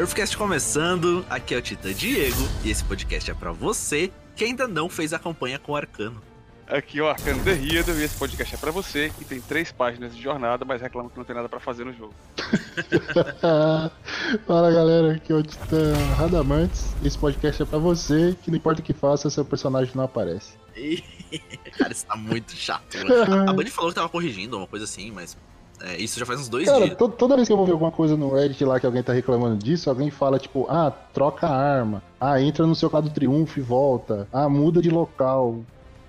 Nerfcast começando, aqui é o Titã Diego e esse podcast é para você que ainda não fez a campanha com o Arcano. Aqui é o Arcano Derrido e esse podcast é pra você que tem três páginas de jornada, mas reclama que não tem nada pra fazer no jogo. Fala galera, aqui é o Titã Radamantes. Esse podcast é pra você que não importa o que faça, seu personagem não aparece. Cara, isso tá muito chato. Mano. A Bunny falou que tava corrigindo, uma coisa assim, mas é, isso já faz uns dois Cara, dias. to- toda vez que eu vou ver alguma coisa no Reddit lá que alguém tá reclamando disso, alguém fala tipo, ah, troca a arma, ah, entra no seu quadro triunfo e volta, ah, muda de local.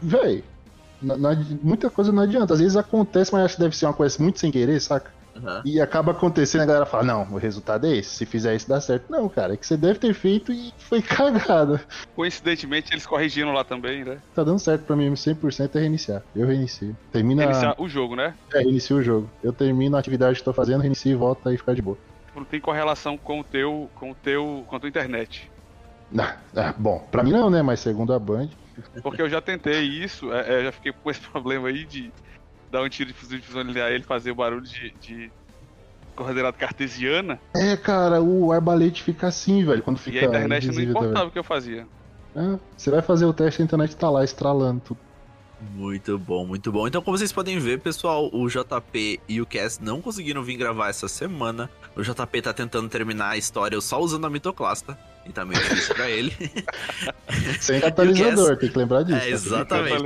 Véi, não- não adi- muita coisa não adianta. Às vezes acontece, mas acho que deve ser uma coisa muito sem querer, saca? Aham. E acaba acontecendo e a galera fala, não, o resultado é esse, se fizer isso dá certo. Não, cara, é que você deve ter feito e foi cagada. Coincidentemente, eles corrigiram lá também, né? Tá dando certo pra mim, 100% é reiniciar. Eu reinicio. Termina. Iniciar o jogo, né? É, reinicio o jogo. Eu termino a atividade que tô fazendo, reinicio e volto aí ficar de boa. Não tem correlação com o teu, com o teu, com a tua internet. Ah, ah, bom, pra mim não, né? Mas segundo a Band. Porque eu já tentei isso, é, é, já fiquei com esse problema aí de dar um tiro de fuzil de fusão linear e ele fazer o barulho de, de coordenada cartesiana. É, cara, o arbalete fica assim, velho, quando fica e a internet não importava o que eu fazia. Ah, você vai fazer o teste, a internet tá lá estralando tudo. Muito bom, muito bom. Então, como vocês podem ver, pessoal, o JP e o Cass não conseguiram vir gravar essa semana. O JP tá tentando terminar a história só usando a mitoclasta. E tá meio difícil pra ele. Sem catalisador, Cass- tem que lembrar disso. É, exatamente.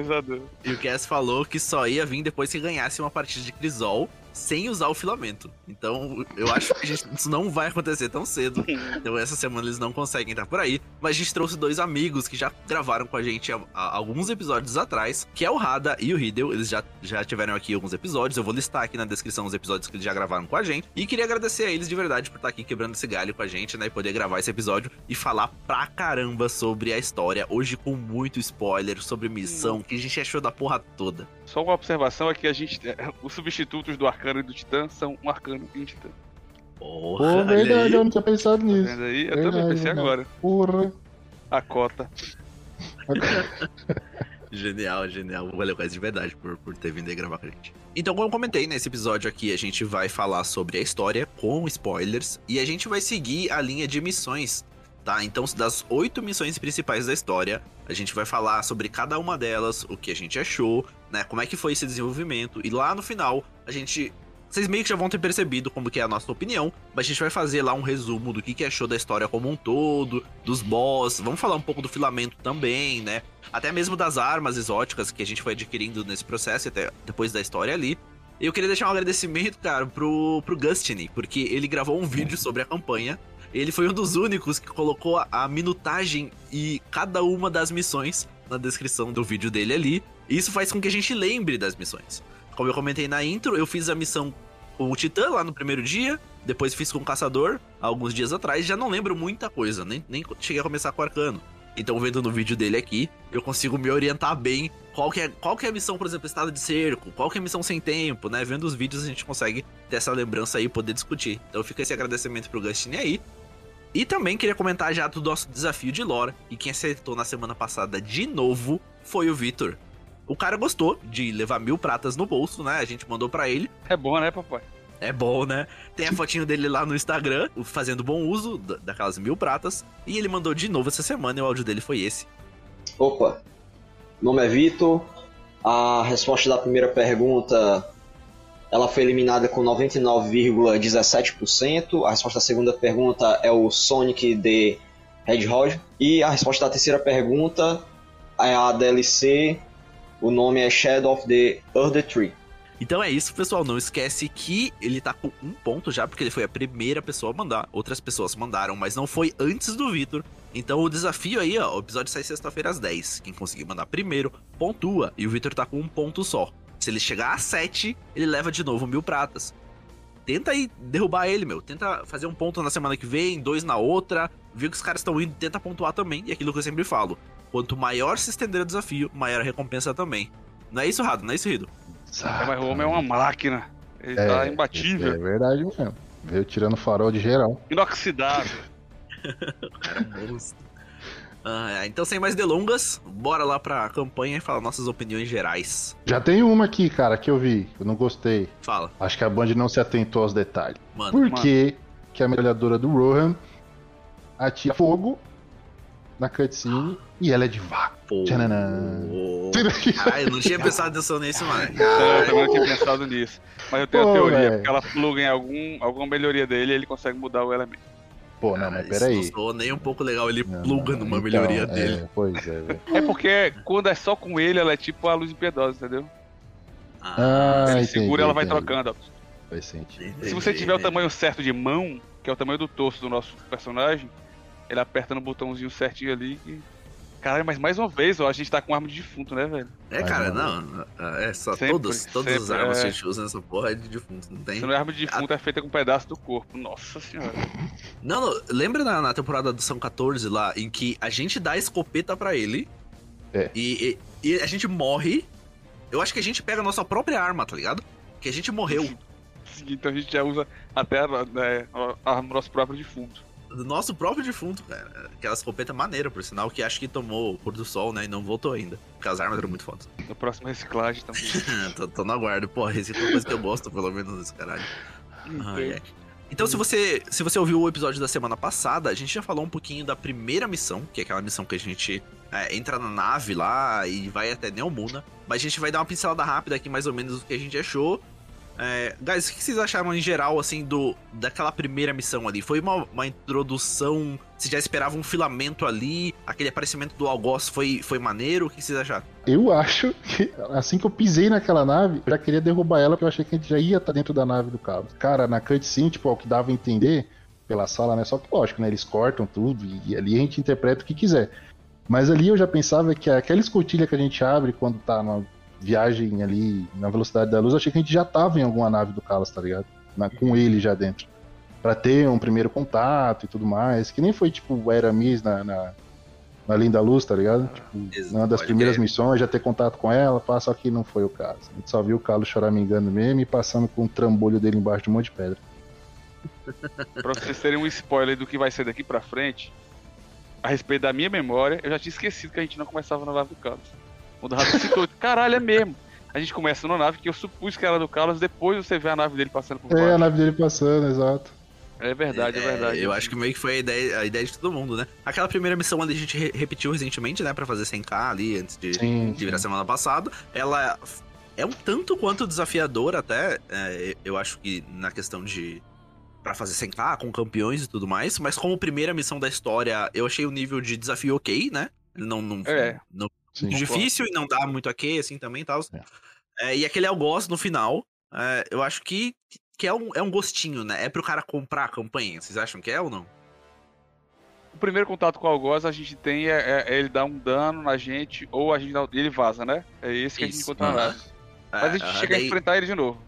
E o Cass falou que só ia vir depois que ganhasse uma partida de Crisol sem usar o filamento. Então, eu acho que gente- isso não vai acontecer tão cedo. Então, essa semana eles não conseguem estar por aí. Mas a gente trouxe dois amigos que já gravaram com a gente há, há alguns episódios atrás, que é o Rada e o Hidel. Eles já, já tiveram aqui alguns episódios. Eu vou listar aqui na descrição os episódios que eles já gravaram com a gente. E queria agradecer a eles de verdade por estar aqui quebrando esse galho com a gente, né? E poder gravar esse episódio e falar pra caramba sobre a história. Hoje com muito spoiler, sobre missão, que a gente achou da porra toda. Só uma observação é que a gente. é, Os substitutos do Arcano e do Titã são um Arcano e um Titã. Pô, Porra, olha verdade, aí. eu não tinha pensado Tá nisso. vendo aí? Eu Verdade, também pensei verdade. agora. Porra. A cota. Genial, genial. Valeu, Quase, de verdade, por, por ter vindo aí gravar com a gente. Então, como eu comentei, nesse episódio aqui, a gente vai falar sobre a história com spoilers e a gente vai seguir a linha de missões, tá? Então, das oito missões principais da história, a gente vai falar sobre cada uma delas, o que a gente achou, né? Como é que foi esse desenvolvimento e lá no final, a gente. Vocês meio que já vão ter percebido como que é a nossa opinião, mas a gente vai fazer lá um resumo do que, que achou da história como um todo, dos boss, vamos falar um pouco do filamento também, né? até mesmo das armas exóticas que a gente foi adquirindo nesse processo, até depois da história ali. Eu queria deixar um agradecimento, cara, pro, pro Gustini, porque ele gravou um vídeo sobre a campanha. Ele foi um dos únicos que colocou a minutagem e cada uma das missões na descrição do vídeo dele ali. Isso faz com que a gente lembre das missões. Como eu comentei na intro, eu fiz a missão com o Titã lá no primeiro dia, depois fiz com o Caçador alguns dias atrás, já não lembro muita coisa, nem, nem cheguei a começar com o Arcano. Então, vendo no vídeo dele aqui, eu consigo me orientar bem qual que é, qual que é a missão, por exemplo, estado de cerco, qual que é a missão sem tempo, né? Vendo os vídeos a gente consegue ter essa lembrança aí e poder discutir. Então fica esse agradecimento pro Gustini aí. E também queria comentar já do nosso desafio de lore. E quem acertou na semana passada de novo foi o Vitor. O cara gostou de levar mil pratas no bolso, né? A gente mandou pra ele. É bom, né, papai? É bom, né? Tem a fotinho dele lá no Instagram, fazendo bom uso da- daquelas mil pratas. E ele mandou de novo essa semana e o áudio dele foi esse. Opa, nome é Vitor. A resposta da primeira pergunta ela foi eliminada com 99,17%. A resposta da segunda pergunta é o Sonic the Hedgehog. E a resposta da terceira pergunta é a DLC. O nome é Shadow of the Other Tree. Então é isso, pessoal. Não esquece que ele tá com um ponto já, porque ele foi a primeira pessoa a mandar. Outras pessoas mandaram, mas não foi antes do Vitor. Então o desafio aí, ó, o episódio sai sexta-feira às 10. Quem conseguir mandar primeiro, pontua. E o Vitor tá com um ponto só. Se ele chegar a 7, ele leva de novo mil pratas. Tenta aí derrubar ele, meu. Tenta fazer um ponto na semana que vem, dois na outra. Viu que os caras estão indo, tenta pontuar também. E aquilo que eu sempre falo: quanto maior se estender o desafio, maior a recompensa também. Não é isso, Rado? Não é isso, Rido? É, mas o homem é uma máquina. Ele É, tá imbatível, É verdade mesmo. Veio tirando farol de geral. inoxidável. Ah, então, sem mais delongas, bora lá pra campanha e falar nossas opiniões gerais. Já tem uma aqui, cara, que eu vi. Eu não gostei. Fala, Acho que a Band não se atentou aos detalhes. mano. Por que, que a metralhadora do Rohan atira fogo na cutscene e ela é de vácuo. Pô. Tchananã. Ah, eu não tinha prestado atenção nisso, mano. É, eu também não tinha pensado nisso. Mas eu tenho Pô, a teoria, velho. porque ela pluga em algum, alguma melhoria dele e ele consegue mudar o elemento. Pô, não, Ah, mas isso peraí. Não soou nem um pouco legal, ele Não, pluga não, numa então, melhoria é, dele. Pois é, velho. É porque quando é só com ele, ela é tipo a luz impiedosa, entendeu? Ah, ele entendi, segura ela vai entendi. trocando. ó. Faz sentido. entendi, Se você tiver o tamanho certo de mão, que é o tamanho do torso do nosso personagem, ele aperta no botãozinho certinho ali e. Caralho, mas mais uma vez, ó, a gente tá com arma de defunto, né, velho? É, cara, não. não. É só Sempre, todos, todas as armas é. que a gente usa nessa porra é de defunto, não tem? Se não é arma de defunto, é feita com um pedaço do corpo. Nossa senhora. Não, não, lembra na, na temporada do São 14 lá, em que a gente dá a escopeta pra ele É. e, e- e a gente morre. Eu acho que a gente pega a nossa própria arma, tá ligado? Que a gente morreu. Então a gente já usa até a, né, a, a nosso próprio defunto. Do nosso próprio defunto, cara. Aquela escopeta maneira, por sinal, que acho que tomou o pôr do sol, né? E não voltou ainda. Porque as armas eram muito fodas. No próximo reciclagem também. tô, tô no aguardo. Porra, recicla uma coisa que eu gosto, pelo menos, desse caralho. Ai, ai. Então, se você, se você ouviu o episódio da semana passada, a gente já falou um pouquinho da primeira missão, que é aquela missão que a gente é, entra na nave lá e vai até Neomuna. Mas a gente vai dar uma pincelada rápida aqui, mais ou menos, do que a gente achou. É, guys, o que vocês acharam em geral, assim, do daquela primeira missão ali? Foi uma, uma introdução? Você já esperava um filamento ali? Aquele aparecimento do Algoz foi, foi maneiro? O que vocês acharam? Eu acho que assim que eu pisei naquela nave, eu já queria derrubar ela, porque eu achei que a gente já ia estar dentro da nave do Carlos. Cara, na cutscene, tipo, o que dava a entender pela sala, né? Só que, lógico, né? Eles cortam tudo e, ali a gente interpreta o que quiser. Mas ali eu já pensava que aquela escotilha que a gente abre quando tá na viagem ali na velocidade da luz, eu achei que a gente já tava em alguma nave do Carlos, tá ligado? Na- com ele já dentro. Pra ter um primeiro contato e tudo mais. Que nem foi tipo o Eramis na, na, na Linda Luz, tá ligado? Tipo, uma das primeiras missões, já ter contato com ela, pá, só que não foi o caso. A gente só viu o Carlos choramingando mesmo e passando com o trambolho dele embaixo de um monte de pedra. Pra vocês terem um spoiler do que vai ser daqui pra frente, a respeito da minha memória, eu já tinha esquecido que a gente não começava na nave do Carlos. Quando o Rato citou, caralho, é mesmo. A gente começa na nave que eu supus que era do Carlos, depois você vê a nave dele passando por É, a baixo. nave dele passando, exato. É verdade, é, verdade. Eu acho que meio que foi a ideia, a ideia de todo mundo, né? Aquela primeira missão ali a gente re- repetiu recentemente, né? Pra fazer 100k ali, antes de, Sim, de virar semana passada. Ela é um tanto quanto desafiadora até, é, eu acho que na questão de... Pra fazer 100k, com campeões e tudo mais. Mas como primeira missão da história, eu achei o nível de desafio ok, né? Não... não, É. não sim. difícil e não dá muito ok, assim, também e tal. É, e aquele algoz no final, é, eu acho que, que é, um, é um gostinho, né? É pro cara comprar a campanha. Vocês acham que é ou não? O primeiro contato com o Algoz a gente tem é, é- é ele dar um dano na gente ou a gente dá, ele vaza, né? É esse que a gente Isso, encontra na aham. nave. Mas a gente É, chega a daí- enfrentar ele de novo.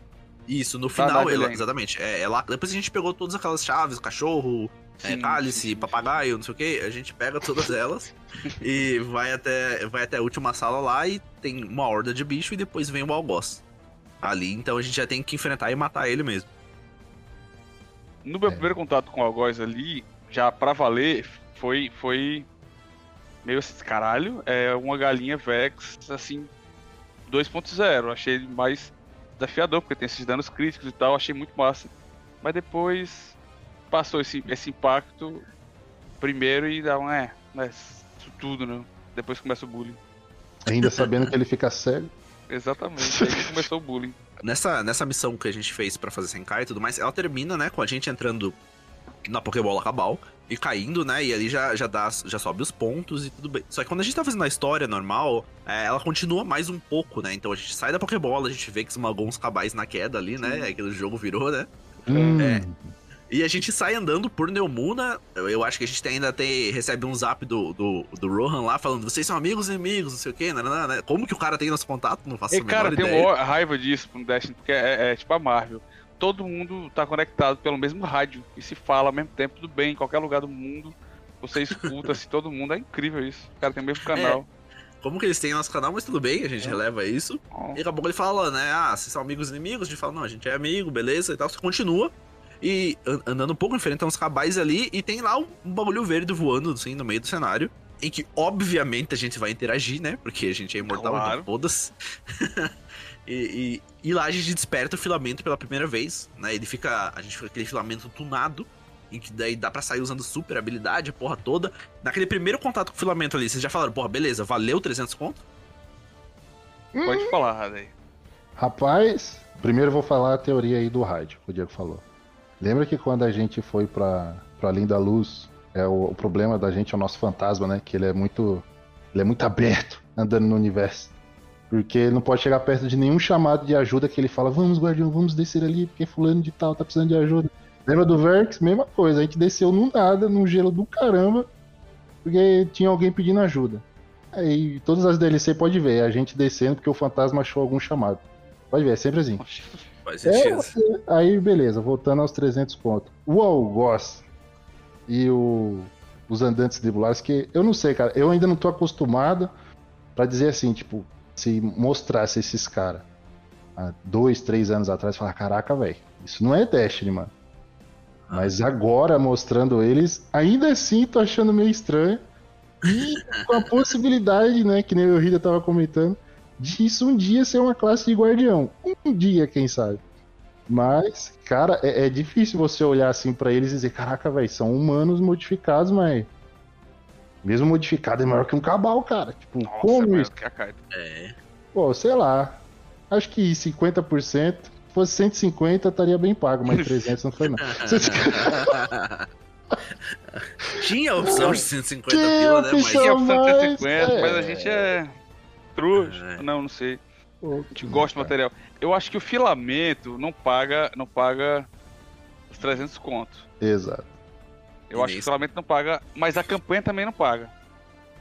Isso, no final, ele- exatamente. É, é lá, depois a gente pegou todas aquelas chaves, cachorro, é, Sim, cálice, sim, sim. papagaio, não sei o que. A gente pega todas elas e vai até, vai até a última sala lá e tem uma horda de bicho e depois vem o algoz. Ali, então a gente já tem que enfrentar e matar ele mesmo. No meu É. primeiro contato com o Algoz ali, já pra valer, foi, foi meio assim, caralho, é uma galinha Vex, assim, 2.0. Achei mais desafiador, porque tem esses danos críticos e tal, achei muito massa. Mas depois passou esse, esse impacto primeiro e dá um, é, isso tudo, né? Depois começa o bullying. Ainda sabendo que ele fica cego. Exatamente, aí começou o bullying. Nessa, nessa missão que a gente fez pra fazer 100k e tudo mais, ela termina, né, com a gente entrando na Pokébola Cabal e caindo, né, e ali já, já, dá, já sobe os pontos e tudo bem. Só que quando a gente tá fazendo a história normal, é, ela continua mais um pouco, né, então a gente sai da Pokébola, a gente vê que esmagou uns cabais na queda ali, né, aquele jogo virou, né, Hum, É. e a gente sai andando por Neomuna. Eu, eu acho que a gente tem- ainda tem, recebe um zap do, do, do Rohan lá falando: vocês são amigos e inimigos, não sei o quê, né, né, né. Como que o cara tem nosso contato? Não faço E a cara, tem ideia. uma raiva disso no Destiny, porque é, é tipo a Marvel. Todo mundo tá conectado pelo mesmo rádio e se fala ao mesmo tempo, tudo bem, em qualquer lugar do mundo. Você escuta se todo mundo, é incrível isso. O cara tem o mesmo canal. Como que eles têm nosso canal, mas tudo bem, a gente É. releva isso. E daqui a pouco ele fala, né? Ah, vocês são amigos e inimigos? A gente fala, não, a gente é amigo, beleza e tal. Você continua. E an- andando um pouco, enfrenta uns cabais ali. E tem lá um, bagulho verde voando, assim, no meio do cenário. Em que, obviamente, a gente vai interagir, né? Porque a gente é imortal, Claro. então foda-se. e, e, e lá a gente desperta o filamento pela primeira vez, né? Ele fica. A gente fica com aquele filamento tunado. em que daí dá pra sair usando super habilidade, a porra toda. Naquele primeiro contato com o filamento ali, vocês já falaram, porra, beleza, valeu 300 conto? Pode falar, Radei. Rapaz, primeiro eu vou falar a teoria aí do rádio, que o Diego falou. Lembra que quando a gente foi pra, pra Além da Luz, é o, o problema da gente é o nosso fantasma, né? Que ele é muito. Ele é muito aberto andando no universo. Porque ele não pode chegar perto de nenhum chamado de ajuda que ele fala, vamos, guardião, vamos descer ali, porque fulano de tal tá precisando de ajuda. Lembra do Verx? Mesma coisa, a gente desceu no nada, num gelo do caramba, porque tinha alguém pedindo ajuda. Aí todas as DLC pode ver, a gente descendo porque o fantasma achou algum chamado. Pode ver, é sempre assim. Faz É, sentido. você- aí beleza, voltando aos 300 conto. O Algoz e o- os andantes nebulares, que eu não sei, cara, eu ainda não tô acostumado pra dizer assim, tipo, se mostrasse esses caras há dois, três anos atrás, falar, caraca, velho, isso não é Destiny, mano. Mas agora, mostrando eles, ainda assim tô achando meio estranho. E com a possibilidade, né, que nem o Rida tava comentando, disso um dia ser uma classe de guardião. Um dia, quem sabe. Mas, cara, é, é difícil você olhar assim pra eles e dizer, caraca, velho, são humanos modificados, mas. Mesmo modificado é maior que um cabal, cara. Tipo, Nossa, como mano, isso? que a Kaito. É. Pô, sei lá. Acho que 50%. Se fosse 150, estaria bem pago, mas 300 não foi, não. Tinha a opção de 150 Tinha pila, né? Mas. Tinha opção de Mas, 150, mas é. a gente é. É. Não, não sei. Pô, A gente gosta do material. Eu acho que o filamento não paga, não paga os 300 contos. Exato. Eu acho que o filamento não paga, mas a campanha também não paga.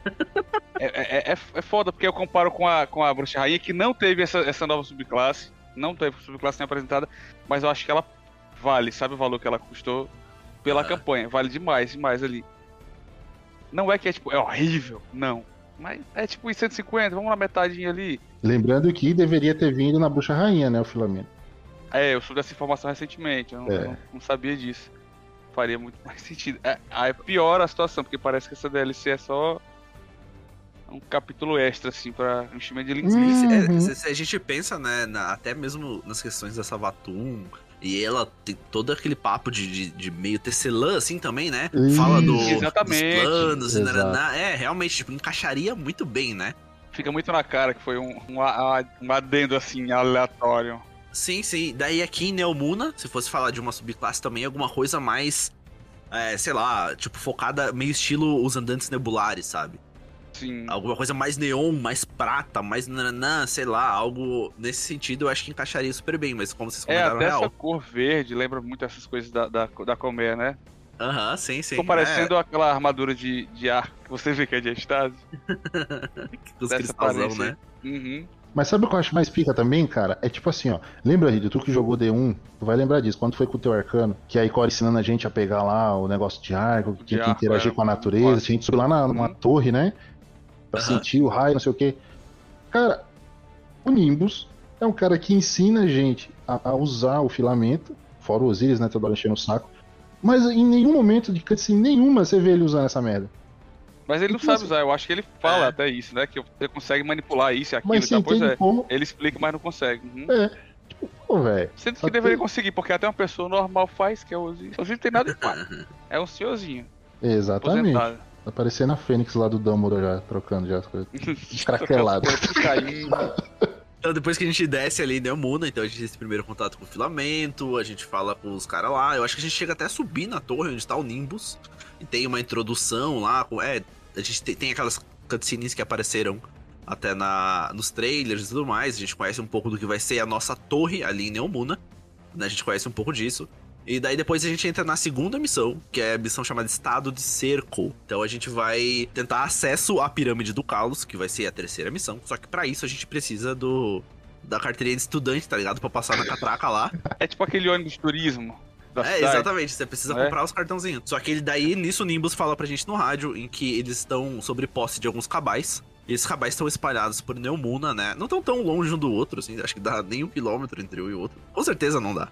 é, é, é, é foda, porque eu comparo com a, com a Bruxa Rainha, que não teve essa, essa nova subclasse. Não teve subclasse nem apresentada, mas eu acho que ela vale, sabe o valor que ela custou pela Ah. campanha? Vale demais, demais ali. Não é que é tipo, é horrível, não. Mas é tipo 150, vamos na metadinha ali. Lembrando que deveria ter vindo na bucha rainha, né, o filamento. É, eu soube dessa informação recentemente, eu não, É. eu não- não sabia disso. Faria muito mais sentido. É, aí piora a situação, porque parece que essa DLC é só um capítulo extra, assim, pra enchimento de linguiça. Hum. Se, é, Uhum. se- se a gente pensa, né, na- até mesmo nas questões da Savatum, e ela tem todo aquele papo de, de, de meio tecelã, assim, também, né? Fala do, exatamente. dos planos e nananá. É, realmente, tipo, encaixaria muito bem, né? Fica muito na cara que foi um, um, um adendo, assim, aleatório. Sim, sim. Daí aqui em Neomuna, se fosse falar de uma subclasse também, alguma coisa mais, é, sei lá, tipo, focada meio estilo os andantes nebulares, sabe? Sim. Alguma coisa mais neon, mais prata, mais nananã, sei lá, algo nesse sentido eu acho que encaixaria super bem, mas como vocês É, comentaram, até real. essa cor verde lembra muito essas coisas da, da, da Comer, né? Aham, sim, sim. Ficou parecendo aquela armadura de, de ar que você vê que é de estase. é, os dessa cristalzão, né? Uhum. Mas sabe o que eu acho mais pica também, cara? É tipo assim, ó. Lembra, Rito, tu que jogou D1, tu vai lembrar disso. Quando foi com o teu arcano, que a Icora ensinando a gente a pegar lá o negócio de arco, que tinha que interagir é, com a natureza, a gente subiu lá na, numa Uhum. torre, né? Pra Aham. sentir o raio, não sei o quê. Cara, o Nimbus é um cara que ensina a gente a, a usar o filamento, fora o Osiris, né? Toda hora enchendo o saco. Mas em nenhum momento de cutscene nenhuma você vê ele usando essa merda. Mas ele não Então, sabe assim- usar, eu acho que ele fala É. até isso, né? Que você consegue manipular isso e aquilo Mas e você tal. Pois entende é. como. Ele explica, mas não consegue. Uhum. É. Tipo, pô, velho. Sendo que deveria conseguir, porque até uma pessoa normal faz, que é o Osiris. O Osiris tem nada demais. É um senhorzinho, Exatamente. aposentado. Tá parecendo a Fênix lá do Dumbledore já, trocando já as coisas. Caindo. Então depois que a gente desce ali em Neomuna, então a gente tem esse primeiro contato com o filamento, a gente fala com os caras lá, eu acho que a gente chega até a subir na torre onde está o Nimbus, e tem uma introdução lá, com, é, a gente tem, tem aquelas cutscenes que apareceram até na, nos trailers e tudo mais, a gente conhece um pouco do que vai ser a nossa torre ali em Neomuna, né, a gente conhece um pouco disso. E daí depois a gente entra na segunda missão, que é a missão chamada Estado de Cerco. Então a gente vai tentar acesso à pirâmide do Calos, que vai ser a terceira missão. Só que pra isso a gente precisa do da carteirinha de estudante, tá ligado? Pra passar na catraca lá. É tipo aquele ônibus de turismo da é, cidade. exatamente. Você precisa É. comprar os cartãozinhos. Só que ele daí, nisso, o Nimbus fala pra gente no rádio em que eles estão sobre posse de alguns cabais. E esses cabais estão espalhados por Neomuna, né? Não estão tão longe um do outro, assim. Acho que dá nem um quilômetro entre um e o outro. Com certeza não dá.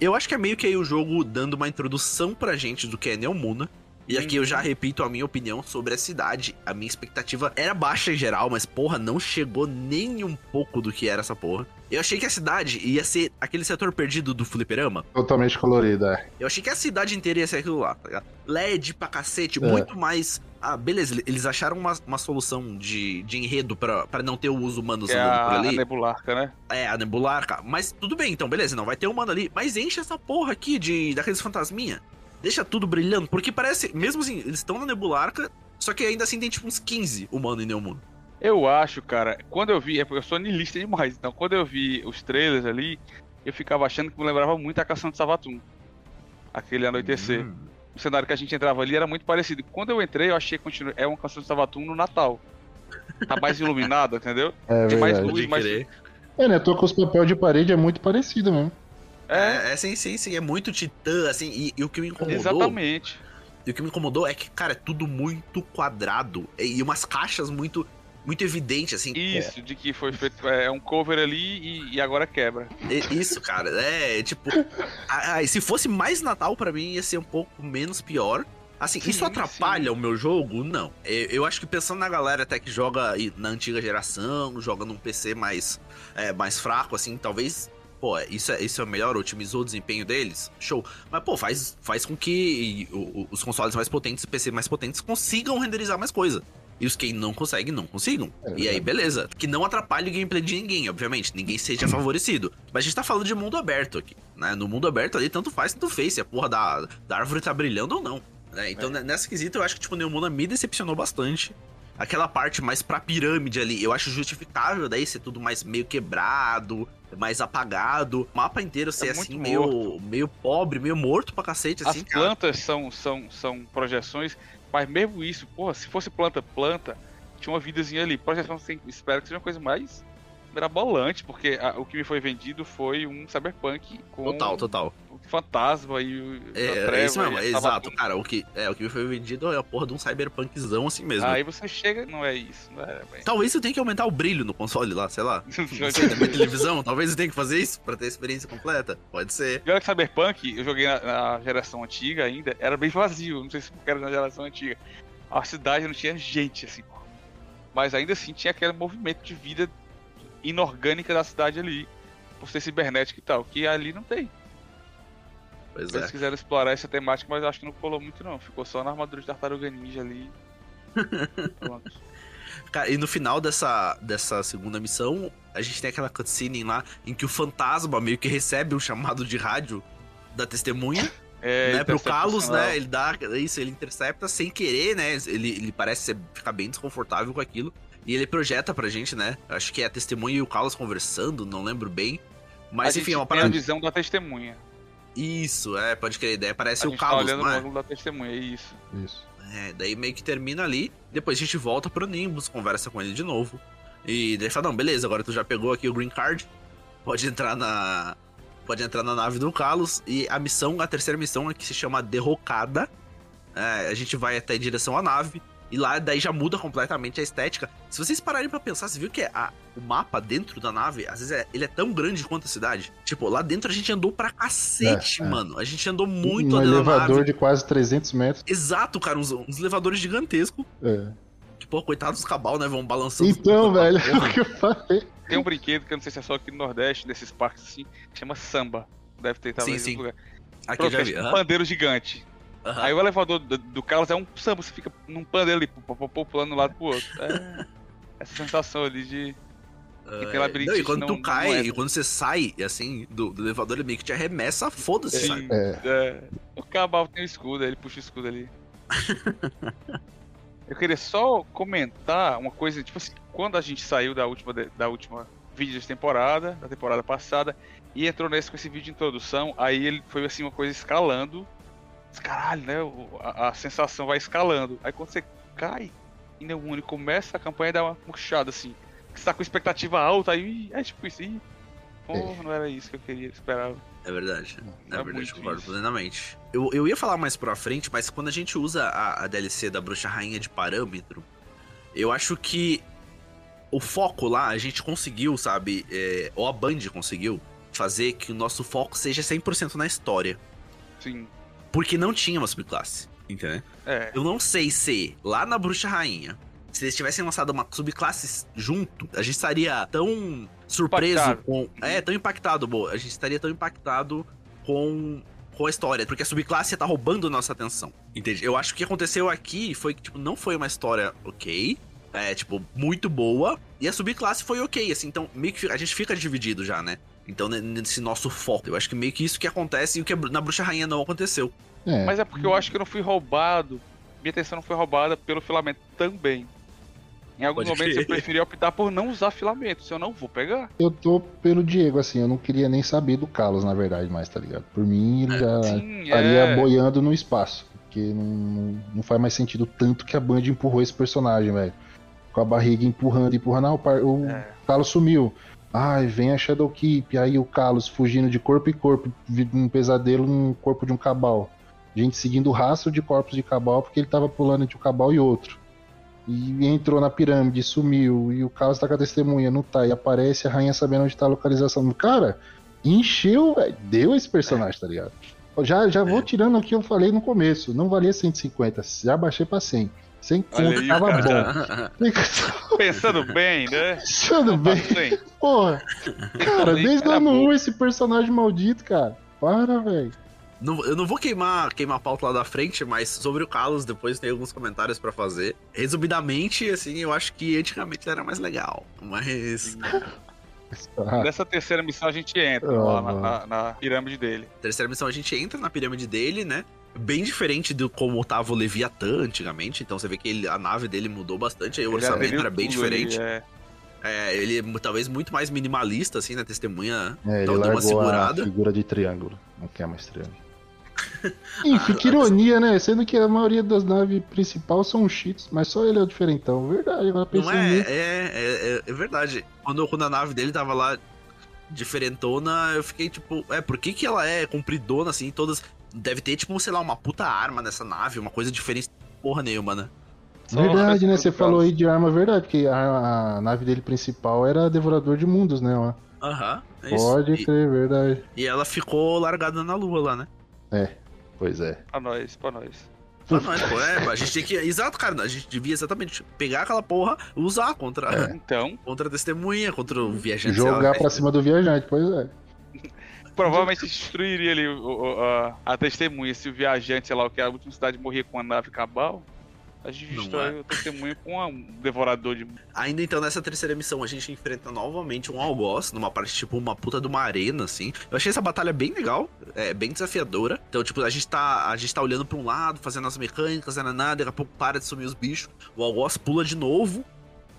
Eu acho que é meio que aí o jogo dando uma introdução pra gente do que é Neomuna. E aqui eu já repito a minha opinião sobre a cidade. A minha expectativa era baixa em geral, mas porra, não chegou nem um pouco do que era essa porra. Eu achei que a cidade ia ser aquele setor perdido do fliperama. Totalmente colorida, é. Eu achei que a cidade inteira ia ser aquilo lá, tá ligado? LED pra cacete, É. muito mais. Ah, beleza, eles acharam uma, uma solução de, de enredo pra, pra não ter os humanos Que é andando por a, a ali. nebularca, né? É, a nebular, cara. Mas tudo bem, então, beleza, não vai ter humano ali. Mas enche essa porra aqui de daqueles fantasminha. Deixa tudo brilhando, porque parece, mesmo assim, eles estão na nebularca, só que ainda assim tem tipo uns 15 humanos em nenhum mundo. Eu acho, cara, quando eu vi, é porque eu sou niilista demais, então quando eu vi os trailers ali, eu ficava achando que me lembrava muito a Cação de Savatun. Aquele anoitecer. Hum. O cenário que a gente entrava ali era muito parecido. Quando eu entrei, eu achei que continu... é uma Cação de Savatun no Natal. Tá mais iluminado, entendeu? É Tem mais luz, crer. É, né? Tô com os papel de parede é muito parecido mesmo. É, É, é, sim, sim, sim. É muito titã, assim. E, e o que me incomodou. exatamente. E o que me incomodou é que, cara, é tudo muito quadrado. E umas caixas muito. Muito evidente, assim. Isso, de que foi feito é um cover ali e, e agora quebra. É Isso, cara, é tipo. ah, ah, se fosse mais Natal pra mim ia ser um pouco menos pior. Assim, Sim, isso atrapalha o meu jogo? Não. Eu, eu acho que pensando na galera até que joga na antiga geração, joga num PC mais, é, mais fraco, assim, talvez. Pô, isso é, isso é melhor, otimizou o desempenho deles? Show. Mas, pô, faz, faz com que os consoles mais potentes e PC mais potentes consigam renderizar mais coisa. E os que não conseguem, não consigam. É e aí, beleza. Que não atrapalhe o gameplay de ninguém, obviamente. Ninguém seja favorecido. Mas a gente tá falando de mundo aberto aqui, né? No mundo aberto ali, tanto faz, tanto fez. Se a porra da, da árvore tá brilhando ou não. né? Então, ne- nessa quesita, eu acho que, tipo, o Neomuna me decepcionou bastante. Aquela parte mais pra pirâmide ali, eu acho justificável daí ser tudo mais meio quebrado, mais apagado. O mapa inteiro ser É muito assim, meio, meio pobre, meio morto pra cacete, As assim, cara. plantas são, são, são projeções, mas mesmo isso, porra, se fosse planta, planta, tinha uma vidazinha ali. Projeção, assim, espero que seja uma coisa mais mirabolante, porque a- o que me foi vendido foi um cyberpunk com Total, total. o fantasma e o a É, treva é isso mesmo, é exato, Sabaton. cara. O que, é, o que me foi vendido é a porra de um cyberpunkzão assim mesmo. Aí você chega, não é isso, não é, bem. Talvez eu tenha que aumentar o brilho no console lá, sei lá. Sei, minha televisão, talvez eu tenha que fazer isso pra ter a experiência completa. Pode ser. E olha que Cyberpunk, eu joguei na, na geração antiga ainda, era bem vazio, não sei se era na geração antiga. A cidade não tinha gente, assim. Mas ainda assim tinha aquele movimento de vida inorgânica da cidade ali, por ser cibernética e tal, que ali não tem. Pois Eles é. quiseram explorar essa temática, mas acho que não colou muito não. Ficou só na armadura de tartaruga ninja ali. Cara, e no final dessa, dessa segunda missão, a gente tem aquela cutscene lá em que o fantasma meio que recebe um chamado de rádio da testemunha, É, né, pro interceptação, Carlos, né? Ele dá isso, ele intercepta sem querer, né? Ele, ele parece ser- ficar bem desconfortável com aquilo. E ele projeta pra gente, né? Acho que é a testemunha e o Carlos conversando, não lembro bem. Mas a enfim, é uma tem a parada. visão da testemunha. Isso, é, pode crer. Daí aparece a o gente tá Carlos, olhando não no é? da testemunha, é isso. Isso. É, daí meio que termina ali. Depois a gente volta pro Nimbus, conversa com ele de novo. E daí fala: Não, beleza, agora tu já pegou aqui o green card. Pode entrar na. Pode entrar na nave do Carlos. E a missão, a terceira missão é que se chama Derrocada. É, a gente vai até em direção à nave. E lá daí já muda completamente a estética. Se vocês pararem pra pensar, você viu que a- o mapa dentro da nave, às vezes é- ele é tão grande quanto a cidade. Tipo, lá dentro a gente andou pra cacete, É, é. mano. A gente andou muito um elevador nave. de quase 300 metros. Exato, cara, uns, uns elevadores gigantescos. É. Que, pô, coitados dos cabal, né? Vão balançando. Então, velho, porra. o que eu falei. Tem um brinquedo que eu não sei se é só aqui no Nordeste, nesses parques assim, que chama samba. Deve ter talvez Sim, em sim. lugar. Aqui Pronto, já é vi. tipo um aham, pandeiro gigante. Aham. Aí o elevador do, do Carlos é um samba, você fica num pandeiro ali, pu- pu- pu- pu- pulando de um lado pro outro. É, essa sensação ali de. É, labirintite, não, e quando não- tu cai, entra. e quando você sai, assim, do, do elevador, ele meio que te arremessa, foda-se, Sim. sabe? É. É, o Cabal tem o escudo, ele puxa o escudo ali. Eu queria só comentar uma coisa, tipo assim, quando a gente saiu da última, da última vídeo de temporada, da temporada passada, e entrou nesse com esse vídeo de introdução, aí ele foi assim uma coisa escalando. Caralho, né? A, a sensação vai escalando. Aí quando você cai e Neumune começa a campanha dá uma murchada assim. Você tá com expectativa alta, aí é tipo isso. Ih, porra, não era isso que eu queria, esperava. É verdade. É, É verdade, concordo isso. plenamente. Eu, eu ia falar mais pra frente, mas quando a gente usa a, a DLC da Bruxa Rainha de parâmetro, eu acho que o foco lá, a gente conseguiu, sabe? é, ou a Band conseguiu fazer que o nosso foco seja 100% na história. Sim. Porque não tinha uma subclasse. Entendeu? É. Eu não sei se lá na Bruxa Rainha, se eles tivessem lançado uma subclasse junto, a gente estaria tão surpreso Impactado. com. É, tão impactado, boa. A gente estaria tão impactado com. Com a história, porque a subclasse tá roubando nossa atenção. Entende? Eu acho que o que aconteceu aqui foi que, tipo, não foi uma história ok. É, tipo, muito boa. E a subclasse foi ok, assim. Então, meio que a gente fica dividido já, né? Então, ne- nesse nosso foco. Eu acho que meio que isso que acontece e o que na Bruxa Rainha não aconteceu. É, Mas é porque eu acho que eu não fui roubado. Minha atenção não foi roubada pelo filamento também. Em alguns Pode momentos eu preferi optar por não usar filamento, se eu não vou pegar. eu tô pelo Diego, assim, eu não queria nem saber do Carlos, na verdade, mais, tá ligado? Por mim, ele já Sim, estaria é. boiando no espaço. Porque não, não, não faz mais sentido tanto que a Band empurrou esse personagem, velho. Com a barriga empurrando, empurrando. Ah, o, par- o É. Carlos sumiu. Ai, vem a Shadow Keep. Aí o Carlos fugindo de corpo em corpo, um pesadelo no corpo de um cabal. Gente seguindo o rastro de corpos de cabal porque ele tava pulando entre um cabal e outro. E entrou na pirâmide, sumiu. E o Carlos tá com a testemunha, não tá. E aparece a rainha sabendo onde tá a localização. Cara, encheu, velho. Deu esse personagem, tá ligado? Já, já vou É. tirando o que eu falei no começo. Não valia 150, já baixei pra 100. 100 Olha conto aí, tava cara. bom. Pensando bem, né? Pensando bem, Bem. porra. Cara, bem, desde o ano bom. 1 esse personagem maldito, cara. Para, velho. Não- eu não vou queimar, queimar a pauta lá da frente, mas sobre o Carlos, depois tem alguns comentários pra fazer. Resumidamente, assim, eu acho que antigamente ele era mais legal. Mas. Ah, Nessa terceira missão a gente entra Ah, lá na, na- na pirâmide dele. Terceira missão, a gente entra na pirâmide dele, né? Bem diferente do como tava o Leviatã antigamente. Então você vê que ele- a nave dele mudou bastante. Aí o Ele orçamento era bem diferente. é. É, ele é talvez muito mais minimalista, assim, na testemunha. É, ele Então, deu uma largou a segurada. figura de triângulo. Não quer mais triângulo. Enfim, que ironia, né? Sendo que a maioria das naves principais são cheats, mas só ele é o diferentão. Verdade, agora Não pensando é, é, é, é, é verdade. Quando, quando a nave dele tava lá diferentona, eu fiquei tipo, é, por que que ela é compridona assim, todas. Deve ter, tipo, sei lá, uma puta arma nessa nave, uma coisa diferente. Porra nenhuma, né? Só Verdade, né? Você falou aí de arma, verdade, porque a, a nave dele principal era Devorador de Mundos, né? ó. Aham. é isso. Pode E, crer, verdade. e ela ficou largada na lua lá, né? Pois é. Pra nós, pra nós. Pra nós, pô, é, a gente tem que. Exato, cara. A gente devia exatamente pegar aquela porra e usar contra, Então, contra a testemunha, contra o viajante. sei lá, Jogar né? pra cima do viajante, pois é. Provavelmente destruiria ali o- a, a testemunha. Se o viajante, sei lá, o que a última cidade morria com a nave cabal, a gente destrói é. o testemunha com um devorador de. Ainda então, nessa terceira missão, a gente enfrenta novamente um algoz, numa parte, tipo, uma puta de uma arena, assim. Eu achei essa batalha bem legal, é, bem desafiadora. Então, tipo, a gente tá, a gente tá olhando pra um lado, fazendo as mecânicas, nada, nada, daqui a pouco para de sumir os bichos. O algoz pula de novo,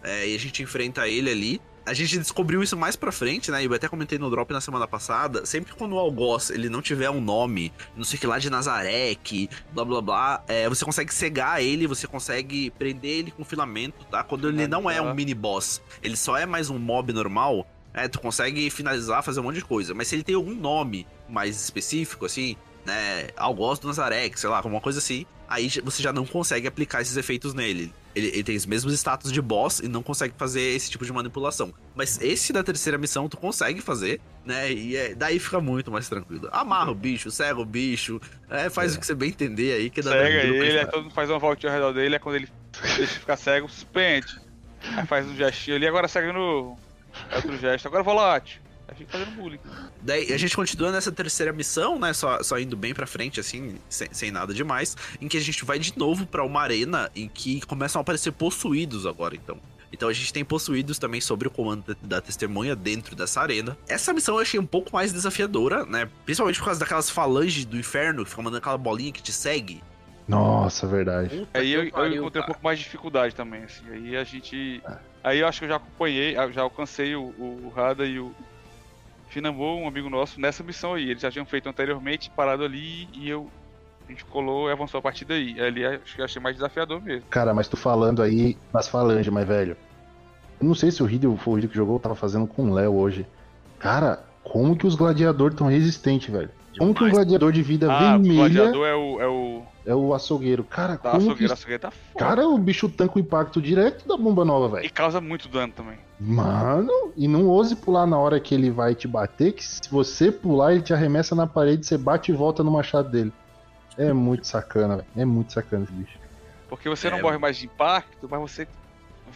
é, e a gente enfrenta ele ali. A gente descobriu isso mais pra frente, né? Eu até comentei no drop na semana passada. Sempre quando o algoz ele não tiver um nome, não sei o que lá de Nazarek, blá blá blá, é, você consegue cegar ele, você consegue prender ele com filamento, tá? Quando ele não é um mini boss, ele só é mais um mob normal, é, tu consegue finalizar, fazer um monte de coisa. Mas se ele tem algum nome mais específico, assim, né? Algoz do Nazarek, sei lá, alguma coisa assim, aí você já não consegue aplicar esses efeitos nele. Ele, ele tem os mesmos status de boss e não consegue fazer esse tipo de manipulação. Mas esse da terceira missão tu consegue fazer, né? E é- daí fica muito mais tranquilo. Amarra o bicho, cega o bicho, é, faz É. o que você bem entender aí que dá Cega ele, aí entrar. todo mundo faz uma voltinha ao redor dele, aí quando ele deixa ficar cego, suspende. Aí faz um gestinho ali, agora segue no. é Outro gesto, agora volátil. Aí fica fazendo bullying. Daí a gente continua nessa terceira missão, né? Só, só indo bem pra frente, assim, sem, sem nada demais. Em que a gente vai de novo pra uma arena em que começam a aparecer possuídos agora, então. Então a gente tem possuídos também sobre o comando da- testemunha dentro dessa arena. Essa missão eu achei um pouco mais desafiadora, né? Principalmente por causa daquelas falanges do inferno que ficam mandando aquela bolinha que te segue. Nossa, verdade. Puta Aí eu, eu encontrei um pouco mais de dificuldade também, assim. Aí a gente. É. Aí eu acho que eu já acompanhei, ah, já alcancei o, o Rada e o Finambo, um amigo nosso, nessa missão aí. Eles já tinham feito anteriormente, parado ali, e eu. A gente colou e avançou a partir daí. Ali acho que eu achei mais desafiador mesmo. Cara, mas tu falando aí nas falanges, mas velho. Eu não sei se o Riddle foi o Riddle que jogou, tava fazendo com o Léo hoje. Cara, como que os gladiadores tão resistentes, velho? Como que um gladiador de vida Ah, o vermelha gladiador é o. É o. é o açougueiro? Cara, Da como açougueira, que... a açougueira tá foda. Cara, o bicho tanca o impacto direto da bomba nova, velho. E causa muito dano também. Mano, e não ouse pular na hora que ele vai te bater, que se você pular, ele te arremessa na parede, você bate e volta no machado dele. É muito sacana, velho. É muito sacana esse bicho. Porque você não É, morre mais de impacto, mas você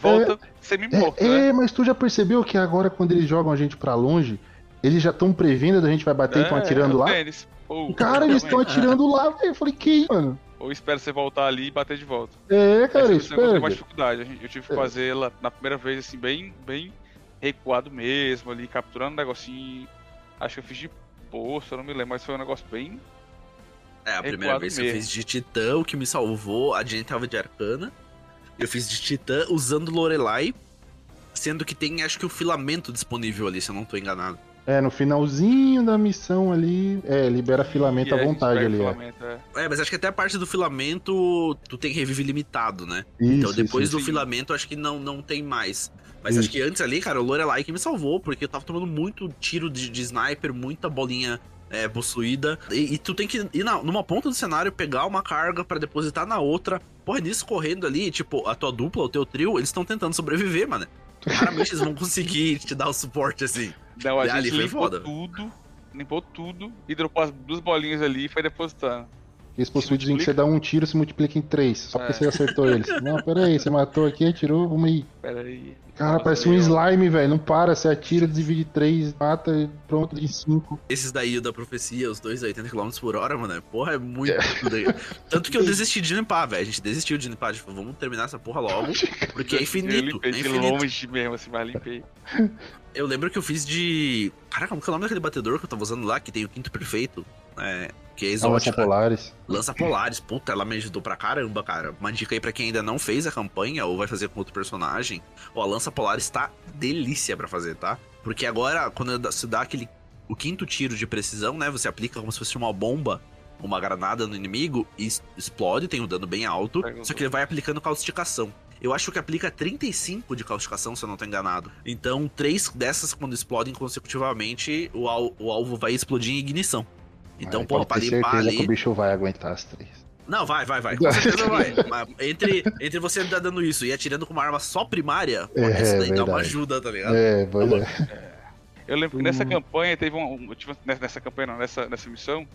volta semi-morto, É, né? é, mas tu já percebeu que agora quando eles jogam a gente pra longe, eles já estão prevendo que a gente vai bater e estão atirando é, lá? tênis. Pô, Cara, eles estão atirando lá, velho. Eu falei, que isso, mano? Ou espera você voltar ali e bater de volta. É, cara, isso eu encontrei mais dificuldade. Gente- Eu tive que É. fazer ela na primeira vez, assim, bem, bem recuado mesmo, ali, capturando um negocinho. Acho que eu fiz de poço, eu não me lembro, mas foi um negócio bem. É, a primeira vez que eu mesmo. fiz de Titã, o que me salvou, a Jenny tava de Arcana. Eu fiz de Titã usando Lorelai, sendo que tem, acho que o filamento disponível ali, se eu não tô enganado. É, no finalzinho da missão ali, é, libera filamento E à gente vontade ali. É. filamento, é. É, mas acho que até a parte do filamento, tu tem revive limitado, né? Isso, então depois isso, do sim. filamento, acho que não, não tem mais. Mas Isso. acho que antes ali, cara, o Lorelai que me salvou, porque eu tava tomando muito tiro de, de sniper, muita bolinha é, possuída. E, e tu tem que ir na- numa ponta do cenário, pegar uma carga pra depositar na outra. Porra, nisso correndo ali, tipo, a tua dupla, o teu trio, eles estão tentando sobreviver, mano. Raramente eles vão conseguir te dar o suporte assim. Não, a E gente limpou foda. tudo, limpou tudo e dropou as duas bolinhas ali e foi depositando. Esse possuídos em que você dá um tiro se multiplica em três. Só porque É. você acertou eles. Não, pera aí, você matou aqui, atirou, vamos aí. Pera aí. Cara, Nossa, parece um eu- slime, velho. Não para, você atira, divide três, mata, e pronto, de cinco. Esses daí da profecia, os dois a 80 km por hora, mano, porra, é muito. legal. Tanto que eu desisti de limpar, velho. A gente desistiu de limpar, tipo, vamos terminar essa porra logo, porque é Eu infinito. limpei É de infinito. longe mesmo, assim, mas limpei. Eu lembro que eu fiz de. Caraca, como que é o nome daquele batedor que eu tava usando lá, que tem o quinto perfeito? É. Que é exótica. polares. Lança Polares, puta, ela me ajudou pra caramba, cara. Uma dica aí pra quem ainda não fez a campanha ou vai fazer com outro personagem. Ó, a Lança Polares tá delícia pra fazer, tá? Porque agora, quando se dá aquele. O quinto tiro de precisão, né? Você aplica como se fosse uma bomba, uma granada no inimigo e explode, tem um dano bem alto. Só que ele vai aplicando causticação. Eu acho que aplica 35 de causticação, se eu não tô enganado. Então, três dessas, quando explodem consecutivamente, o, al- o alvo vai explodir em ignição. Então, porra, pra limpar ali. que o bicho vai aguentar as três. Não, vai, vai, vai. Com certeza vai. Mas entre, entre você tá dando isso e atirando com uma arma só primária, pô, É, isso daí dá uma ajuda, tá ligado? É, pois é. Eu lembro que nessa Hum. campanha teve um. um- eu tive- nessa, campanha, não, nessa, nessa missão,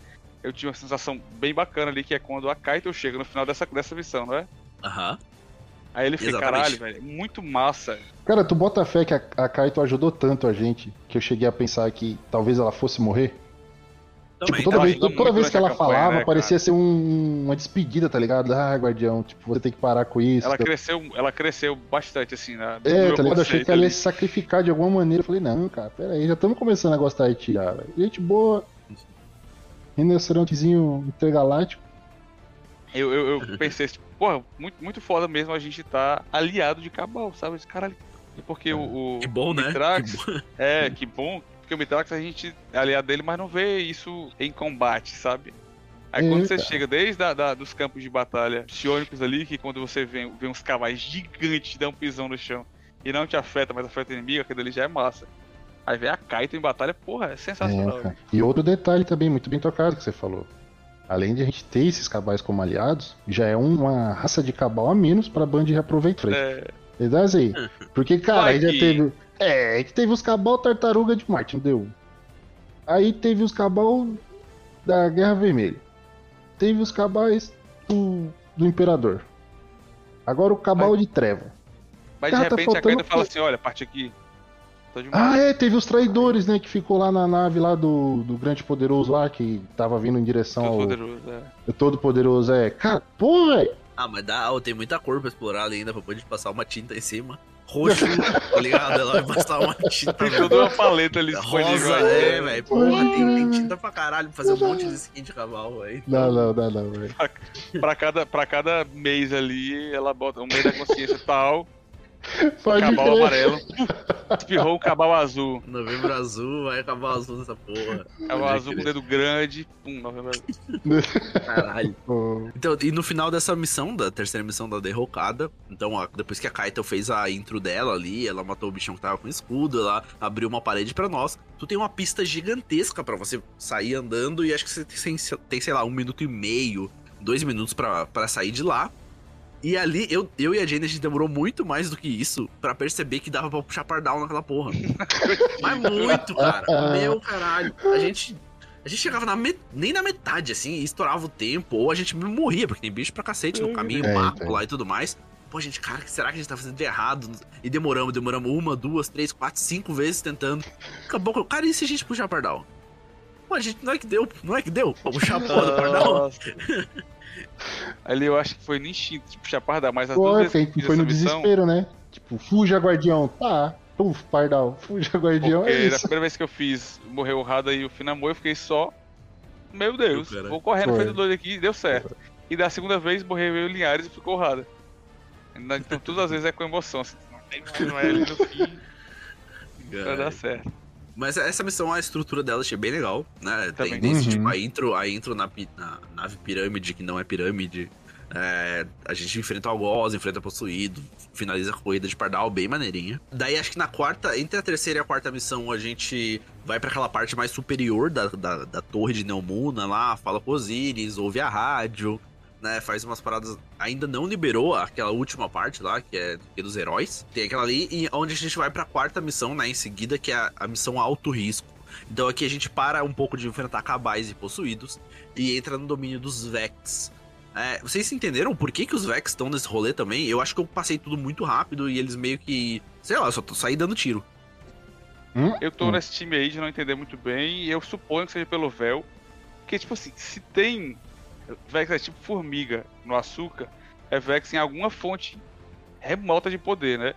eu tive uma sensação bem bacana ali, que é quando a Kaito chega no final dessa, dessa missão, não é? Aham. Aí ele fica, Exatamente. caralho, velho, muito massa. Cara, tu bota fé que a, a Kaito ajudou tanto a gente que eu cheguei a pensar que talvez ela fosse morrer. Também, tipo, toda vez, toda vez que ela campanha, falava, né, parecia ser um- uma despedida, tá ligado? Ah, guardião, tipo, você tem que parar com isso. Ela cresceu, ela cresceu bastante, assim, na, no É, meu tá ligado? Eu achei que ela ia se sacrificar de alguma maneira. Eu falei, não, cara, pera aí, já estamos começando a gostar de ti já, velho. Gente boa. Rinocerontezinho intergaláctico. Eu, eu, eu pensei, tipo, porra, muito, muito foda mesmo a gente tá aliado de Cabal, sabe? Esse caralho. Porque o, o Que bom, né? Mitrax, Que bom. é, que bom, porque o Mitrax a gente é aliado dele, mas não vê isso em combate, sabe? Aí quando você cara. chega desde a, da, dos campos de batalha psiônicos ali, que quando você vê, vê uns cavais gigantes te dão um pisão no chão e não te afeta, mas afeta o inimigo, aquilo ali já é massa. Aí vem a Kaito em batalha, porra, é sensacional. É. E outro detalhe também, muito bem tocado que você falou. Além de a gente ter esses cabais como aliados, já é uma raça de cabal a menos pra Band reaproveitar. É, Verdade aí. Porque, cara, aí já teve. É, a gente teve os cabal tartaruga de Marte, não deu? Aí teve os cabal da Guerra Vermelha. Teve os cabais do, do Imperador. Agora o cabal de Treva. mas de Cara, tá repente a faltando Kaito fala que- assim, olha, parte aqui. Ah, é, teve os traidores, né? Que ficou lá na nave lá do, do Grande Poderoso lá, que tava vindo em direção Todo ao poderoso, é. Todo Poderoso. É, cara, pô, velho. Ah, mas dá, tem muita cor pra explorar ali ainda pra poder passar uma tinta em cima. Roxo, tá ligado? Ela vai passar uma tinta Tem toda uma paleta ali disponível rosa, aí, é, né? velho. Porra, tem, tem tinta pra caralho pra fazer um monte de skin de cavalo, velho. Não, não, não, não, velho. Pra cada, pra cada mês ali, ela bota um mês da consciência tal, Pode cabal crer. amarelo, espirrou um cabal azul. Novembro azul, vai acabar azul nessa porra. Cabal Pode azul com crer. dedo grande, pum, novembro azul. Caralho. Então, e no final dessa missão, da terceira missão da derrocada, então, ó, depois que a Kaito fez a intro dela ali, ela matou o bichão que tava com escudo, ela abriu uma parede pra nós. Tu tem uma pista gigantesca pra você sair andando e acho que você tem, tem, sei lá, um minuto e meio, dois minutos pra, pra sair de lá. E ali, eu, eu e a Jane, a gente demorou muito mais do que isso pra perceber que dava pra puxar pardal naquela porra. Mas muito, cara. Meu caralho. A gente. A gente chegava na met... nem na metade, assim, e estourava o tempo, ou a gente morria, porque tem bicho pra cacete no caminho, É, mato então. lá e tudo mais. Pô, gente, cara, será que a gente tá fazendo de errado? E demoramos, demoramos uma, duas, três, quatro, cinco vezes tentando. Acabou com. Cara, e se a gente puxar pardal? Pô, a gente não é que deu, não é que deu? Vou puxar a porra do pardal. Ali eu acho que foi no instinto de puxar pardal, mas as Pô, duas vezes foi, eu foi no missão, desespero, né? Tipo, fuja, guardião. Tá. Puf, pardal. Fuja, guardião. Porque É da isso. primeira vez que eu fiz, morreu o Rada e o Finamor, eu fiquei só. Meu Deus, cara. vou correndo, Foi. feito doido aqui e deu certo. E da segunda vez morreu eu Linhares e ficou o Rada. Então todas as vezes é com emoção. Assim, não tem não é ali no fim, vai dar certo. Mas essa missão, a estrutura dela achei bem legal, né? Tem Também. desde, Uhum. tipo, a intro, a intro na, na nave pirâmide, que não é pirâmide. É, a gente enfrenta o algoz, enfrenta o possuído, finaliza a corrida de pardal, bem maneirinha. Daí acho que na quarta, entre a terceira e a quarta missão, a gente vai pra aquela parte mais superior da, da, da torre de Neomuna lá, fala com Osiris, ouve a rádio, né? Faz umas paradas. Ainda não liberou aquela última parte lá, que é que é dos heróis. Tem aquela ali, e onde a gente vai pra quarta missão, né? Em seguida, que é a, a missão alto risco. Então aqui a gente para um pouco de enfrentar cabais e possuídos e entra no domínio dos Vex. É, vocês entenderam por que, que os Vex estão nesse rolê também? Eu acho que eu passei tudo muito rápido e eles meio que. Sei lá, só tô saí dando tiro. Hum? Eu tô Hum. nesse time aí de não entender muito bem, e eu suponho que seja pelo véu. Porque, tipo assim, se tem Vex é tipo formiga no açúcar, é Vex em alguma fonte remota de poder, né?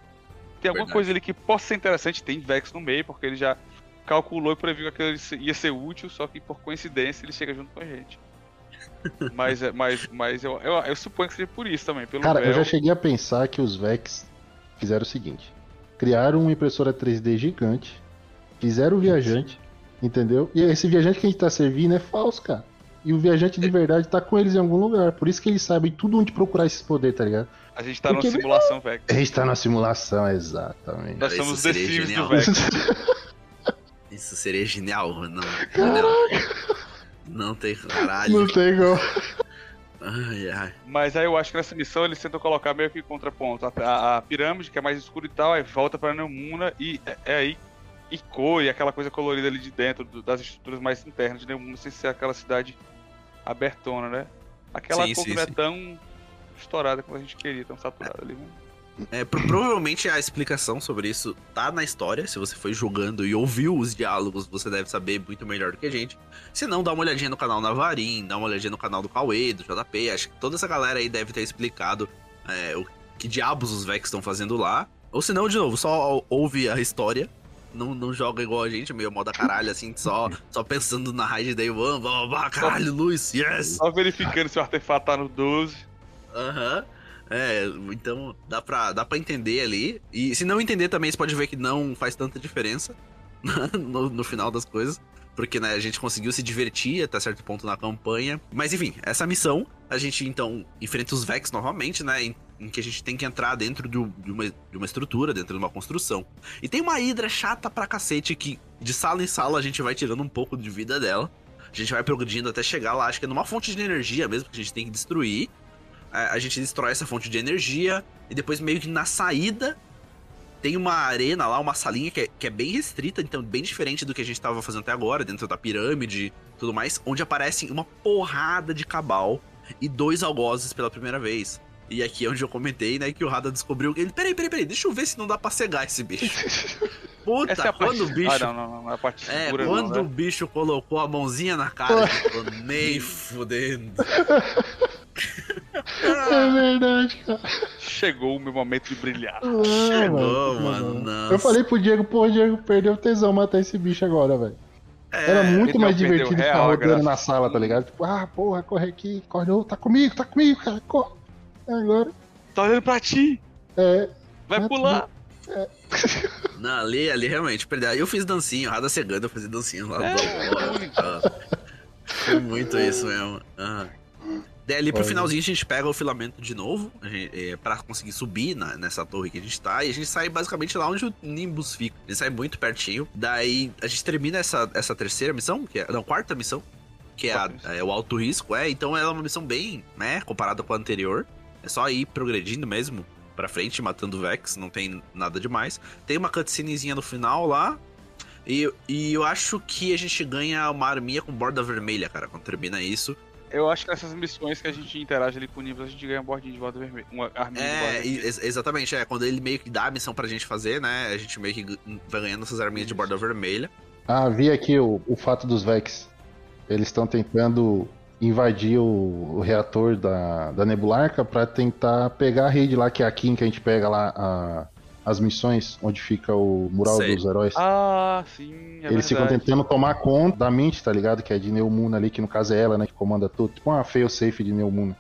Tem alguma Verdade. coisa ali que possa ser interessante, tem Vex no meio, porque ele já calculou e previu que aquilo ia ser útil, só que por coincidência ele chega junto com a gente. mas é- mas, mas eu, eu, eu suponho que seja por isso também, pelo Cara, eu já cheguei a pensar que os Vex fizeram o seguinte: criaram uma impressora 3D gigante, fizeram o viajante, entendeu? E esse viajante que a gente tá servindo é falso, cara. E o viajante de verdade tá com eles em algum lugar. Por isso que eles sabem tudo onde procurar esses poderes, tá ligado? A gente tá numa Porque- simulação Vex. A gente tá na simulação, exatamente. Nós Isso somos The genial. do Vex. Isso seria genial, não. Não, não tem caralho. Não tem igual. Ai, ai. Mas aí eu acho que nessa missão eles tentam colocar meio que contraponto. A, a- a pirâmide, que é mais escura e tal, aí volta pra Neumuna e é, é aí. E cor, e aquela coisa colorida ali de dentro do- das estruturas mais internas de Neumuna, sem ser aquela cidade abertona, né? Aquela Sim, cor sim, não é sim. tão estourada como a gente queria, tão saturada ali. Né? É, pro- provavelmente a explicação sobre isso tá na história. Se você foi jogando e ouviu os diálogos, você deve saber muito melhor do que a gente. Se não, dá uma olhadinha no canal Navarim, dá uma olhadinha no canal do Cauê, do JP. Acho que toda essa galera aí deve ter explicado é, o que diabos os Vex estão fazendo lá. Ou se não, de novo, só ouve a história. Não, não joga igual a gente, meio moda caralho, assim, só, só pensando na raid Day One, blá, blá, blá, caralho, Luiz, yes! Só verificando se o artefato tá no 12. Aham. É, então dá pra, dá pra entender ali. E se não entender também, você pode ver que não faz tanta diferença no, no final das coisas. Porque né, a gente conseguiu se divertir até certo ponto na campanha. Mas enfim, essa missão, a gente então enfrenta os Vex novamente, né? Em, que a gente tem que entrar dentro de, uma, de uma estrutura, dentro de uma construção. E tem uma hidra chata pra cacete que de sala em sala a gente vai tirando um pouco de vida dela. A gente vai progredindo até chegar lá, acho que é numa fonte de energia mesmo que a gente tem que destruir. A, a gente destrói essa fonte de energia e depois meio que na saída tem uma arena lá, uma salinha que é, que é bem restrita, então bem diferente do que a gente tava fazendo até agora, dentro da pirâmide tudo mais, onde aparecem uma porrada de cabal e dois algozes pela primeira vez. E aqui é onde eu comentei, né, que o Rada descobriu. Ele, peraí, peraí, peraí, deixa eu ver se não dá pra cegar esse bicho. Puta, Essa é a quando parte... o bicho. Ah, não, não, não, é a parte É, segura, quando não, o né? bicho colocou a mãozinha na cara, ele falou, nem fudendo. É verdade, cara. Chegou o meu momento de brilhar. É, Chegou, mano, nossa. Eu falei pro Diego, pô, Diego, perdeu o tesão matar esse bicho agora, velho. É, Era muito mais divertido ficar rodando na sala, tá ligado? Tipo, ah, porra, corre aqui, corre, tá comigo, tá comigo, cara, corre. Agora, Tá olhando pra ti! é, Vai pular! Não, ali, ali realmente, perdeu. Eu fiz dancinho, Rada cegando, eu fiz dancinho lá É, do Foi muito isso mesmo. Ah. Daí ali pro finalzinho a gente pega o filamento de novo, a gente, é, pra conseguir subir na- nessa torre que a gente tá, e a gente sai basicamente lá onde o Nimbus fica. A gente sai muito pertinho. Daí a gente termina essa, essa terceira missão, que é, não, quarta missão, que é, a- é o alto risco, é, então ela é uma missão bem, né, comparada com a anterior. É só ir progredindo mesmo pra frente, matando o Vex, não tem nada demais. Tem uma cutscenezinha no final lá. E, e eu acho que a gente ganha uma arminha com borda vermelha, cara, quando termina isso. Eu acho que nessas missões que a gente interage ali com níveis, a gente ganha um bordinho de borda vermelha. Uma arminha de borda É, vermelha. ex- exatamente, é. Quando ele meio que dá a missão pra gente fazer, né? A gente meio que vai ganhando essas arminhas de borda vermelha. Ah, vi aqui o, o fato dos Vex. Eles estão tentando invadir o, o reator da, da Nebularca pra tentar pegar a rede lá, que é a Kim que a gente pega lá a- as missões, onde fica o mural Sei. dos heróis. Ah, sim, é Eles ficam verdade. tentando tomar conta da mente, tá ligado? Que é de Neumuna ali, que no caso é ela, né? Que comanda tudo. Tipo uma fail-safe de Neumuna.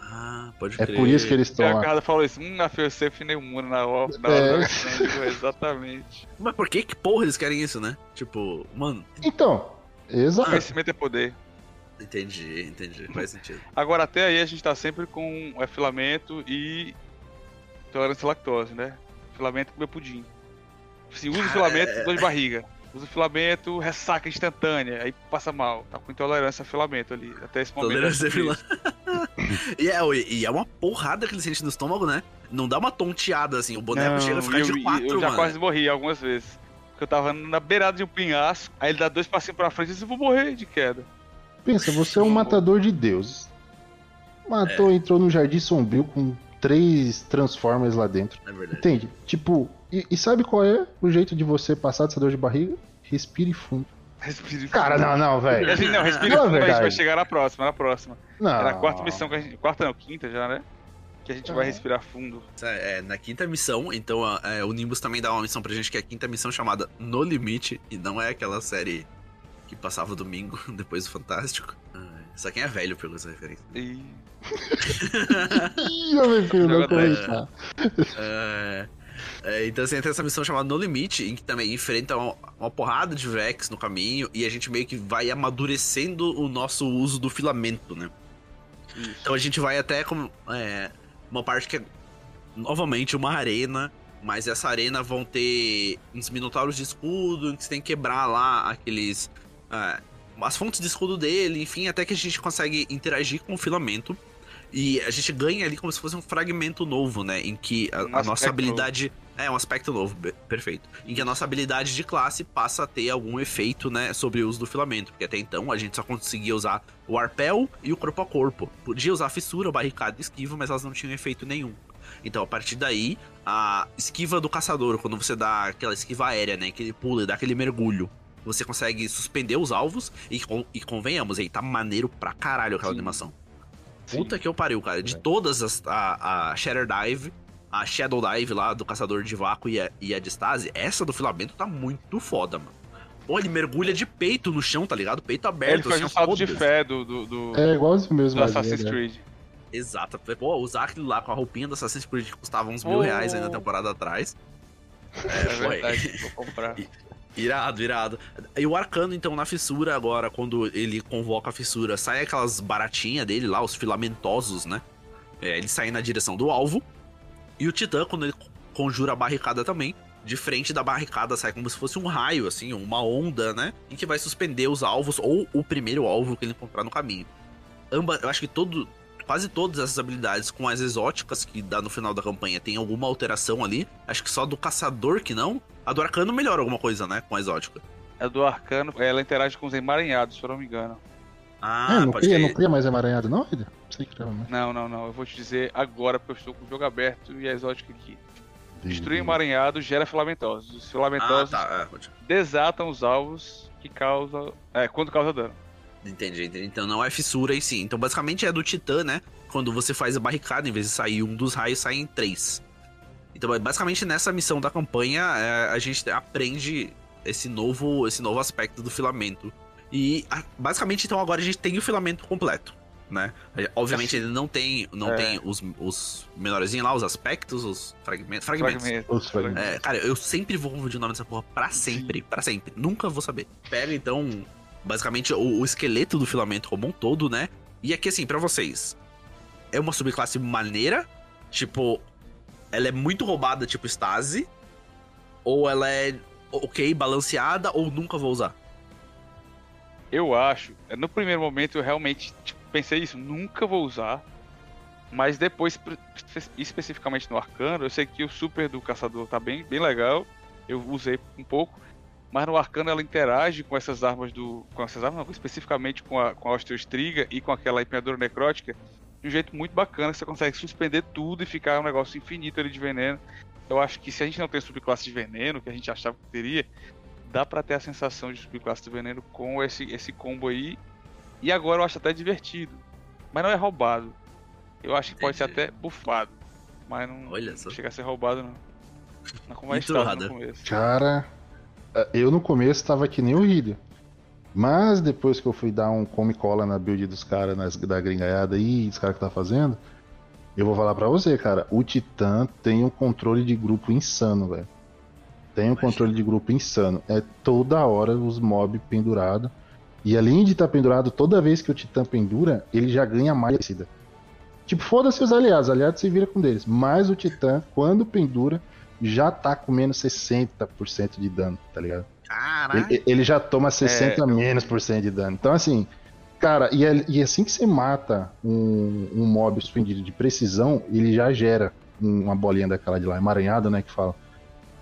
Ah, pode É crer. por isso que eles estão lá. Ricardo falou isso, hum, a Feocef nem o muro na hora, na É. da Exatamente. Mas por que que porra eles querem isso, né? Tipo, mano, Então, exato. Conhecimento é poder. Entendi, entendi. Faz sentido. Agora, até aí a gente tá sempre com é, filamento e tolerância à lactose, né? Filamento e comer pudim. Se usa o filamento, dor de barriga. Usa o filamento, ressaca instantânea, aí passa mal. Tá com intolerância a filamento ali, até esse momento. Tolerância é a isso. e, é, e é uma porrada que ele sente no estômago, né? Não dá uma tonteada assim, o boneco Não, chega a ficar eu, de quatro, eu já mano. quase morri algumas vezes. Porque eu tava na beirada de um pinhasco, aí ele dá dois passinhos pra frente e disse, eu vou morrer de queda. Pensa, você é um matador de deuses. Matou, É. entrou no Jardim Sombrio com três Transformers lá dentro. É verdade. Entende? Tipo, e, e sabe qual é o jeito de você passar dessa dor de barriga? Respire fundo. Respire. Cara, não, não, velho. Assim, não, respire Não é fundo, a gente vai chegar na próxima, na próxima. Não. Era a quarta missão que a gente. Quarta não, quinta já, né? Que a gente vai É. respirar fundo. É, na quinta missão, então a- é, o Nimbus também dá uma missão pra gente que é a quinta missão chamada No Limite, e não é aquela série que passava domingo depois do Fantástico. Ah, Só quem é velho pegou essa referência. E. Ih, meu filho, não comentar. É, é, então assim, tem essa missão chamada No Limite, em que também enfrenta uma, uma porrada de Vex no caminho, e a gente meio que vai amadurecendo o nosso uso do filamento, né? Isso. Então a gente vai até com é, uma parte que é novamente uma arena, mas essa arena vão ter uns minotauros de escudo, em que você tem que quebrar lá aqueles. É, as fontes de escudo dele, enfim, até que a gente consegue interagir com o filamento. E a gente ganha ali como se fosse um fragmento novo, né? Em que a, Um a nossa habilidade. É, um aspecto novo, perfeito. Em que a nossa habilidade de classe passa a ter algum efeito, né, sobre o uso do filamento. Porque até então a gente só conseguia usar o arpel e o corpo a corpo. Podia usar fissura, barricada e esquiva, mas elas não tinham efeito nenhum. Então, a partir daí, a esquiva do caçador, quando você dá aquela esquiva aérea, né, que ele pula e dá aquele mergulho, você consegue suspender os alvos e, e convenhamos, aí tá maneiro pra caralho aquela Sim. animação. Sim. Puta que eu pariu, cara. De todas as. A, a Shatter Dive, a Shadow Dive lá do Caçador de Vácuo e a, e a de Stasi, essa do filamento tá muito foda, mano. Pô, ele mergulha de peito no chão, tá ligado? Peito aberto. Ele faz assim, um salto de fé do, do, do, É igualzinho mesmo. do Assassin's né? Creed. Exato. Pô, usar aquilo lá com a roupinha do Assassin's Creed que custava uns mil Oh. reais aí na temporada atrás. É, foi. verdade, vou comprar. Irado, irado. E o Arcano, então, na fissura, agora, quando ele convoca a fissura, sai aquelas baratinhas dele lá, os filamentosos, né? É, ele sai na direção do alvo. E o Titã, quando ele conjura a barricada também, de frente da barricada sai como se fosse um raio, assim, uma onda, né? Em que vai suspender os alvos ou o primeiro alvo que ele encontrar no caminho. Amba, eu acho que todo, quase todas essas habilidades com as exóticas que dá no final da campanha tem alguma alteração ali. Acho que só do caçador que não. A do arcano melhora alguma coisa, né? Com a exótica. É do Arcano, ela interage com os emaranhados, se eu não me engano. Ah, É, não pode cria, crer. não cria mais emaranhado, não, Ida? Não sei que criava mais. Não, não, não. Eu vou te dizer agora, porque eu estou com o jogo aberto e a exótica aqui. Destruir Uhum. emaranhado gera filamentosos. Os Ah, filamentosos tá. é, pode- desatam os alvos que causam. É, quando causa dano. Entendi, entendi. Então não é fissura em si. Então basicamente é do Titã, né? Quando você faz a barricada, em vez de sair um dos raios, saem três. Então basicamente nessa missão da campanha, é, a gente aprende esse novo, esse novo aspecto do filamento. E a- basicamente então agora a gente tem o filamento completo. Né? É, Obviamente ele não tem, não É. tem os, os menorzinhos lá, os aspectos, os fragmentos. Fragmentos. Fragmento. Os fragmentos. É, cara, eu sempre vou confundir o nome dessa porra pra sempre, pra sempre. Nunca vou saber. Pega então, basicamente, o, o esqueleto do filamento como um todo, né? E aqui, assim, pra vocês, é uma subclasse maneira? Tipo, ela é muito roubada, tipo Stasi? Ou ela é ok, balanceada, ou nunca vou usar? Eu acho. é, No primeiro momento eu realmente tipo, pensei isso, nunca vou usar. Mas depois, especificamente no Arcano, eu sei que o super do caçador tá bem, bem legal. Eu usei um pouco. Mas no Arcano ela interage com essas armas do. Com essas armas, não, especificamente com a, com a Osteostriga e com aquela Empunhadura Necrótica, de um jeito muito bacana, que você consegue suspender tudo e ficar um negócio infinito ali de veneno. Eu acho que se a gente não tem subclasse de veneno, que a gente achava que teria, dá para ter a sensação de subclasse de veneno com esse, esse combo aí. E agora eu acho até divertido. Mas não é roubado. Eu acho que pode ser até bufado. Mas não, Olha só. não chega a ser roubado, não. Não como é no começo. Cara, eu no começo tava que nem o Hillian. Mas depois que eu fui dar um come cola na build dos caras da gringaiada aí, dos caras que tá fazendo, eu vou falar pra você, cara, o Titã tem um controle de grupo insano, velho. Tem um Imagina. controle de grupo insano. É toda hora os mob pendurado. E além de estar pendurado, toda vez que o Titã pendura, ele já ganha mais descida. Tipo, foda-se os aliados, aliados se vira com deles. Mas o Titã, quando pendura, já tá comendo 60% de dano, tá ligado? Caralho. Ele, ele já toma 60 menos por cento de dano. Então, assim, cara, e, é- e assim que você mata um, um mob suspendido de precisão, ele já gera um- uma bolinha daquela de lá, emaranhada, né, que fala.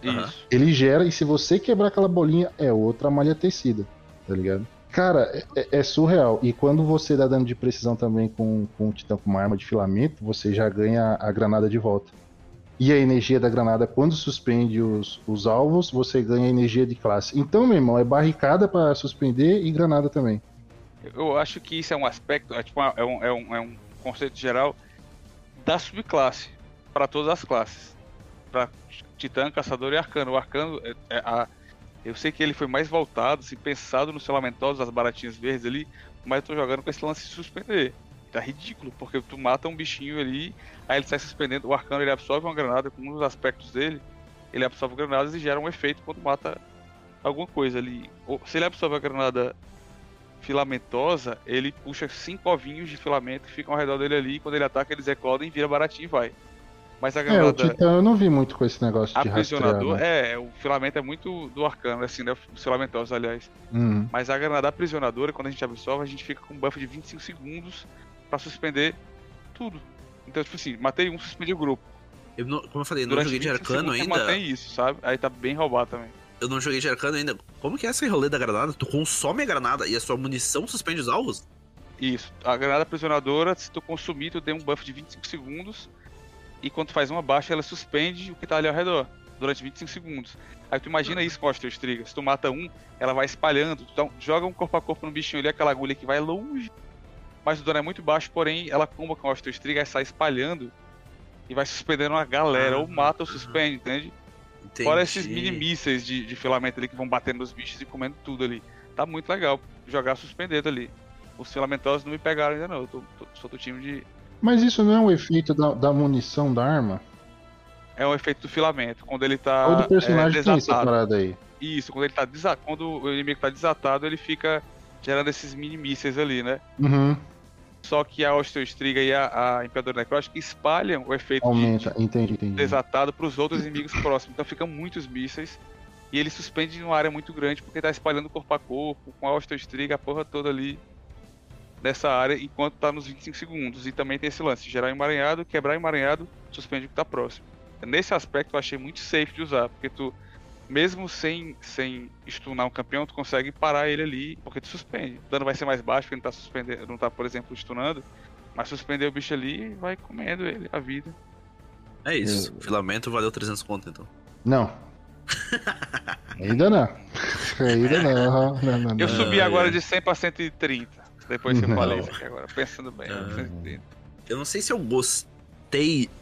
Isso. Ele gera, e se você quebrar aquela bolinha, é outra malha tecida, tá ligado? Cara, é, é- é surreal. E quando você dá dano de precisão também com, com o Titã com uma arma de filamento, você já ganha a granada de volta. E a energia da granada, quando suspende os, os alvos, você ganha energia de classe. Então, meu irmão, é barricada pra suspender e granada também. Eu acho que isso é um aspecto, é, tipo, é, um, é, um, é um conceito geral da subclasse para todas as classes. Para Titã, Caçador e Arcano. O Arcano, é, é a, eu sei que ele foi mais voltado, assim, pensado nos filamentosos, as baratinhas verdes ali, mas eu tô jogando com esse lance de suspender. Tá ridículo, porque tu mata um bichinho ali, aí ele sai suspendendo. O Arcano ele absorve uma granada com um dos aspectos dele, ele absorve granadas e gera um efeito quando mata alguma coisa ali. Ou, se ele absorve a granada filamentosa, ele puxa cinco ovinhos de filamento que ficam ao redor dele ali, e quando ele ataca, eles eclodem, vira baratinho e vai. Mas a É, o granada Titã eu não vi muito com esse negócio de rastrear. aprisionador, né? é, o filamento é muito do arcano, assim, né? Os filamentosos, aliás. Uhum. Mas a granada aprisionadora, quando a gente absorve, a gente fica com um buff de 25 segundos pra suspender tudo. Então, tipo assim, matei um, suspendi o grupo. Eu não- como eu falei, eu não Durante joguei de 25 arcano ainda. mantém isso, sabe? Aí tá bem roubado também. Eu não joguei de arcano ainda. Como que é esse rolê da granada? Tu consome a granada e a sua munição suspende os alvos? Isso. A granada aprisionadora, se tu consumir, tu tem um buff de 25 segundos. E quando tu faz uma baixa, ela suspende o que tá ali ao redor. Durante 25 segundos. Aí tu imagina isso com a Osteostriga. Se tu mata um, ela vai espalhando. Então, joga um corpo a corpo no bichinho ali, aquela agulha que vai longe. Mas o dano é muito baixo, porém, ela comba com a Osteostriga e sai espalhando. E vai suspendendo uma galera. ou Ah, mata ou suspende, entende? Entendi. Fora esses mini mísseis de, de filamento ali que vão batendo nos bichos e comendo tudo ali. Tá muito legal jogar suspendendo ali. Os filamentosos não me pegaram ainda não. Eu tô, tô- sou do time de. Mas isso não é um efeito da, da munição da arma? É um efeito do filamento. Quando ele tá. Todo personagem é, tem essa desatado. parada aí. Isso, quando ele tá desa... quando o inimigo tá desatado, ele fica gerando esses mini mísseis ali, né? Uhum. Só que a Osteostriga e a, a Imperador Necrótica espalham o efeito de- Aumenta, entendi, entendi. desatado para os outros inimigos próximos. Então ficam muitos mísseis. E ele suspende numa área muito grande porque tá espalhando corpo a corpo, com a Osteostriga, a porra toda ali nessa área, enquanto tá nos 25 segundos. E também tem esse lance: gerar emaranhado, quebrar emaranhado, suspende o que tá próximo. Nesse aspecto eu achei muito safe de usar, porque tu, mesmo sem, sem stunar um campeão, tu consegue parar ele ali, porque tu suspende. O dano vai ser mais baixo, porque ele não tá suspendendo, não tá, por exemplo, stunando. Mas suspender o bicho ali vai comendo ele, a vida. É isso. Filamento valeu 300 conto, então. Não. Ainda não. Ainda não. não, não, Eu não. subi Ah, agora é. de 100 pra 130. Depois que eu Não. falei isso aqui agora. Pensando bem, Ah. 130. Eu não sei se eu gostei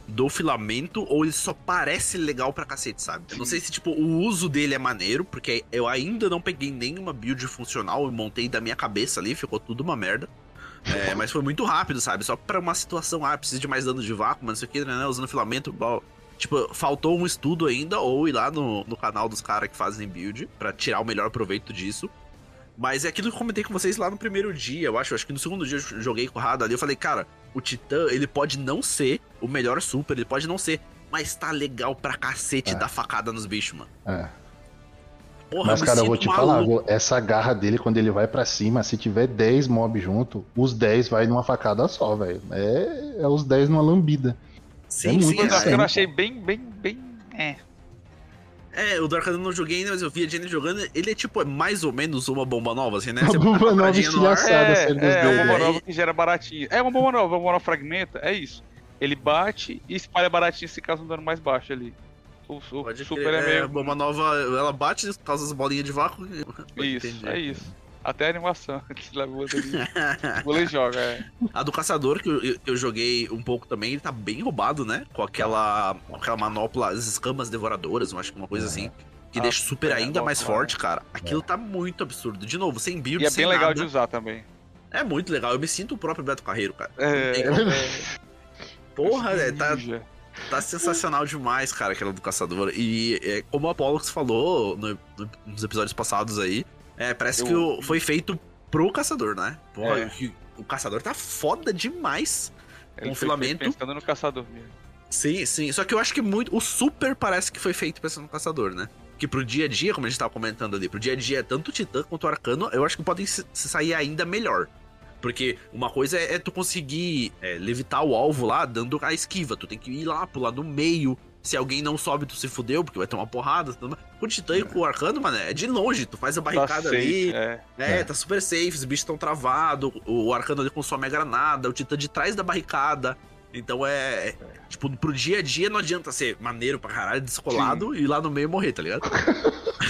do filamento ou ele só parece legal pra cacete, sabe? Eu não sei se, tipo, o uso dele é maneiro, porque eu ainda não peguei nenhuma build funcional e montei da minha cabeça ali, ficou tudo uma merda. É, mas foi muito rápido, sabe? Só pra uma situação, ah, precisa de mais dano de vácuo, mas não sei o que, né? Usando filamento, igual. Tipo, faltou um estudo ainda, ou ir lá no, no canal dos caras que fazem build, pra tirar o melhor proveito disso. Mas é aquilo que eu comentei com vocês lá no primeiro dia, eu acho. Acho que no segundo dia eu joguei com o Rada ali. Eu falei, cara, o Titã, ele pode não ser o melhor super, ele pode não ser, mas tá legal pra cacete É. dar facada nos bichos, mano. É. Porra, Mas, cara, eu vou te falar, maluco. viu? essa garra dele, quando ele vai pra cima, se tiver 10 mob junto, os 10 vai numa facada só, velho. É, é os 10 numa lambida. Sim, é muito sim, Sim, eu sim. achei bem, bem, bem. É. É, o Arcano eu não joguei ainda, mas eu vi a Jenny jogando. Ele é tipo, é mais ou menos uma bomba nova, assim, né? Uma bomba nova estilhaçada. É, é, é uma bomba dois. nova que gera baratinha. É uma bomba nova, uma bomba nova fragmenta, é isso. Ele bate e espalha baratinha se causa um dano mais baixo ali. O, o Pode super crer, é meio. a bomba nova, ela bate, causa as bolinhas de vácuo. e- Isso, Entendi. é isso. Até a animação que o. O goleiro joga, é. A do caçador, que eu, eu- joguei um pouco também, ele tá bem roubado, né? Com aquela, com aquela manopla, as escamas devoradoras, eu acho que uma coisa assim. Que Ah, deixa super é, ainda mais forte, cara. Aquilo tá muito absurdo. De novo, sem build, E é sem bem legal nada. de usar também. É muito legal. Eu me sinto o próprio Beto Carreiro, cara. É, como- Porra, é, tá, tá sensacional demais, cara, aquela do caçador. E é, como o Apollox falou no- no- nos episódios passados aí, é, parece Eu- que o- foi feito pro caçador, né? Porra, É. o caçador tá foda demais. Ele com foi filamento. Pensando no caçador mesmo. Sim, sim. Só que eu acho que muito. O Super parece que foi feito pensando no caçador, né? Que pro dia a dia, como a gente tava comentando ali, pro dia a dia, tanto o Titã quanto o Arcano, eu acho que podem se se sair ainda melhor. Porque uma coisa é, é tu conseguir é, levitar o alvo lá, dando a esquiva. Tu tem que ir lá, pular no meio. Se alguém não sobe, tu se fudeu, porque vai ter uma porrada. Com o Titã e com o Arcano, mano, é de longe. Tu faz a Tá barricada safe, ali. é. É, É. tá super safe, os bichos estão travados, o Arcano ali consome a granada, o Titã de trás da barricada. Então é, é, Tipo, pro dia a dia não adianta ser maneiro pra caralho, descolado e lá no meio morrer, tá ligado?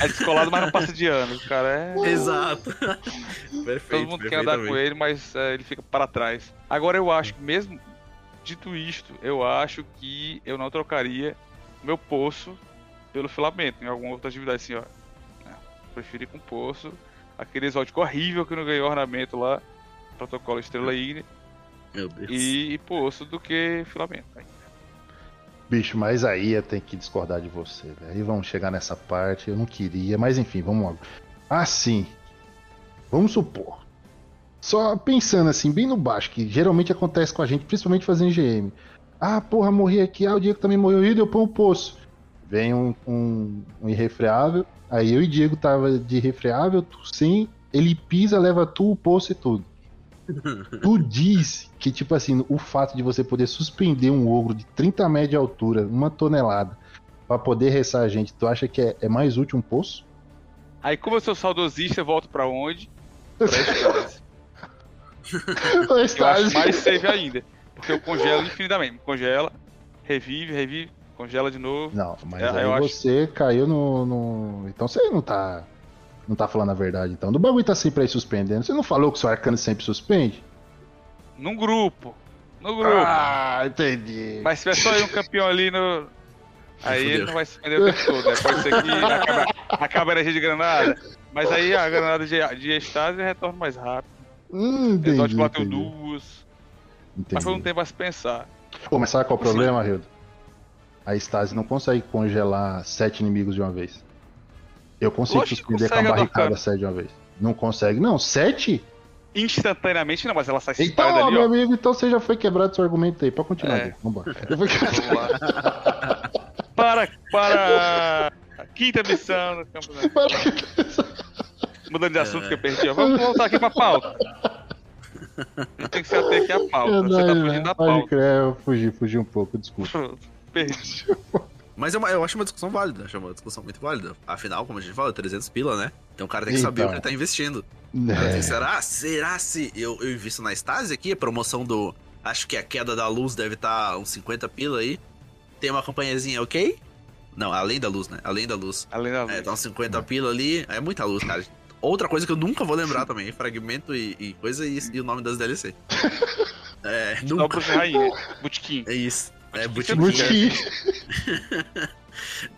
É descolado, mas não passa de anos. O cara é. Exato. perfeito. Todo mundo quer andar com ele, mas é, ele fica para trás. Agora eu acho que mesmo dito isto, eu acho que eu não trocaria meu poço pelo filamento em alguma outra atividade assim, ó. É, preferi com poço. Aquele exótico horrível que não ganhou ornamento lá. Protocolo Estrela Ígnea. Meu Deus. E, e poço do que filamento. Bicho, mas aí eu tenho que discordar de você, velho. Aí vamos chegar nessa parte, eu não queria, mas enfim, vamos lá. Assim, vamos supor. Só pensando assim, bem no baixo, que geralmente acontece com a gente, principalmente fazendo GM. Ah, porra, morri aqui, ah, o Diego também morreu, e eu põe um poço. Vem um, um, um irrefreável, aí eu e Diego tava de irrefreável, tu sim, ele pisa, leva tu, o poço e tudo. Tu diz que, tipo assim, o fato de você poder suspender um ogro de 30 metros de altura, uma tonelada, pra poder restar a gente, tu acha que é, é mais útil um poço? Aí, como eu sou saudosista, eu volto pra onde? Pra Eu acho mais safe ainda. Porque eu congelo infinitamente. Congela, revive, revive, congela de novo. Não, mas É, aí eu acho- você caiu no, no- Então você não tá. Não tá falando a verdade, então. Do bagulho tá sempre aí suspendendo. Você não falou que o seu arcano sempre suspende? Num grupo. No grupo. Ah, entendi. Mas se tiver só eu um campeão ali no. Aí Fudeu. ele não vai se prender o tempo todo, né? Pode ser que acabe, acabe a energia de granada. Mas aí a granada de, de estase retorna mais rápido. Hum, entendi. Exótico bateu entendi, duas. Entendi. Mas foi um tempo a se pensar. Pô, mas sabe qual é o problema, Rildo? A Stasi não consegue congelar sete inimigos de uma vez. Eu consigo Lógico suspender com a barricada sete de uma vez. Não consegue, não. Sete? Instantaneamente não, mas ela sai Então, ali, meu ó. amigo, então você já foi quebrado seu argumento aí. Pode continuar, É. Vambora. Vamos lá. Para, para a quinta missão no campo da... Mudando de assunto que eu perdi, ó. Vamos voltar aqui pra pauta. A gente tem que se ater aqui à pauta. Você tá fugindo da Pode pauta. crer, eu fugi, fugi um pouco, desculpa. Perdi. Mas é uma- eu acho uma discussão válida, acho uma discussão muito válida. Afinal, como a gente fala, é 300 pila, né? Então o cara tem que saber o Então. que ele tá investindo. Cara, É. tem- Será? Será se eu, eu invisto na Stasi aqui? A promoção do. Acho que a queda da luz deve estar uns 50 pila aí. Tem uma campanhazinha, ok? Não, além da luz, né? Além da luz. Além da luz. É, tá uns 50 pila ali. É muita luz, cara. Outra coisa que eu nunca vou lembrar também: fragmento e, e coisa e, e o nome das DLC. É, Só nunca. Rainha. Botequim. É isso. É. Muito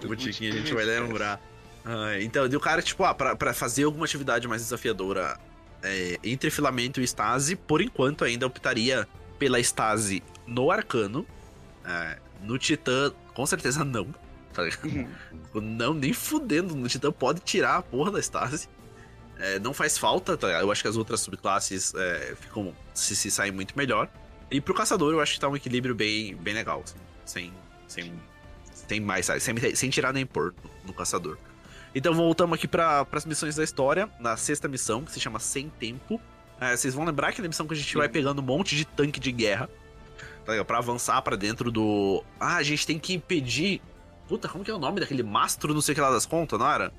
O botiquim a gente vai lembrar. Ah, então, e o cara, tipo, ah, pra, pra fazer alguma atividade mais desafiadora é, entre filamento e estase, por enquanto ainda optaria pela estase no arcano. É, no titã, com certeza não. Tá ligado? Não, nem fudendo. No titã pode tirar a porra da estase. É, não faz falta, tá ligado? Eu acho que as outras subclasses é, ficam se, se saem muito melhor. E pro caçador, eu acho que tá um equilíbrio bem, bem legal. assim, sem, sem, sem mais, sabe? Sem, sem tirar nem pôr no, no caçador. Então voltamos aqui para as missões da história. Na sexta missão, que se chama Sem Tempo. É, vocês vão lembrar que na missão que a gente vai pegando um monte de tanque de guerra. Tá ligado? Pra avançar pra dentro do. Ah, a gente tem que impedir Puta, como que é o nome daquele mastro não sei o que lá das contas, não era?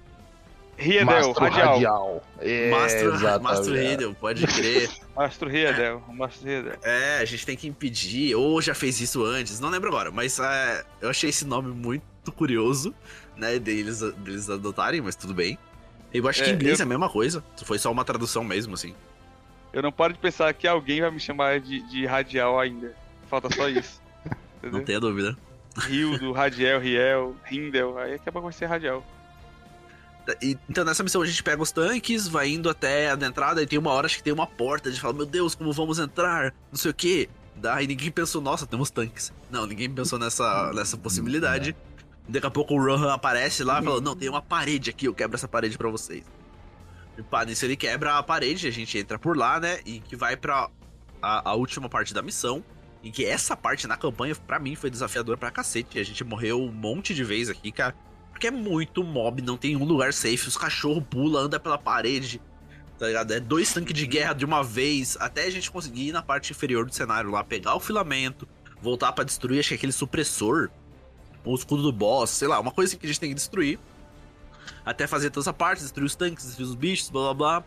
Riedel, Mastro radial. radial. É, Mastro. Mastro Riedel, pode crer. Mastro Riedel, Mastro Riedel. É, a gente tem que impedir, ou já fez isso antes, não lembro agora, mas é, eu achei esse nome muito curioso, né, deles, deles adotarem, mas tudo bem. Eu acho que É, em inglês eu- é a mesma coisa, foi só uma tradução mesmo, assim. Eu não paro de pensar que alguém vai me chamar de, de radial ainda. Falta só isso. Não tenha dúvida. Rildo, Radiel, Riel, Rindel. Aí acaba com ser radial. Então nessa missão a gente pega os tanques, vai indo até a entrada e tem uma hora acho que tem uma porta, a gente fala, meu Deus, como vamos entrar? Não sei o que. Daí ninguém pensou, nossa, temos tanques. Não, ninguém pensou nessa, nessa possibilidade. Daqui a pouco o Rohan aparece lá e fala, não, tem uma parede aqui, eu quebro essa parede pra vocês. E pá, nisso ele quebra a parede, a gente entra por lá, né? E que vai pra a, a última parte da missão. E que essa parte na campanha, pra mim, foi desafiadora pra cacete. A gente morreu um monte de vezes aqui, cara. Porque é muito mob, não tem um lugar safe. Os cachorros pulam, anda pela parede. Tá ligado? É dois tanques de guerra de uma vez. Até a gente conseguir ir na parte inferior do cenário lá, pegar o filamento, voltar pra destruir, acho que aquele supressor. O escudo do boss, sei lá, uma coisa que a gente tem que destruir. Até fazer toda essa parte, destruir os tanques, destruir os bichos, blá blá blá.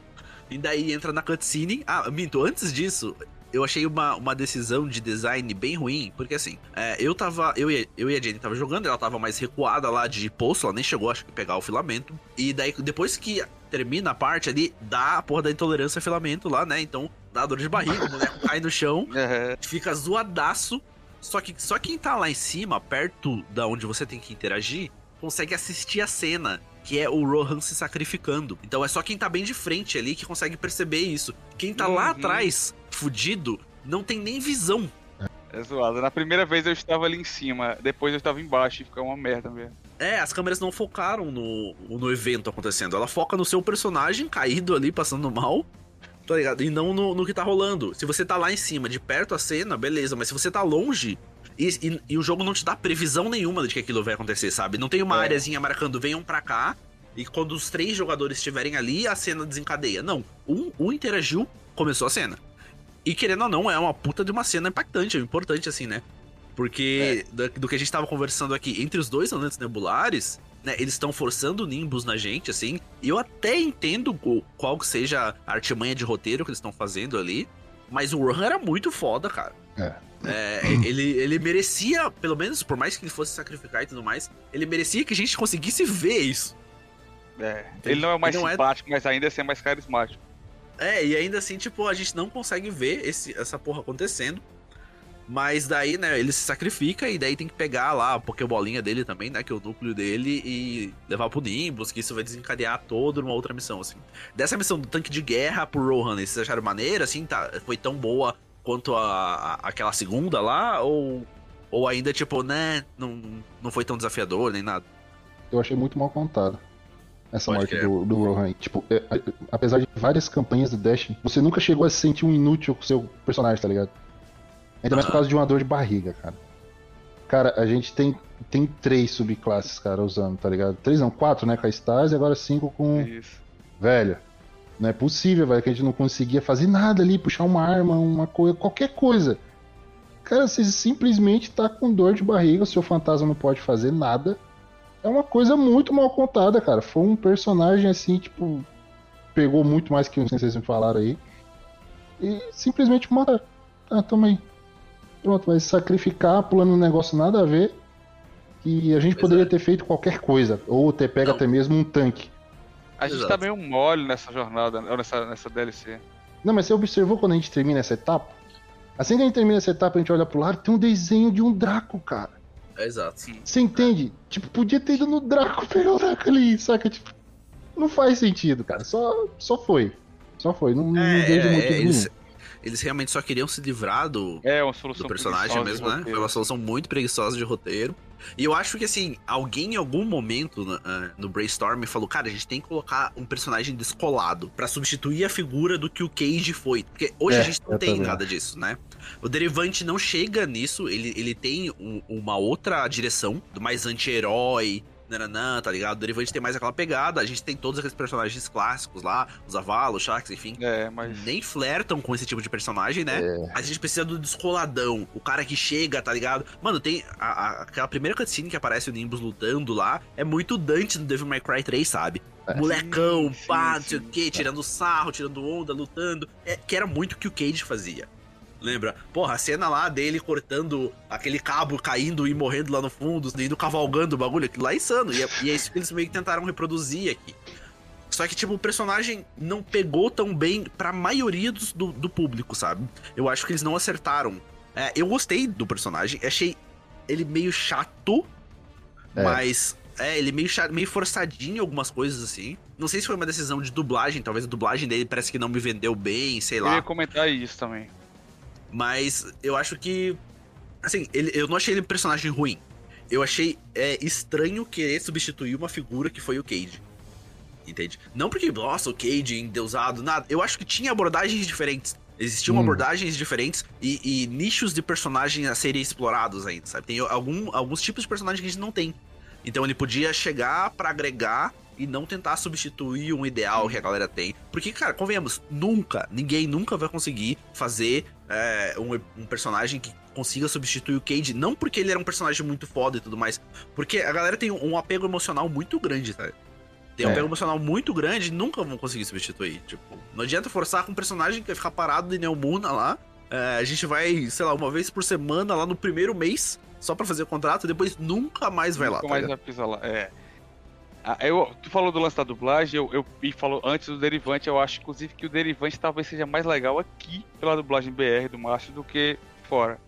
E daí entra na cutscene. Ah, minto, antes disso, eu achei uma, uma decisão de design bem ruim, porque assim, é, eu tava. Eu e, eu e a Jenny tava jogando, ela tava mais recuada lá de poço, ela nem chegou, acho que, pegar o filamento. E daí, depois que termina a parte ali, dá a porra da intolerância a filamento lá, né? Então, dá dor de barriga, o boneco cai no chão, fica zoadaço. Só que só quem tá lá em cima, perto da onde você tem que interagir, consegue assistir a cena. Que é o Rohan se sacrificando. Então é só quem tá bem de frente ali que consegue perceber isso. Quem tá lá Uhum. atrás, fudido, não tem nem visão. é zoado. Na primeira vez eu estava ali em cima, depois eu estava embaixo e fica uma merda mesmo. É, as câmeras não focaram no, no evento acontecendo. Ela foca no seu personagem caído ali, passando mal. Tá ligado? E não no, no que tá rolando. Se você tá lá em cima, de perto a cena, beleza. Mas se você tá longe. E, e- e o jogo não te dá previsão nenhuma de que aquilo vai acontecer, sabe? Não tem uma É. areazinha marcando, venham pra cá. E quando os três jogadores estiverem ali, a cena desencadeia. Não. Um, um interagiu, começou a cena. E querendo ou não, é uma puta de uma cena impactante, importante assim, né? Porque É. da- do, que a gente tava conversando aqui, entre os dois alantes nebulares, né, eles estão forçando nimbus na gente, assim, e eu até entendo qual que seja a artimanha de roteiro que eles estão fazendo ali, mas o Rohan era muito foda, cara. É. É, ele, ele merecia, pelo menos, por mais que ele fosse sacrificar e tudo mais, ele merecia que a gente conseguisse ver isso. É, ele não é o mais não é- simpático, mas ainda assim é mais carismático. É, e ainda assim, tipo, a gente não consegue ver esse, essa porra acontecendo. Mas daí, né, ele se sacrifica e daí tem que pegar lá a Pokébolinha dele também, né, que é o núcleo dele, e levar pro Nimbus, que isso vai desencadear toda uma outra missão, assim. Dessa missão do tanque de guerra pro Rohan, vocês acharam maneira, assim, tá, foi tão boa quanto a, a- aquela segunda lá? Ou, ou ainda, tipo, né, não, não foi tão desafiador nem nada? Eu achei muito mal contada. Essa Pode morte do, do Rohan. Tipo, é, é, apesar de várias campanhas do Dash, você nunca chegou a se sentir um inútil com o seu personagem, tá ligado? Ainda mais por Aham. causa de uma dor de barriga, cara. Cara, a gente tem, tem três subclasses, cara, usando, tá ligado? Três não, quatro, né? Com a Stars e agora cinco com. Isso. Velho. Não é possível, velho, que a gente não conseguia fazer nada ali, puxar uma arma, uma coisa, qualquer coisa. Cara, você simplesmente tá com dor de barriga, o seu fantasma não pode fazer nada. É uma coisa muito mal contada, cara. Foi um personagem assim, tipo. Pegou muito mais que vocês me falaram aí. E simplesmente mataram. Ah, toma aí. Pronto, vai sacrificar pulando um negócio nada a ver. E a gente Pois poderia é. ter feito qualquer coisa. Ou ter pego Não. até mesmo um tanque. A gente Exato. tá meio mole nessa jornada, ou nessa, nessa DLC. Não, mas você observou quando a gente termina essa etapa? Assim que a gente termina essa etapa, a gente olha pro lado, tem um desenho de um Draco, cara. exato. Você entende? Tipo, podia ter ido no Draco pegar o Draco ali, saca? Tipo, não faz sentido, cara. Só, só foi. Só foi. Não, não É, vejo é, motivo eles, nenhum. Eles realmente só queriam se livrar do, É uma solução do personagem mesmo, né? Foi uma solução muito preguiçosa de roteiro. E eu acho que, assim, alguém em algum momento no, ah, no brainstorm falou: cara, a gente tem que colocar um personagem descolado pra substituir a figura do que o Cage foi. Porque hoje É, a gente não tem também nada disso, né? O Derivante não chega nisso, ele, ele tem um- uma outra direção, do mais anti-herói, nananã, tá ligado? O Derivante tem mais aquela pegada, a gente tem todos aqueles personagens clássicos lá, os Avalos, Sharks, enfim. É, mas. Nem flertam com esse tipo de personagem, né? É. A gente precisa do descoladão, o cara que chega, tá ligado? Mano, tem a- a- aquela primeira cutscene que aparece o Nimbus lutando lá, é muito Dante do Devil May Cry 3, sabe? É. Molecão, Sim, pá, sim, não sei o sim. que, tirando sarro, tirando onda, lutando. É, que era muito o que o Cage fazia. Lembra? Porra, a cena lá dele cortando aquele cabo caindo e morrendo lá no fundo, indo cavalgando o bagulho, aquilo lá é insano. E é, e é isso que eles meio que tentaram reproduzir aqui. Só que, tipo, o personagem não pegou tão bem pra maioria dos- do, do público, sabe? Eu acho que eles não acertaram. É, eu gostei do personagem, achei ele meio chato, É. mas. É, ele meio, meio forçadinho em algumas coisas assim. Não sei se foi uma decisão de dublagem, talvez a dublagem dele parece que não me vendeu bem, sei Eu lá. ia comentar isso também. Mas eu acho que. Assim, ele, eu não achei ele um personagem ruim. Eu achei é, estranho querer substituir uma figura que foi o Cage. Entende? Não porque, nossa, o Cage endeusado, nada. Eu acho que tinha abordagens diferentes. Existiam Hum. abordagens diferentes e, e nichos de personagem a serem explorados ainda, sabe? Tem algum, alguns tipos de personagem que a gente não tem. Então ele podia chegar pra agregar e não tentar substituir um ideal que a galera tem. Porque, cara, convenhamos, nunca, ninguém nunca vai conseguir fazer é, um, um personagem que consiga substituir o Cage. Não porque ele era um personagem muito foda e tudo mais, porque a galera tem um apego emocional muito grande, sabe? Tem um É. apego emocional muito grande e nunca vão conseguir substituir. Tipo, não adianta forçar com um personagem que vai ficar parado em Neomuna lá. É, a gente vai, sei lá, uma vez por semana lá no primeiro mês, só pra fazer o contrato, e depois nunca mais vai lá. Nunca tá mais ligado? vai pisar lá. É. Ah, eu, tu falou do lance da dublagem, eu, eu e falou antes do Derivante, eu acho inclusive que o Derivante talvez seja mais legal aqui pela dublagem BR do Márcio do que fora.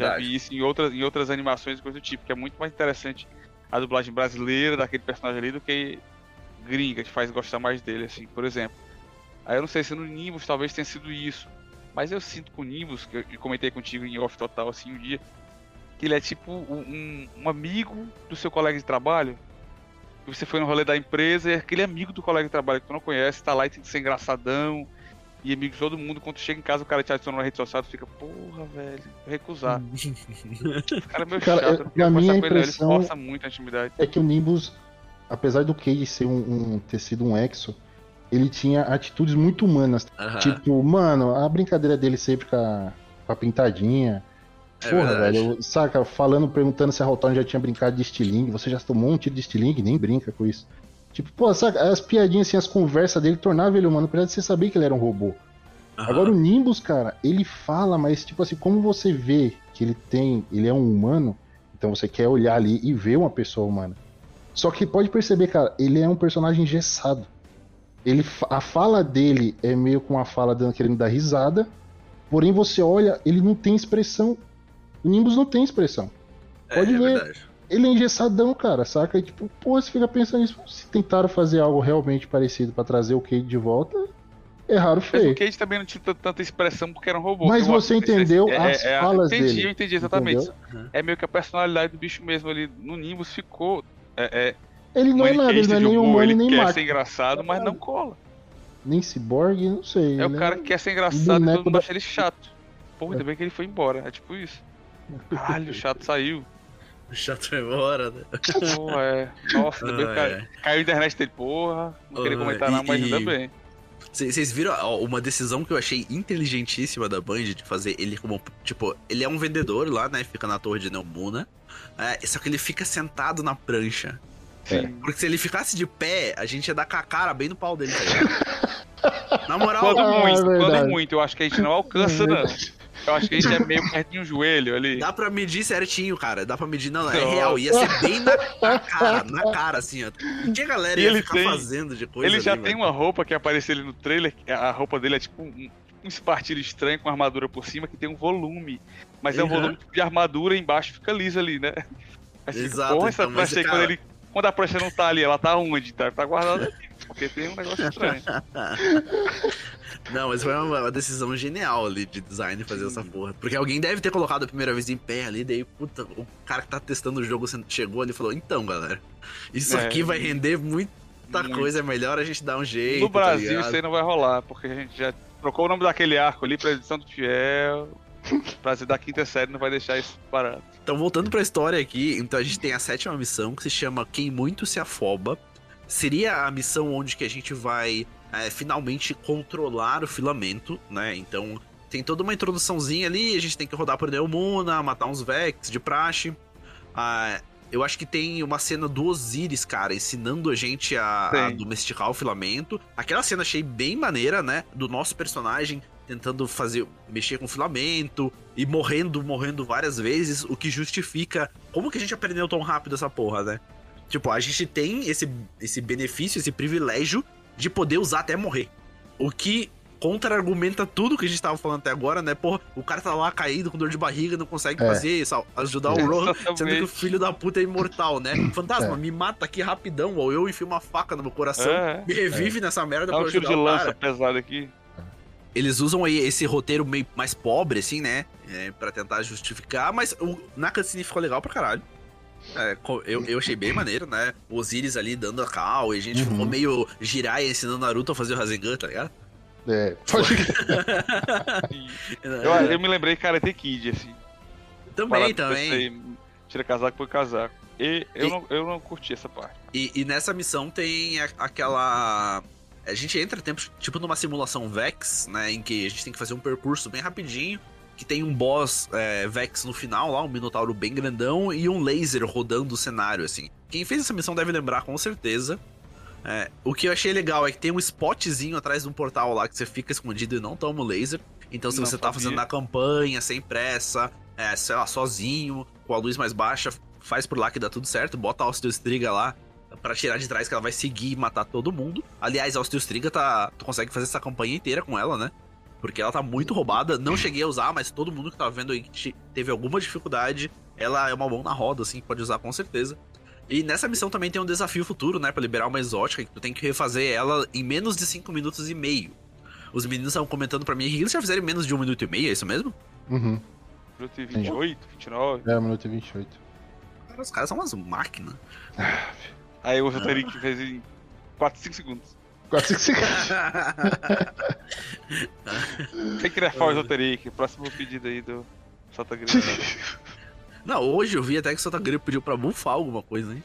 Já vi isso em outras, em outras animações e coisa do tipo, que é muito mais interessante a dublagem brasileira daquele personagem ali do que gringa, que faz gostar mais dele, assim, por exemplo. Aí eu não sei se no Nimbus talvez tenha sido isso, mas eu sinto com o Nimbus, que eu comentei contigo em off total assim um dia, que ele é tipo um- um amigo do seu colega de trabalho. Que você foi no rolê da empresa e é aquele amigo do colega de trabalho que tu não conhece, tá lá e tem que ser engraçadão. E amigo de todo mundo, quando tu chega em casa o cara te adiciona na rede social, tu fica, porra, velho, vou recusar. O cara é meio Cara, chato, eu- a com ele, não, ele impressão- força muito a intimidade. É que o Nimbus, apesar do Cage ser um, um- ter sido um exo, ele tinha atitudes muito humanas. Aham. Tipo, mano, a brincadeira dele sempre com a, com a pintadinha. É Porra, verdade. velho, saca, falando, perguntando se a Rotorn já tinha brincado de estilingue. Você já tomou um tiro de estilingue? Nem brinca com isso. Tipo, pô, saca, as piadinhas assim, as conversas dele tornavam ele humano, apesar de você saber que ele era um robô. Aham. Agora o Nimbus, cara, ele fala, mas tipo assim, como você vê que ele tem, ele é um humano, então você quer olhar ali e ver uma pessoa humana. Só que pode perceber, cara, ele é um personagem engessado. Ele, a fala dele é meio com a fala dando querendo dar risada, porém você olha, ele não tem expressão. O Nimbus não tem expressão. É, pode é ver. verdade. Ele é engessadão, cara, saca? E tipo, pô, você fica pensando nisso. Se tentaram fazer algo realmente parecido pra trazer o Cade de volta, erraram Mas feio. o Cage também não tinha tanta expressão porque era um robô. Mas você entendeu as a- falas entendi, dele, Eu entendi exatamente. entendeu? É meio que a personalidade do bicho mesmo ali no Nimbus ficou. É, é, Ele não é nada, ele não é nem humor, humano ele nem quer máquina. ser engraçado, mas não cola. Nem cyborg, não sei. É o cara que quer ser engraçado e todo mundo da- acha ele chato. Pô, ainda bem que ele foi embora. É tipo isso. Caralho, o chato saiu. O chato foi embora, né? Pô, é. Nossa, Ah, caiu, é. caiu a internet dele. Porra, não queria Ah, comentar e- nada, mas ainda bem. Vocês viram ó, uma decisão que eu achei inteligentíssima da Band de fazer ele como. Tipo, ele é um vendedor lá, né? Fica na torre de Neomuna. É, só que ele fica sentado na prancha. Sim. Porque se ele ficasse de pé, a gente ia dar com a cara bem no pau dele, tá ligado? Na moral, Quando Ah, muito, é quando muito, eu acho que a gente não alcança, não. Eu acho que a gente é meio pertinho do joelho ali. dá pra medir certinho, cara. Dá pra medir. Não, é Nossa. real. Ia ser bem na, na cara, na cara, assim, ó. O que a galera E ia ele ficar tem- fazendo de coisa Ele já ali, tem velho? uma roupa que apareceu ali no trailer, a roupa dele é tipo um, um espartilho estranho com armadura por cima que tem um volume. Mas é um Uhum. volume de armadura embaixo fica liso ali, né? Fica, Exato, porra, essa então, mas, prancha aí, cara- quando, ele, quando a prancha não tá ali, ela tá onde? Tá, tá guardada ali. Porque tem um negócio estranho. Não, mas foi uma, uma decisão genial ali de design fazer essa porra. Porque alguém deve ter colocado a primeira vez em pé ali, daí, puta, o cara que tá testando o jogo chegou ali e falou: então, galera, isso É, aqui vai render muita muito. coisa, é melhor a gente dar um jeito. No tá Brasil ligado? isso aí não vai rolar, porque a gente já trocou o nome daquele arco ali pra edição do Fiel. prazer da quinta série não vai deixar isso parado. Então, voltando pra história aqui, então a gente tem a sétima missão que se chama Quem Muito Se Afoba. Seria a missão onde que a gente vai é, finalmente controlar o filamento, né? Então, tem toda uma introduçãozinha ali, a gente tem que rodar por Neomuna, matar uns Vex de praxe. Ah, eu acho que tem uma cena do Osiris, cara, ensinando a gente a, a domesticar o filamento. Aquela cena achei bem maneira, né? Do nosso personagem tentando fazer mexer com o filamento e morrendo, morrendo várias vezes, o que justifica como que a gente aprendeu tão rápido essa porra, né? Tipo, a gente tem esse, esse benefício, esse privilégio de poder usar até morrer. O que contra-argumenta tudo que a gente tava falando até agora, né? Porra, o cara tá lá caído com dor de barriga, não consegue é. fazer, ajudar é. o Ron, sendo que o filho da puta é imortal, né? Fantasma, é. me mata aqui rapidão, ou eu enfio uma faca no meu coração, é. me revive nessa merda Dá pra um tiro de lança pesado aqui. Eles usam aí esse roteiro meio mais pobre, assim, né? É, para tentar justificar, mas o, na cutscene ficou legal pra caralho. É, eu, eu achei bem maneiro, né? O Osiris ali dando a cal e a gente uhum. ficou meio girar ensinando Naruto a fazer o Rasengan, tá ligado? É, pode eu, eu me lembrei Karate Kid, assim. Também, também. tira casaco por casaco. E eu, e, não, eu não curti essa parte. E, e nessa missão tem a, aquela. A gente entra tempo, tipo numa simulação Vex, né? Em que a gente tem que fazer um percurso bem rapidinho. Que tem um boss é, Vex no final lá, um Minotauro bem grandão e um laser rodando o cenário, assim. Quem fez essa missão deve lembrar com certeza. É, o que eu achei legal é que tem um spotzinho atrás de um portal lá que você fica escondido e não toma o laser. Então, se não você tá fazendo na campanha, sem pressa, é, sei lá, sozinho, com a luz mais baixa, faz por lá que dá tudo certo, bota a Osteostriga lá para tirar de trás que ela vai seguir e matar todo mundo. Aliás, a Osteostriga tá. Tu consegue fazer essa campanha inteira com ela, né? Porque ela tá muito roubada. Não cheguei a usar, mas todo mundo que tava vendo aí que teve alguma dificuldade, ela é uma mão na roda, assim, pode usar com certeza. E nessa missão também tem um desafio futuro, né? Pra liberar uma exótica, que tu tem que refazer ela em menos de 5 minutos e meio. Os meninos estavam comentando pra mim que eles já fizeram em menos de 1 um minuto e meio, é isso mesmo? Uhum. Minuto e 28, 29. É, 1 minuto e 28. Cara, os caras são umas máquinas. Aí o Rotarik fez em 4, 5 segundos. 4, 5 segundos. Tem que criar o Rotarik. Próximo pedido aí do Solta Grito. Não, hoje eu vi até que o Santa Gripe pediu pra bufar alguma coisa, hein?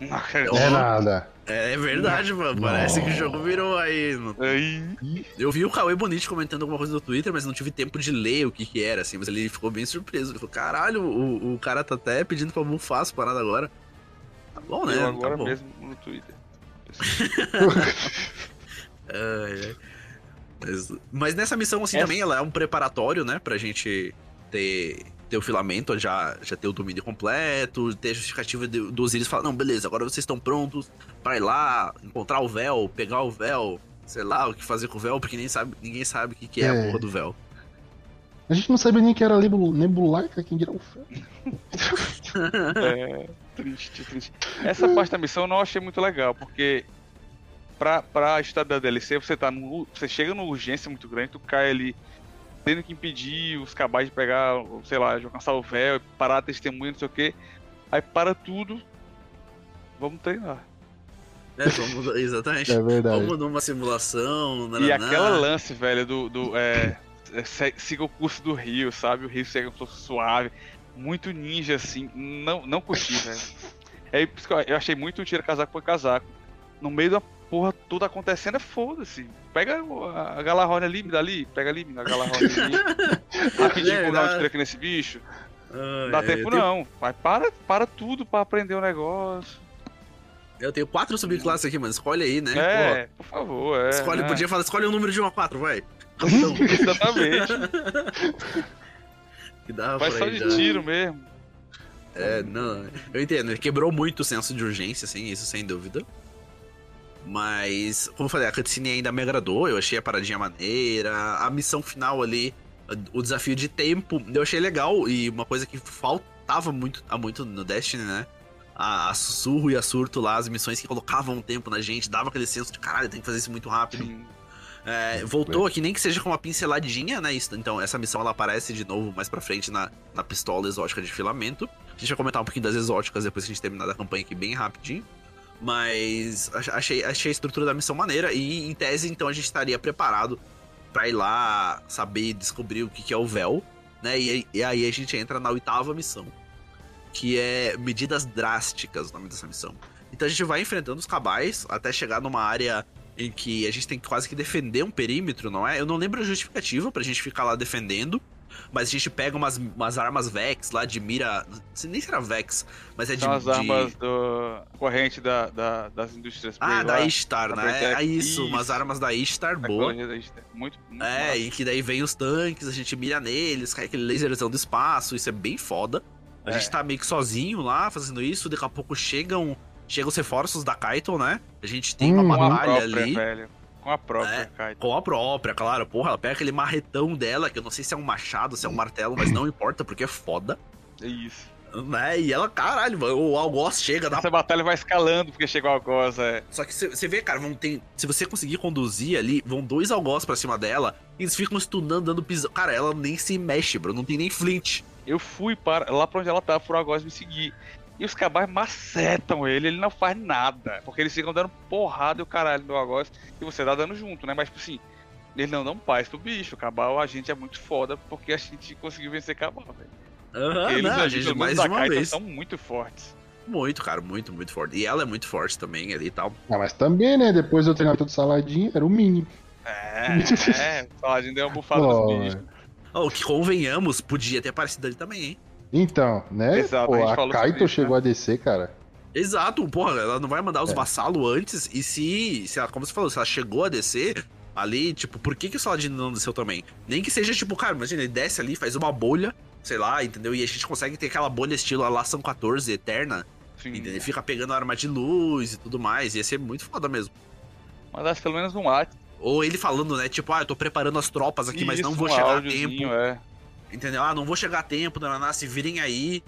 Não é nada. É, é verdade, mano. Parece que o jogo virou aí. Aí. Eu vi o Cauê Bonite comentando alguma coisa no Twitter, mas não tive tempo de ler o que que era, assim. Mas ele ficou bem surpreso. Ele falou: caralho, o, o cara tá até pedindo pra bufar as paradas agora. Tá bom, né? Eu agora tá bom. mesmo no Twitter. é, é. Mas, mas, nessa missão, assim, também, ela é um preparatório, né? Pra gente ter ter o filamento, já, já ter o domínio completo, ter a justificativa de, dos Osiris falar, não, beleza, agora vocês estão prontos para ir lá, encontrar o véu, pegar o véu, sei lá, o que fazer com o véu, porque nem sabe, ninguém sabe o que, que é, é, a porra do véu. A gente não sabia nem que era nebulaica, quem dirá o véu. é, triste, triste. Essa parte da missão eu não achei muito legal, porque pra, pra história da DLC, você tá no, você chega numa urgência muito grande, tu cai ali tendo que impedir os cabais de pegar, sei lá, alcançar o véu, parar a testemunha, não sei o que. Aí para tudo, vamos treinar. É, vamos, exatamente. É verdade. Vamos numa simulação. Nananá. E aquela lance, velho, do. do é, é siga o curso do rio, sabe? O rio segue um suave. Muito ninja, assim. Não, não curti, velho. É, eu achei muito tira casaco por casaco. No meio da porra toda acontecendo, é foda-se. Pega a Galarrone ali, me dá ali, pega ali, me dá a Galarrone ali. Rapidinho é, dar um aqui nesse bicho. Ah, dá é, tempo tenho... não. Mas para, para tudo pra aprender o negócio. Eu tenho quatro subclasses aqui, mano. Escolhe aí, né? É, Pô, por favor. É, escolhe, né? podia falar, escolhe um número de 1 a 4, vai. Então. Exatamente. que dá Vai só de já. tiro mesmo. É, não. Eu entendo, quebrou muito o senso de urgência, assim, isso sem dúvida. Mas, como eu falei, a cutscene ainda me agradou, eu achei a paradinha maneira, a missão final ali, o desafio de tempo, eu achei legal e uma coisa que faltava muito, há muito no Destiny, né? A, a sussurro e a surto lá, as missões que colocavam o tempo na gente, dava aquele senso de caralho, tem que fazer isso muito rápido. É, voltou aqui, nem que seja com uma pinceladinha, né? Então, essa missão ela aparece de novo mais pra frente na, na pistola exótica de filamento. A gente vai comentar um pouquinho das exóticas depois que a gente terminar a campanha aqui bem rapidinho. Mas achei, achei a estrutura da missão maneira e, em tese, então a gente estaria preparado para ir lá saber descobrir o que, que é o véu. né? E, e aí a gente entra na oitava missão, que é medidas drásticas, o nome dessa missão. Então a gente vai enfrentando os cabais até chegar numa área em que a gente tem que quase que defender um perímetro, não é? Eu não lembro a justificativa pra gente ficar lá defendendo. Mas a gente pega umas, umas armas Vex lá de mira. Nem se era Vex, mas é de. São as de- armas do corrente da, da- das indústrias. Ah, Play da lá, Ishtar, da né? É isso, umas armas da Ishtar da boa. da. Muito, muito É, massa. e que daí vem os tanques, a gente mira neles, cai aquele laserzão do espaço, isso é bem foda. A É. gente tá meio que sozinho lá fazendo isso, daqui a pouco chegam, chegam os reforços da Kaito, né? A gente tem uma Hum, Com a batalha própria, ali. velho. Com a própria, É, Kaito. Com a própria, claro. Porra, ela pega aquele marretão dela, que eu não sei se é um machado, se é um martelo, mas não importa, porque é foda. É isso. Né? E ela, caralho, mano, o Algoz chega, dá Essa batalha vai escalando porque chegou a Algoz, é. Só que você vê, cara, vão ter. Se você conseguir conduzir ali, vão dois algoz pra cima dela, e eles ficam stunando, dando pisão. Cara, ela nem se mexe, bro. Não tem nem flint. Eu fui para lá pra onde ela tava, pro Algoz me seguir. E os cabais macetam ele, ele não faz nada. Porque eles ficam dando porrada e o caralho do Algoz. E você dá dando junto, né? Mas, tipo assim, eles não dão paz pro bicho. O Cabal, a gente é muito foda porque a gente conseguiu vencer Cabal, velho. Aham, Porque não, a gente mais de da uma Kaito, vez. são muito fortes. Muito, cara, muito, muito forte. E ela é muito forte também ali e tal. Ah, mas também, né? Depois do treinamento saladinho, era o mínimo. É, é. Gente deu uma bufada Pô, nos bichos. Oh, que convenhamos, podia ter aparecido ali também, hein? Então, né? Exato, a Pô, a sobre Kaito isso, chegou a descer, cara. Exato, porra, ela não vai mandar os É. vassalos antes, e se, se ela, como você falou, se ela chegou a descer ali, tipo, por que, que o Saladino não desceu também? Nem que seja, tipo, cara, imagina, ele desce ali, faz uma bolha, sei lá, entendeu? E a gente consegue ter aquela bolha estilo a Lação 14 eterna, Sim. entendeu? Ele fica pegando arma de luz e tudo mais, ia ser muito foda mesmo. Mandasse pelo menos um ato. Ou ele falando, né, tipo, ah, eu tô preparando as tropas aqui, mas não Isso, vou um chegar a tempo, É. entendeu? Ah, não vou chegar a tempo, Nananá, se virem aí.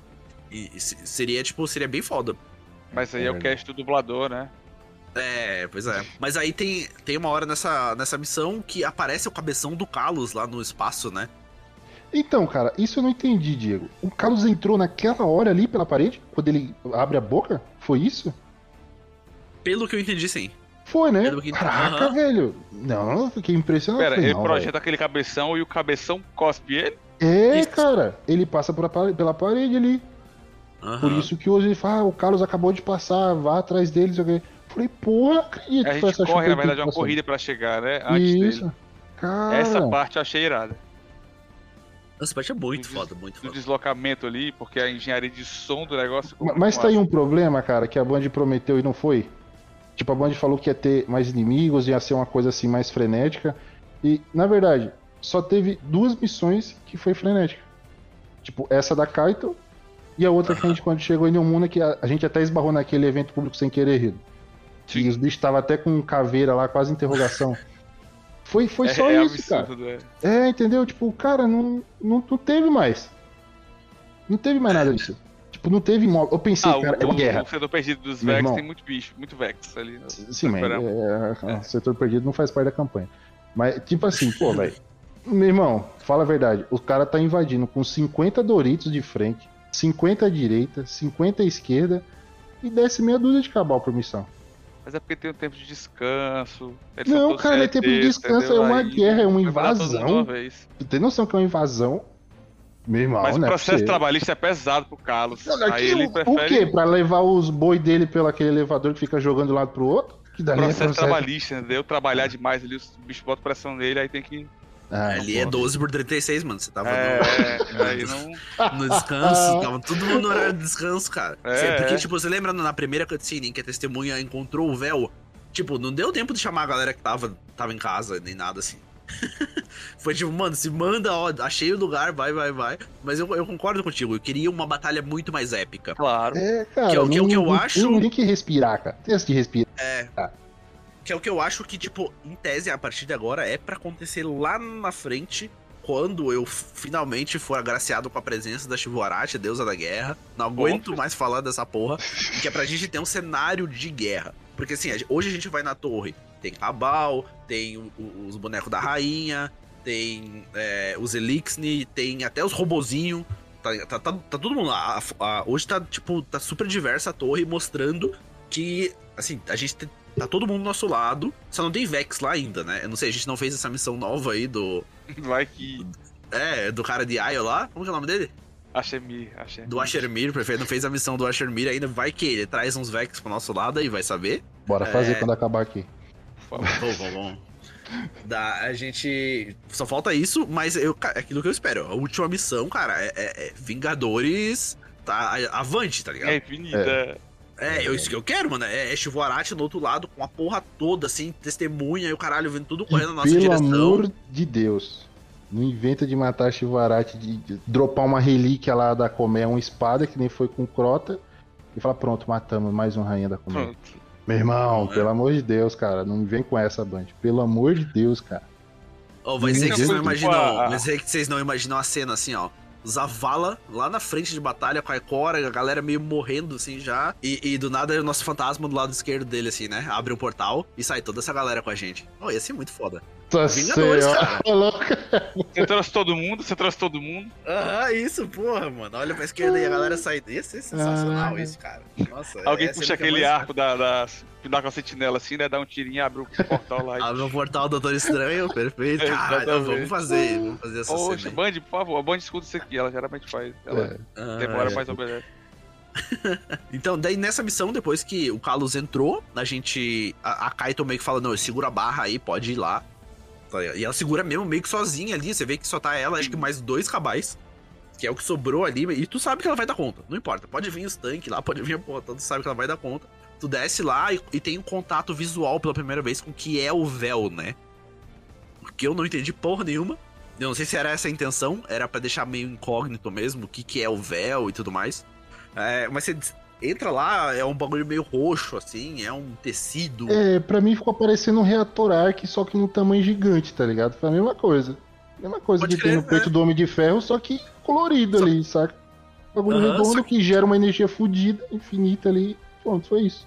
E, e se- seria, tipo, seria bem foda. Mas aí é, o verdade. cast do dublador, né? É, pois é. Mas aí tem, tem uma hora nessa, nessa missão que aparece o cabeção do Carlos lá no espaço, né? Então, cara, isso eu não entendi, Diego. O Carlos entrou naquela hora ali pela parede, quando ele abre a boca? Foi isso? Pelo que eu entendi, sim. Foi, né? Que- Caraca, Aham. velho. Não, eu fiquei impressionado. Pera, ele não, projeta aquele cabeção e o cabeção cospe ele? É, Isso. cara. Ele passa por a pare- pela parede ali. Aham. Por isso que hoje ele fala, ah, o Carlos acabou de passar, vá atrás dele, não sei o quê. Falei, porra, acredito A gente essa corre, na verdade, é uma corrida pra chegar, né? Antes Isso. dele. Cara, Essa parte eu achei irada. Essa parte é muito Do foda, muito Do foda. deslocamento ali, porque a engenharia de som do negócio. ficou Ma- muito Mas tá aí um problema, cara, que a Band prometeu e não foi. Tipo, a Band falou que ia ter mais inimigos, ia ser uma coisa assim mais frenética. E, na verdade, só teve duas missões que foi frenética. Tipo, essa da Kaito e a outra que a gente, quando chegou em Neomuna, que a, a gente até esbarrou naquele evento público sem querer rir. E Sim. os bichos estavam até com caveira lá, quase interrogação. Foi, foi só é, é isso, cara. absurdo, é. É, entendeu? Tipo, cara, não, não, não teve mais. Não teve mais nada disso. Tipo, não teve mob. Eu pensei, Ah, cara, é o, uma guerra. o setor perdido dos Meu Vex irmão. tem muito bicho, muito Vex ali. no- Sim, mas Esperamos. é, o setor perdido não faz parte da campanha. Mas, tipo assim, pô, velho. Meu irmão, fala a verdade. O cara tá invadindo com 50 Doritos de frente, 50 à direita, 50 à esquerda e desce meia dúzia de cabal por missão. Mas é porque tem um tempo de descanso. Não, cara, não é tempo de descanso, entendeu? é uma Aí guerra, é uma invasão. Tu tem noção que é uma invasão? Meu irmão, Mas o é processo trabalhista é pesado pro Carlos. Não, não, Aí que- ele o, prefere. o quê? Pra levar os boi dele pelo aquele elevador que fica jogando de um lado pro outro? Que dali é Processo processo. trabalhista, entendeu? Trabalhar demais ali, os bichos botam pressão nele, aí tem que. Ah, Ali pô. é 12 por 36, mano. Você tava É, no, aí não. no descanso, tava todo mundo no horário de descanso, cara. É, Porque, é. tipo, você lembra na primeira cutscene em que a testemunha encontrou o véu? Tipo, não deu tempo de chamar a galera que tava, tava em casa, nem nada assim. Foi tipo, mano, se manda, ó, achei o lugar, vai, vai, vai. Mas eu, eu concordo contigo, eu queria uma batalha muito mais épica. Claro. É, cara, Que é o- que é que eu não- acho- tem que respirar, cara. Tem de respirar. É. Que é o que eu acho que, tipo, em tese, a partir de agora, é pra acontecer lá na frente, quando eu finalmente for agraciado com a presença da Shivorati, deusa da guerra. Não aguento mais falar dessa porra. que é pra gente ter um cenário de guerra. Porque assim, hoje a gente vai na torre, tem Cabal, tem o- o- os bonecos da rainha, tem é, os Elixni, tem até os robozinhos. Tá, tá, tá, tá todo mundo lá. A- a- hoje tá, tipo, tá super diversa a torre, mostrando que, assim, a gente tem- tá todo mundo do nosso lado. Só não tem Vex lá ainda, né? Eu não sei, a gente não fez essa missão nova aí do. Vai que. É, do cara de Ayo lá. Como que é o nome dele? Ashemir, Ashemir. Do Ashermir, o prefeito não fez a missão do Ashermir ainda. Vai que ele traz uns Vex pro nosso lado aí, vai saber. Bora fazer É. quando acabar aqui. Vamos, vamos, vamos. Da, a gente. Só falta isso, mas eu, é aquilo que eu espero. A última missão, cara, é, é- é Vingadores. Tá avante, tá ligado? É infinita. É, eu, isso que eu quero, mano. É, é Chivoarate no outro lado, com a porra toda, assim, testemunha e o caralho vindo tudo correndo na nossa Pelo direção. amor de Deus. Não inventa de matar Shivarati, de, de dropar uma relíquia lá da Comé, uma espada, que nem foi com Crota, e falar, pronto, matamos mais um rainha da Comé. Pronto. Meu irmão, É. pelo amor de Deus, cara, não me vem com essa, Band. Pelo amor de Deus, cara. Ó, vai ser que vocês não imaginam. a- Vai ser que vocês não imaginam a cena assim, ó. Zavala lá na frente de batalha com a Ikora, a galera meio morrendo assim já. E, e do nada o nosso fantasma do lado esquerdo dele, assim, né? Abre um portal e sai toda essa galera com a gente. Oh, ia ser muito foda. Nossa Vingadores, Senhora, cara. Você trouxe todo mundo, você trouxe todo mundo. Ah, isso, porra, mano. Olha pra esquerda e a galera sai. Ia ser sensacional Ah. isso, cara. Nossa, Alguém essa é puxa aquele mais- arco da, da, dá com a sentinela assim, né? Dá um tirinho e abre o portal lá. Abre o portal do Doutor Estranho, perfeito. Cara, Exatamente. vamos fazer, vamos fazer essa Poxa, cena. Band, por favor, a Band escuta isso aqui, ela geralmente faz. Ela É. Ah, demora, é. mas obedece. Então, daí nessa missão, depois que o Carlos entrou, a gente. A, a Kaito meio que fala: não, segura a barra aí, pode ir lá. Tá? E ela segura mesmo, meio que sozinha ali. Você vê que só tá ela, acho que mais dois cabais. Que é o que sobrou ali. E tu sabe que ela vai dar conta. Não importa. Pode vir os tanques lá, pode vir a porra. Tu sabe que ela vai dar conta. Tu desce lá e, e tem um contato visual pela primeira vez com o que é o véu, né? Porque eu não entendi porra nenhuma. Eu não sei se era essa a intenção. Era pra deixar meio incógnito mesmo o que, que é o véu e tudo mais. É, mas você entra lá, é um bagulho meio roxo, assim, é um tecido. É, pra mim ficou parecendo um reator Arc, só que num tamanho gigante, tá ligado? Foi a mesma coisa. Mesma coisa Pode que tem crer, no peito é. do Homem de Ferro, só que colorido Só- ali, saca? Bagulho Aham, redondo só- que gera uma energia fodida, infinita ali. Pronto, foi isso.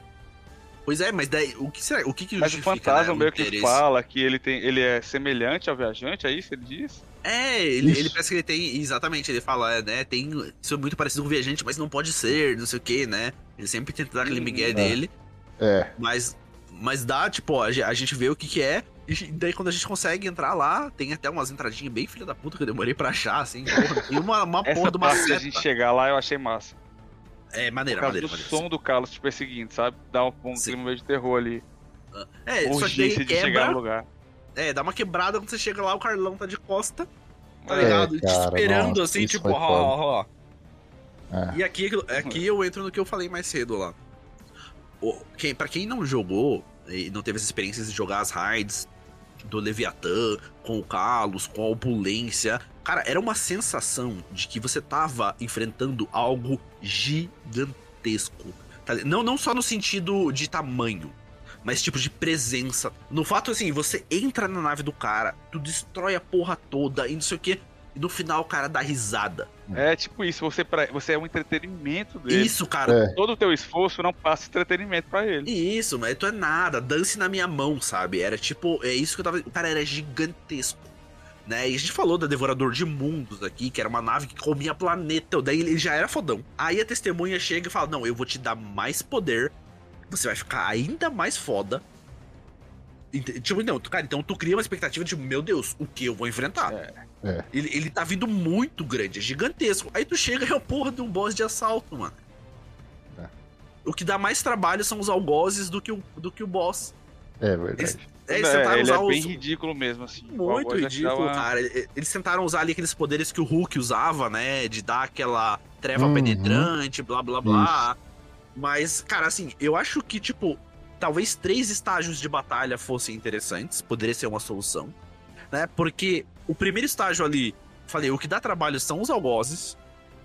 Pois é, mas daí, o que será? O que que Mas o justifica, fantasma né, o meio que fala que ele, tem, ele é semelhante ao viajante, é isso? Ele diz? É, ele, ele parece que ele tem, exatamente, ele fala, é, né, tem, isso é muito parecido com o Viajante, mas não pode ser, não sei o que, né? Ele sempre tenta dar aquele migué É. dele, É. mas, mas dá, tipo, a, ge- a gente vê o que que é, e daí quando a gente consegue entrar lá, tem até umas entradinhas bem filha da puta que eu demorei pra achar, assim, porra, e uma, uma Essa porra de uma seta. gente chegar lá eu achei massa. É, Por maneira, causa maneira, do maneira. som do Carlos te perseguindo, sabe? Dá um, um clima meio de terror ali. É, só que Urgência de chegar quebra, no lugar. É, dá uma quebrada quando você chega lá, o Carlão tá de costa, tá É, ligado? E te cara, esperando nossa, assim, tipo, ó, ó, ó. É. E aqui, aqui eu entro no que eu falei mais cedo lá. O, quem, pra quem não jogou e não teve as experiências de jogar as raids do Leviatã, com o Kalos, com a opulência, cara, era uma sensação de que você tava enfrentando algo gigantesco. tá? Não, não só no sentido de tamanho, mas tipo de presença. No fato assim, você entra na nave do cara, tu destrói a porra toda e não sei o que, e no final o cara dá risada. É tipo isso, você, pra, você é um entretenimento dele. Isso, cara. É. Todo o teu esforço não passa entretenimento pra ele. Isso, mas tu é nada, dance na minha mão, sabe? Era tipo, é isso que eu tava. O cara era gigantesco. Né? E a gente falou da Devorador de Mundos aqui, que era uma nave que comia planeta. Daí ele já era fodão. Aí a testemunha chega e fala: Não, eu vou te dar mais poder. Você vai ficar ainda mais foda. Ent- Tipo, não, tu- cara, então tu cria uma expectativa de, meu Deus, o que eu vou enfrentar? É. É. Ele, ele tá vindo muito grande, é gigantesco. Aí tu chega e é o porra de um boss de assalto, mano. É. O que dá mais trabalho são os algozes do que o, do que o boss. É verdade. É, eles É, tentaram ele usar é bem os. ridículo mesmo, assim. Muito ridículo, achava- cara. Eles tentaram usar ali aqueles poderes que o Hulk usava, né? De dar aquela treva Uhum. penetrante, blá blá blá. Mas, cara, assim, eu acho que, tipo, talvez três estágios de batalha fossem interessantes. Poderia ser uma solução. Né? Porque o primeiro estágio ali, falei, o que dá trabalho são os algozes.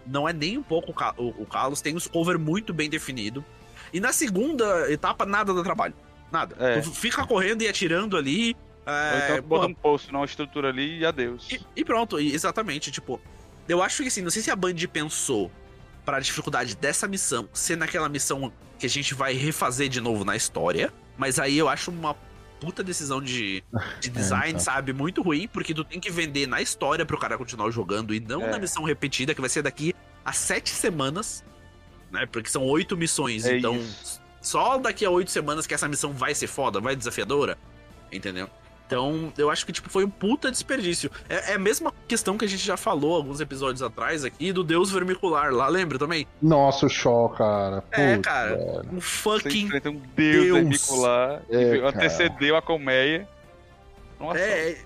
Não é nem um pouco o, Ca- o, o Carlos. Tem os cover muito bem definido. E na segunda etapa, nada dá trabalho. Nada. É. Fica correndo e atirando ali. É, então bota um posto na estrutura ali e adeus. e, e pronto, e exatamente, tipo, eu acho que assim, não sei se a Band pensou pra dificuldade dessa missão ser naquela missão que a gente vai refazer de novo na história, mas aí eu acho uma puta decisão de, de design, então. sabe, muito ruim, porque tu tem que vender na história pro cara continuar jogando e não É. na missão repetida, que vai ser daqui a sete semanas, né, porque são oito missões, É então isso. só daqui a oito semanas que essa missão vai ser foda, vai desafiadora, entendeu? Então, eu acho que, tipo, foi um puta desperdício. É, é a mesma questão que a gente já falou alguns episódios atrás aqui do Deus Vermicular lá, lembra também? Nossa, o show, cara. É, Putz, cara. velho. Um Você fucking. enfrenta um deus, Deus. vermicular É, que antecedeu a colmeia. Nossa, É, é,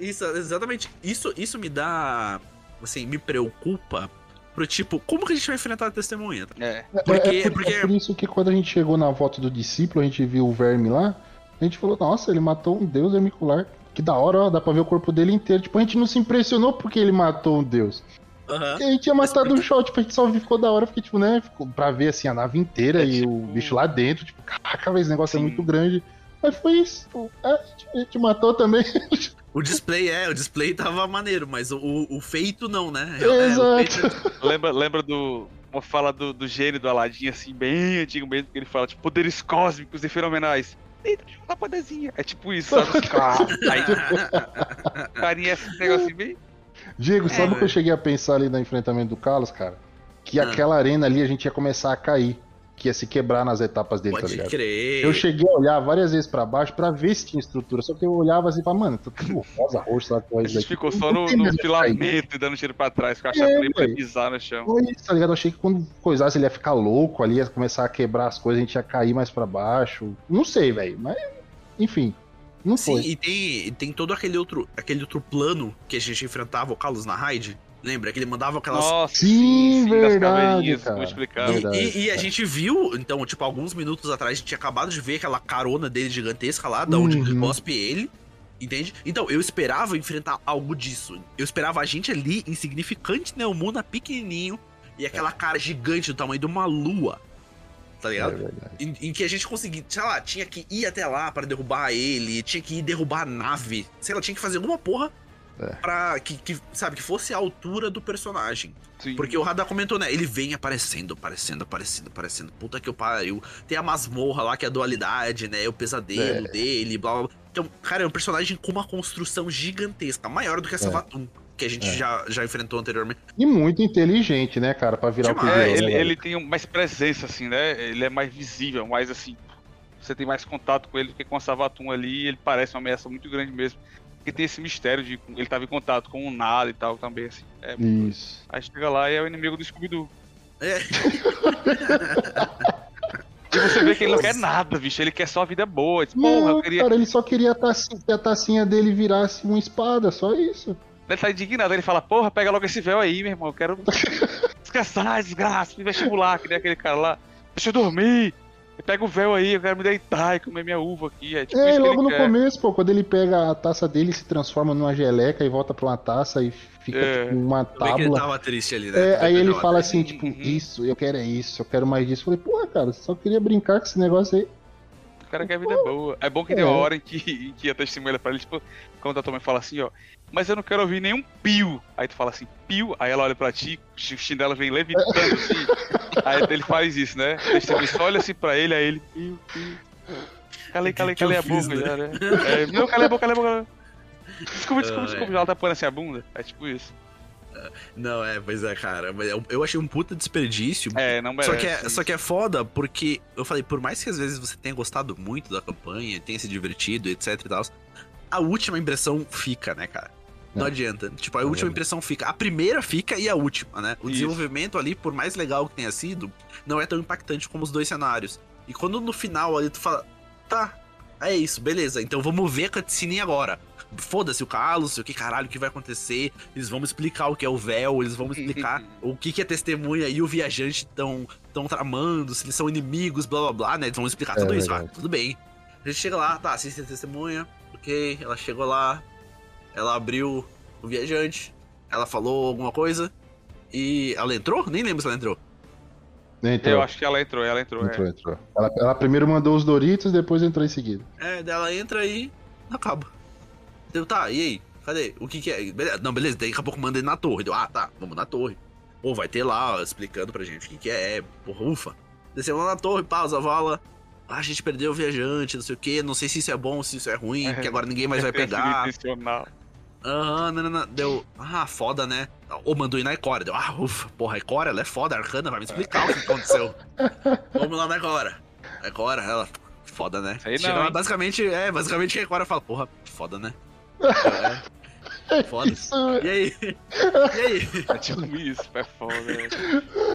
isso, exatamente. Isso, isso me dá. Assim, me preocupa. Pro tipo, como que a gente vai enfrentar a testemunha? é. Porque- é, por, porque- é por isso que quando a gente chegou na volta do discípulo, a gente viu o verme lá, a gente falou, nossa, ele matou um deus vermicular. Que da hora, ó, dá pra ver o corpo dele inteiro. Tipo, a gente não se impressionou porque ele matou um deus. Aham. Porque a gente tinha matado um shot, tipo, a gente só ficou da hora, porque, tipo, né, ficou pra ver, assim, a nave inteira É, e tipo- o bicho lá dentro, tipo, caraca, esse negócio Sim. é muito grande. Mas foi isso, tipo, é, a, gente, a gente matou também. O display é, o display tava maneiro, mas o, o, feito não, né? Exato. o feito- Lembra, lembra do. Uma fala do, do gênio do Aladdin, assim, bem antigo mesmo, que ele fala, tipo, poderes cósmicos e fenomenais. Eita, deixa eu falar poderzinha. É tipo isso, sabe? Aí, carinha, esse negócio assim, bem. Diego, sabe o que eu É. cheguei a pensar ali no enfrentamento do Carlos, cara? Que Ah. aquela arena ali a gente ia começar a cair. Que ia se quebrar nas etapas dele, tá Pode ligado? crer. Eu cheguei a olhar várias vezes pra baixo pra ver se tinha estrutura. Só que eu olhava assim e falava, mano, tá tudo rosa, roxo, sei lá qual é A gente ficou só no, no pra filamento e dando tiro pra trás, eu achava É, ia velho. pisar no chão. Foi isso, tá ligado? Eu achei que quando coisasse ele ia ficar louco ali, ia começar a quebrar as coisas, a gente ia cair mais pra baixo. Não sei, velho, mas enfim. Não Sim, foi. e tem, tem todo aquele outro, aquele outro plano que a gente enfrentava o Carlos na raid. Lembra? Que ele mandava aquelas. Nossa, Sim, das verdade, caveirinhas, cara. E, verdade, e- e a gente viu, então, tipo, alguns minutos atrás, a gente tinha acabado de ver aquela carona dele gigantesca lá, da onde Uhum. cospe ele. Entende? Então, eu esperava enfrentar algo disso. Eu esperava a gente ali, insignificante Neomuna, pequenininho, e aquela cara gigante do tamanho de uma lua. Tá É ligado? verdade. Em, em que a gente conseguia, sei lá, tinha que ir até lá pra derrubar ele, tinha que ir derrubar a nave, sei lá, tinha que fazer alguma porra É. pra que, que, sabe, que fosse a altura do personagem. Sim. Porque o Radar comentou, né? Ele vem aparecendo, aparecendo, aparecendo, aparecendo. Puta que eu pariu. Tem a masmorra lá, que é a dualidade, né? O pesadelo dele, blá blá blá. Então, cara, é um personagem com uma construção gigantesca, maior do que a Savatum, que a gente É. já, já enfrentou anteriormente. E muito inteligente, né, cara, pra virar o que Demais. É, ele, né, ele tem mais presença, assim, né? Ele é mais visível, mais assim. Você tem mais contato com ele do que com a Savatum ali. Ele parece uma ameaça muito grande mesmo. Porque tem esse mistério de ele tava em contato com o nada e tal também, assim. É, Isso. Aí chega lá e é o inimigo do Scooby-Doo. É, E você vê que ele não quer nada, bicho. Ele quer só a vida boa. Diz, Porra, Não, queria. cara, ele só queria tacinha, que a tacinha dele virasse uma espada, só isso. Ele tá indignado. Ele fala, porra, pega logo esse véu aí, meu irmão. Eu quero descansar, desgraça, me vestibular, que nem aquele cara lá. Deixa eu dormir. Pega o véu aí, eu quero me deitar e comer minha uva aqui. É tipo é, isso que logo ele no quer. começo, pô, quando ele pega a taça dele e se transforma numa geleca e volta pra uma taça e fica É. tipo uma tu vê que ele tábua. tava triste ali, né? É, aí ele fala triste. assim, tipo, Uhum. isso, eu quero é isso, eu quero mais disso. Eu falei, porra, cara, só queria brincar com esse negócio aí. O cara quer vida boa. É bom que É. uma hora em que, em que a testemunha olha pra ele, tipo, quando a tua mãe fala assim, ó, mas eu não quero ouvir nenhum pio. Aí tu fala assim, pio, aí ela olha pra ti, o chinelo vem levitando assim. aí ele faz isso, né? A testemunha só olha assim pra ele, aí ele, pio, pio. Calei, calei, calei a boca né? já, né? É, não, calei a boca, calei a boca. Desculpa, desculpa, desculpa. Ela tá pondo assim a bunda. É tipo isso. Não, é, pois é, cara. Eu achei um puta desperdício. É, não merece. Só que, é, só que é foda porque, eu falei, por mais que às vezes você tenha gostado muito da campanha, tenha se divertido, etc e tal, a última impressão fica, né, cara? Não É. adianta. Tipo, a É última verdade. impressão fica. A primeira fica e a última, né? O Isso. desenvolvimento ali, por mais legal que tenha sido, não é tão impactante como os dois cenários. E quando no final ali tu fala, tá, é isso, beleza, então vamos ver a cutscene agora. Foda-se o Carlos, o que caralho que vai acontecer. Eles vão me explicar o que é o véu, eles vão me explicar o que, que a testemunha e o viajante estão tão tramando, se eles são inimigos, blá blá blá, né? Eles vão explicar É tudo isso, ah, tudo bem. A gente chega lá, tá, assiste a testemunha, ok, ela chegou lá, ela abriu o viajante, ela falou alguma coisa e ela entrou? Nem lembro se ela entrou. Entrou, Eu acho que ela entrou, ela entrou. entrou, é. entrou. Ela, ela primeiro mandou os Doritos, depois entrou em seguida. É, daí ela entra e acaba. Deu, tá, e aí? Cadê? O que que é? Beleza, não, beleza, daí daqui a pouco manda ele na torre. Deu, ah, tá, vamos na torre. Pô, vai ter lá, ó, explicando pra gente o que que é, porra, ufa. Descemos lá na torre, pausa, vala. Ah, a gente perdeu o viajante, não sei o que, não sei se isso é bom, se isso é ruim, É. que agora ninguém mais vai pegar. Aham, não, não, não. Deu, ah, foda, né? Ou mandou ir na Icora. Deu, ah, ufa, porra, a Icora, ela é foda, Arcana, vai me explicar o que aconteceu. Vamos lá na Icora. Icora, ela, foda, né? Sei não, lá, basicamente, é, basicamente a Icora fala, porra, foda, né? É. Foda. Isso, E aí? E aí? É tipo isso, é foda. né?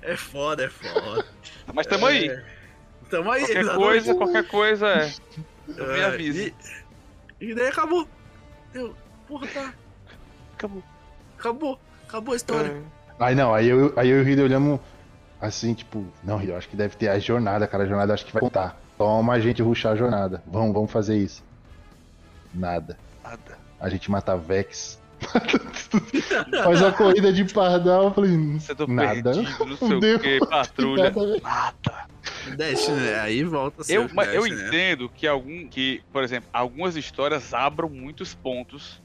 É foda, é foda. Mas tamo aí. É. Tamo aí. Qualquer exatamente. coisa, qualquer coisa é. Me É, avise. E, e daí acabou. Eu, porra, tá. Acabou. Acabou. Acabou a história. Aí não, aí eu, aí eu e o Rio olhamos assim, tipo, não, Rio, acho que deve ter a jornada, cara. A jornada acho que vai contar. Toma a gente ruxar a jornada. Vamos, vamos fazer isso. Nada. Nada. A gente mata a Vex. Faz uma corrida de pardal. Eu falei, Você tá nada. perdido, não sei o que, patrulha. Nada a ver. Nada. Destiny, né? Aí volta a ser Eu, eu né? entendo que algum. que, por exemplo, algumas histórias abram muitos pontos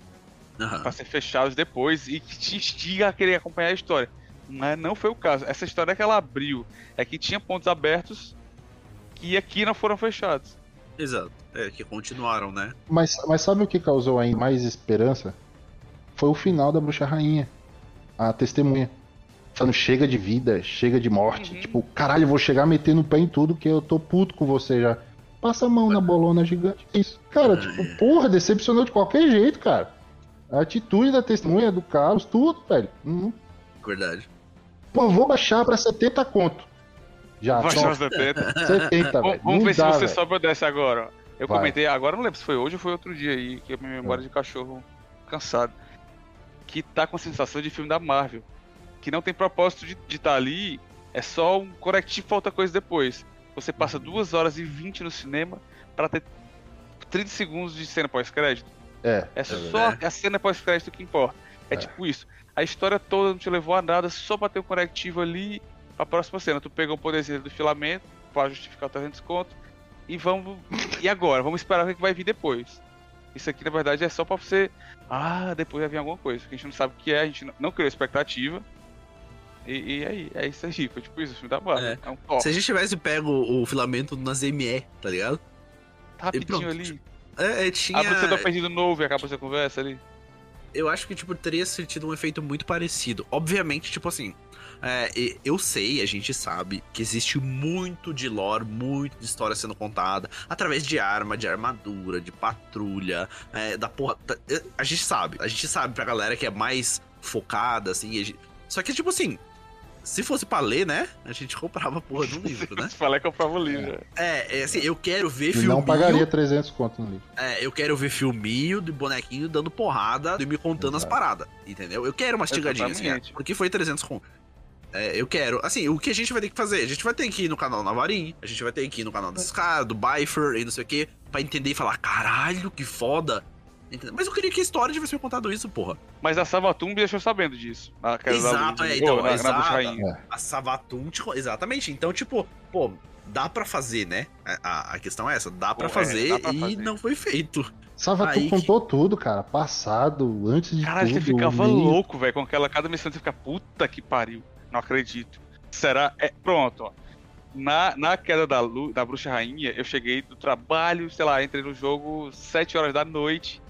Aham. pra ser fechados depois e que te instiga a querer acompanhar a história. Mas não foi o caso. Essa história que ela abriu é que tinha pontos abertos que aqui não foram fechados. Exato. É, que continuaram, né? Mas, mas sabe o que causou ainda mais esperança? Foi o final da bruxa rainha. A testemunha. Falando, chega de vida, chega de morte. Uhum. Tipo, caralho, eu vou chegar metendo o pé em tudo que eu tô puto com você já. Passa a mão na bolona gigante. Isso. Cara, tipo, porra, decepcionou de qualquer jeito, cara. A atitude da testemunha, do Carlos, tudo, velho. Hum. Verdade. Pô, vou baixar pra 70 conto. Já, achar os 70. 70, Vamos- velho. Vamos ver se dá, você velho. sobe ou desce agora. ó. Eu Vai. comentei, agora não lembro se foi hoje ou foi outro dia aí, que a minha memória de cachorro cansado. Que tá com a sensação de filme da Marvel. Que não tem propósito de estar ali, é só um correctivo, falta coisa depois. Você passa Uhum. 2 horas e 20 no cinema pra ter 30 segundos de cena pós-crédito. É. É só a cena pós-crédito que importa. É, É. tipo isso. A história toda não te levou a nada, só pra ter um conectivo ali pra próxima cena. Tu pegou o poderzinho do filamento pra justificar o 300 conto e vamos. E agora? Vamos esperar o que que vai vir depois. Isso aqui, na verdade, é só pra você. Ah, depois vai vir alguma coisa. Que a gente não sabe o que é, a gente não- não criou expectativa. E, e aí, é isso aí. Foi tipo isso, o filme da Marvel. É. É, um. Se a gente tivesse pego o filamento nas ME, tá ligado? Tá rapidinho pronto, ali. É, é, tinha. Abre o seu perdido novo e acaba essa conversa ali. eu acho que, tipo, teria sentido um efeito muito parecido. Obviamente, tipo assim, é, eu sei, a gente sabe, que existe muito de lore, muito de história sendo contada, através de arma, de armadura, de patrulha, é, da porra. é, a gente sabe, a gente sabe pra galera que é mais focada, assim. gente- só que, tipo assim. Se fosse pra ler, né? A gente comprava porra de um livro, né? Se falar comprava o livro. É, é assim, eu quero ver E filminho. não pagaria 300 conto no livro. É, eu quero ver filminho de bonequinho dando porrada e me contando as Exato. paradas, entendeu? Eu quero mastigadinha, assim, é, porque foi 300 conto. É, eu quero. Assim, o que a gente vai ter que fazer? A gente vai ter que ir no canal Navarim, a gente vai ter que ir no canal desses caras, do Bifer e não sei o que, pra entender e falar, caralho, que foda. Entendeu? Mas eu queria que a história tivesse me contado isso, porra. Mas a Savatum me deixou sabendo disso. Na queda da Exato, é, então, na, na exato. É. A Savatum, te- exatamente. Então, tipo, pô, dá pra fazer, né? A, a- questão é essa, dá pra Pô, é, fazer dá pra e fazer. não foi feito. Savatu Aí que- contou tudo, cara. Passado, antes de Caralho, tudo. você ficava meio- louco, velho, com aquela cada missão você fica, puta que pariu. Não acredito. Será? É, pronto, ó. Na, na queda da, lu- da bruxa rainha, eu cheguei do trabalho, sei lá, entrei no jogo 7 horas da noite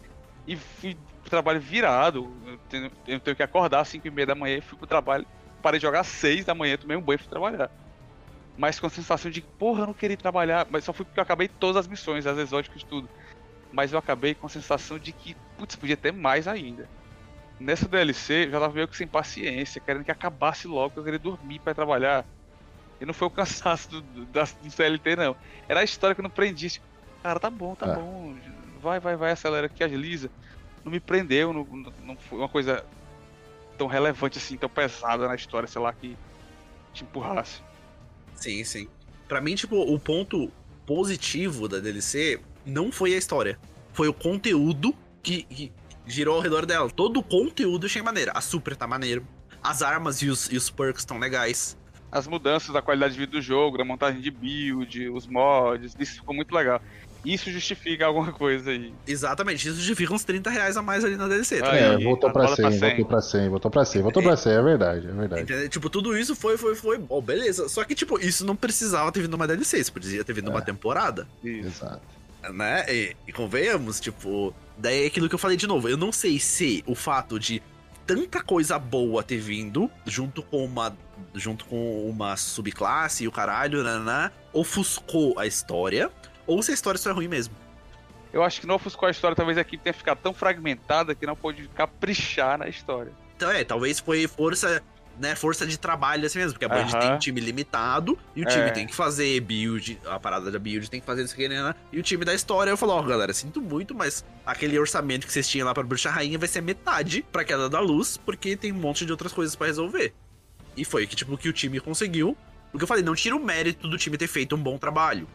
e fui pro trabalho virado. Eu tenho, eu tenho que acordar às 5 e meia da manhã e fui pro trabalho. Parei de jogar às 6 da manhã, tomei um banho e fui trabalhar. Mas com a sensação de, porra, eu não queria trabalhar. Mas só fui porque eu acabei todas as missões, as exóticas e tudo. Mas eu acabei com a sensação de que, putz, podia ter mais ainda. Nessa DLC, eu já tava meio que sem paciência, querendo que acabasse logo, eu queria dormir ir trabalhar. E não foi o cansaço do, do, da- do CLT, não. Era a história que eu não prendia. Tipo, cara, tá bom, tá É. bom. Vai, vai, vai, acelera aqui, agiliza. Não me prendeu, não, não- foi uma coisa tão relevante assim, tão pesada na história, sei lá, que te empurrasse. Sim, sim. Pra mim, tipo, o ponto positivo da DLC não foi a história. Foi o conteúdo que, que girou ao redor dela. Todo o conteúdo eu achei maneiro. A Super tá maneiro. As armas e os, e os perks estão legais. As mudanças da qualidade de vida do jogo, da montagem de build, os mods, isso ficou muito legal. Isso justifica alguma coisa aí. Exatamente, isso justifica uns 30 reais a mais ali na DLC. Tá? É, voltou pra volta 100, pra 100. voltou pra 100, voltou pra 100, voltou pra 100, é verdade, é verdade. Entendeu? Tipo, tudo isso foi, foi, foi. Oh, beleza. Só que, tipo, isso não precisava ter vindo numa DLC, isso podia ter vindo numa É. temporada. Isso. Exato. né? E, e convenhamos, tipo, daí é aquilo que eu falei de novo. Eu não sei se o fato de tanta coisa boa ter vindo junto com uma junto com uma subclasse e o caralho, né, ofuscou a história, ou se a história só é ruim mesmo. Eu acho que não ofuscou a história, talvez a equipe tenha ficado tão fragmentada que não pôde caprichar na história. Então é, talvez foi força, né, força de trabalho assim mesmo, porque a Band Aham. tem um time limitado e o time É. tem que fazer build, a parada da build tem que fazer isso aqui, né, né, e o time da história eu falo, ó, galera, sinto muito, mas aquele orçamento que vocês tinham lá pra Bruxa Rainha vai ser metade pra Queda da Luz, porque tem um monte de outras coisas pra resolver. E foi que tipo que o time conseguiu. O que eu falei, não tira o mérito do time ter feito um bom trabalho,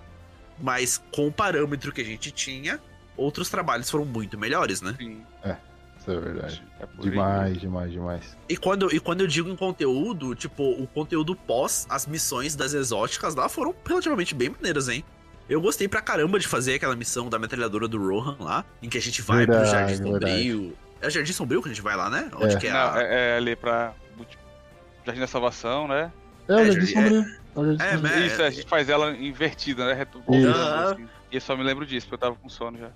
mas com o parâmetro que a gente tinha, outros trabalhos foram muito melhores, né? Sim, Isso é verdade. é por aí. Demais, demais, demais. E quando, e quando eu digo em conteúdo, tipo, o conteúdo pós as missões das exóticas lá foram relativamente bem maneiras, hein? Eu gostei pra caramba de fazer aquela missão da metralhadora do Rohan lá, em que a gente vai pro Verdade, Jardim verdade. Sombrio. É o Jardim Sombrio que a gente vai lá, né? Onde É. que é Não, a... é, é ali pra Jardim da Salvação, né? É, o É, Jardim Jardim- Sombrio. É o Jardim É, Sombrio. É. Isso, a gente faz ela invertida, né? Isso. assim. E eu só me lembro disso, porque eu tava com sono já.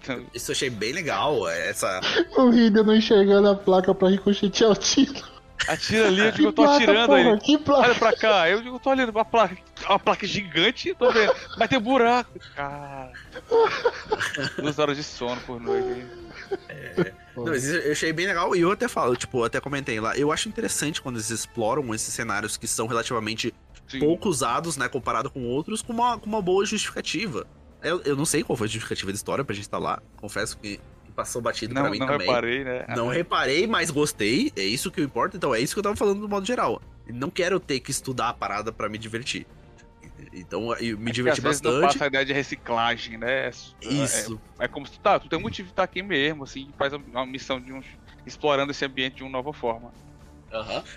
Então, Isso eu achei bem legal, essa... O não enxergando a placa pra ricochetear o tiro. atira ali, eu digo, eu tô placa, atirando porra, aí. Que placa? Olha pra cá, eu digo, tô olhando pra placa, uma placa gigante, tô vendo, mas tem um buraco, cara. Duas horas de sono por noite. Não, mas isso eu achei bem legal e eu até falo, tipo, eu até comentei lá, eu acho interessante quando eles exploram esses cenários que são relativamente Sim. pouco usados, né, comparado com outros, com uma, com uma boa justificativa. Eu, eu não sei qual foi a justificativa da história pra gente estar lá. Confesso que, passou batido pra Não, mim não também. reparei, né? Não reparei, mas gostei. É isso que importa. Então é isso que eu tava falando do modo geral. Não quero ter que estudar a parada pra me divertir. Então eu me É diverti às vezes não bastante. passa a ideia de reciclagem, né? É- Isso. É, é como se tu tá, tu tem um motivo de estar aqui mesmo, assim, faz uma missão de um. explorando esse ambiente de uma nova forma.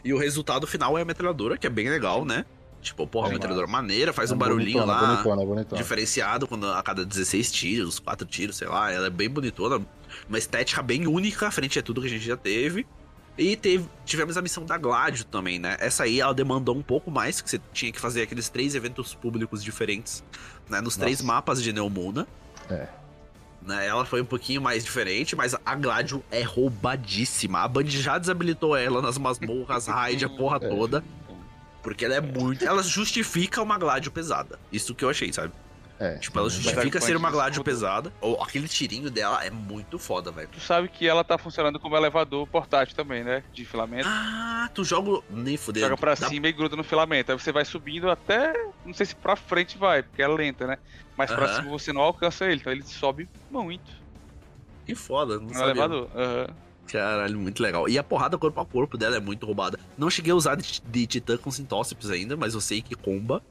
E o resultado final é a metralhadora, que é bem legal, né? Tipo, porra, É metralhadora maneira, faz um É barulhinho bonitona, lá. Bonitona, bonitona. diferenciado quando a cada 16 tiros, 4 tiros, sei lá, ela é bem bonitona, uma estética bem única frente a tudo que a gente já teve. E teve, tivemos a missão da Gladio também, né? Essa aí ela demandou um pouco mais, que você tinha que fazer aqueles três eventos públicos diferentes, né? Nos três Nossa. mapas de Neomuna. É. Né? Ela foi um pouquinho mais diferente, mas a Gladio é roubadíssima. A Band já desabilitou ela nas masmorras, raid, a porra É. toda. Porque ela é muito. Ela justifica uma Gladio pesada. Isso que eu achei, sabe? É, Tipo, ela justifica ser uma tudo- pesada. Ou aquele tirinho dela é muito foda, velho. Tu sabe que ela tá funcionando como elevador portátil também, né? De filamento. Ah, tu joga. Nem fudeu. Joga pra Dá- cima e gruda no filamento. Aí você vai subindo até. Não sei se pra frente vai, porque é lenta, né? Mas pra Aham. cima você não alcança ele, então ele sobe muito Que foda, não no sabia. elevador. Aham. Caralho, muito legal. E a porrada corpo a corpo dela é muito roubada. Não cheguei a usar de, de Titã com Sintócipes ainda, mas eu sei que comba.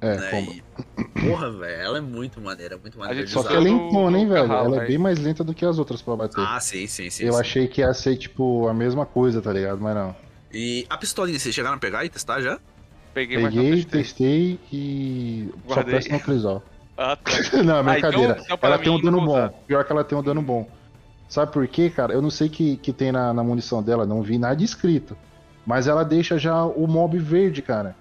É, né? comba. E, porra, velho, ela é muito maneira, muito maneira Só que ela é lentona, hein, velho? carro, Ela é bem mais lenta do que as outras pra bater. Ah, sim, sim, sim. Eu sim. achei que ia ser, tipo, a mesma coisa, tá ligado? Mas não. E a pistolinha, vocês chegaram a pegar e testar já? Peguei, mas não Peguei, testei. testei e. Só Guardei. presta no Crisol. Ah, tá. não, é brincadeira. então- então ela mim, tem um dano bom. Pior que ela tem um dano bom. Sabe por quê, cara? Eu não sei o que, que tem na, na munição dela, não vi nada escrito. Mas ela deixa já o mob verde, cara.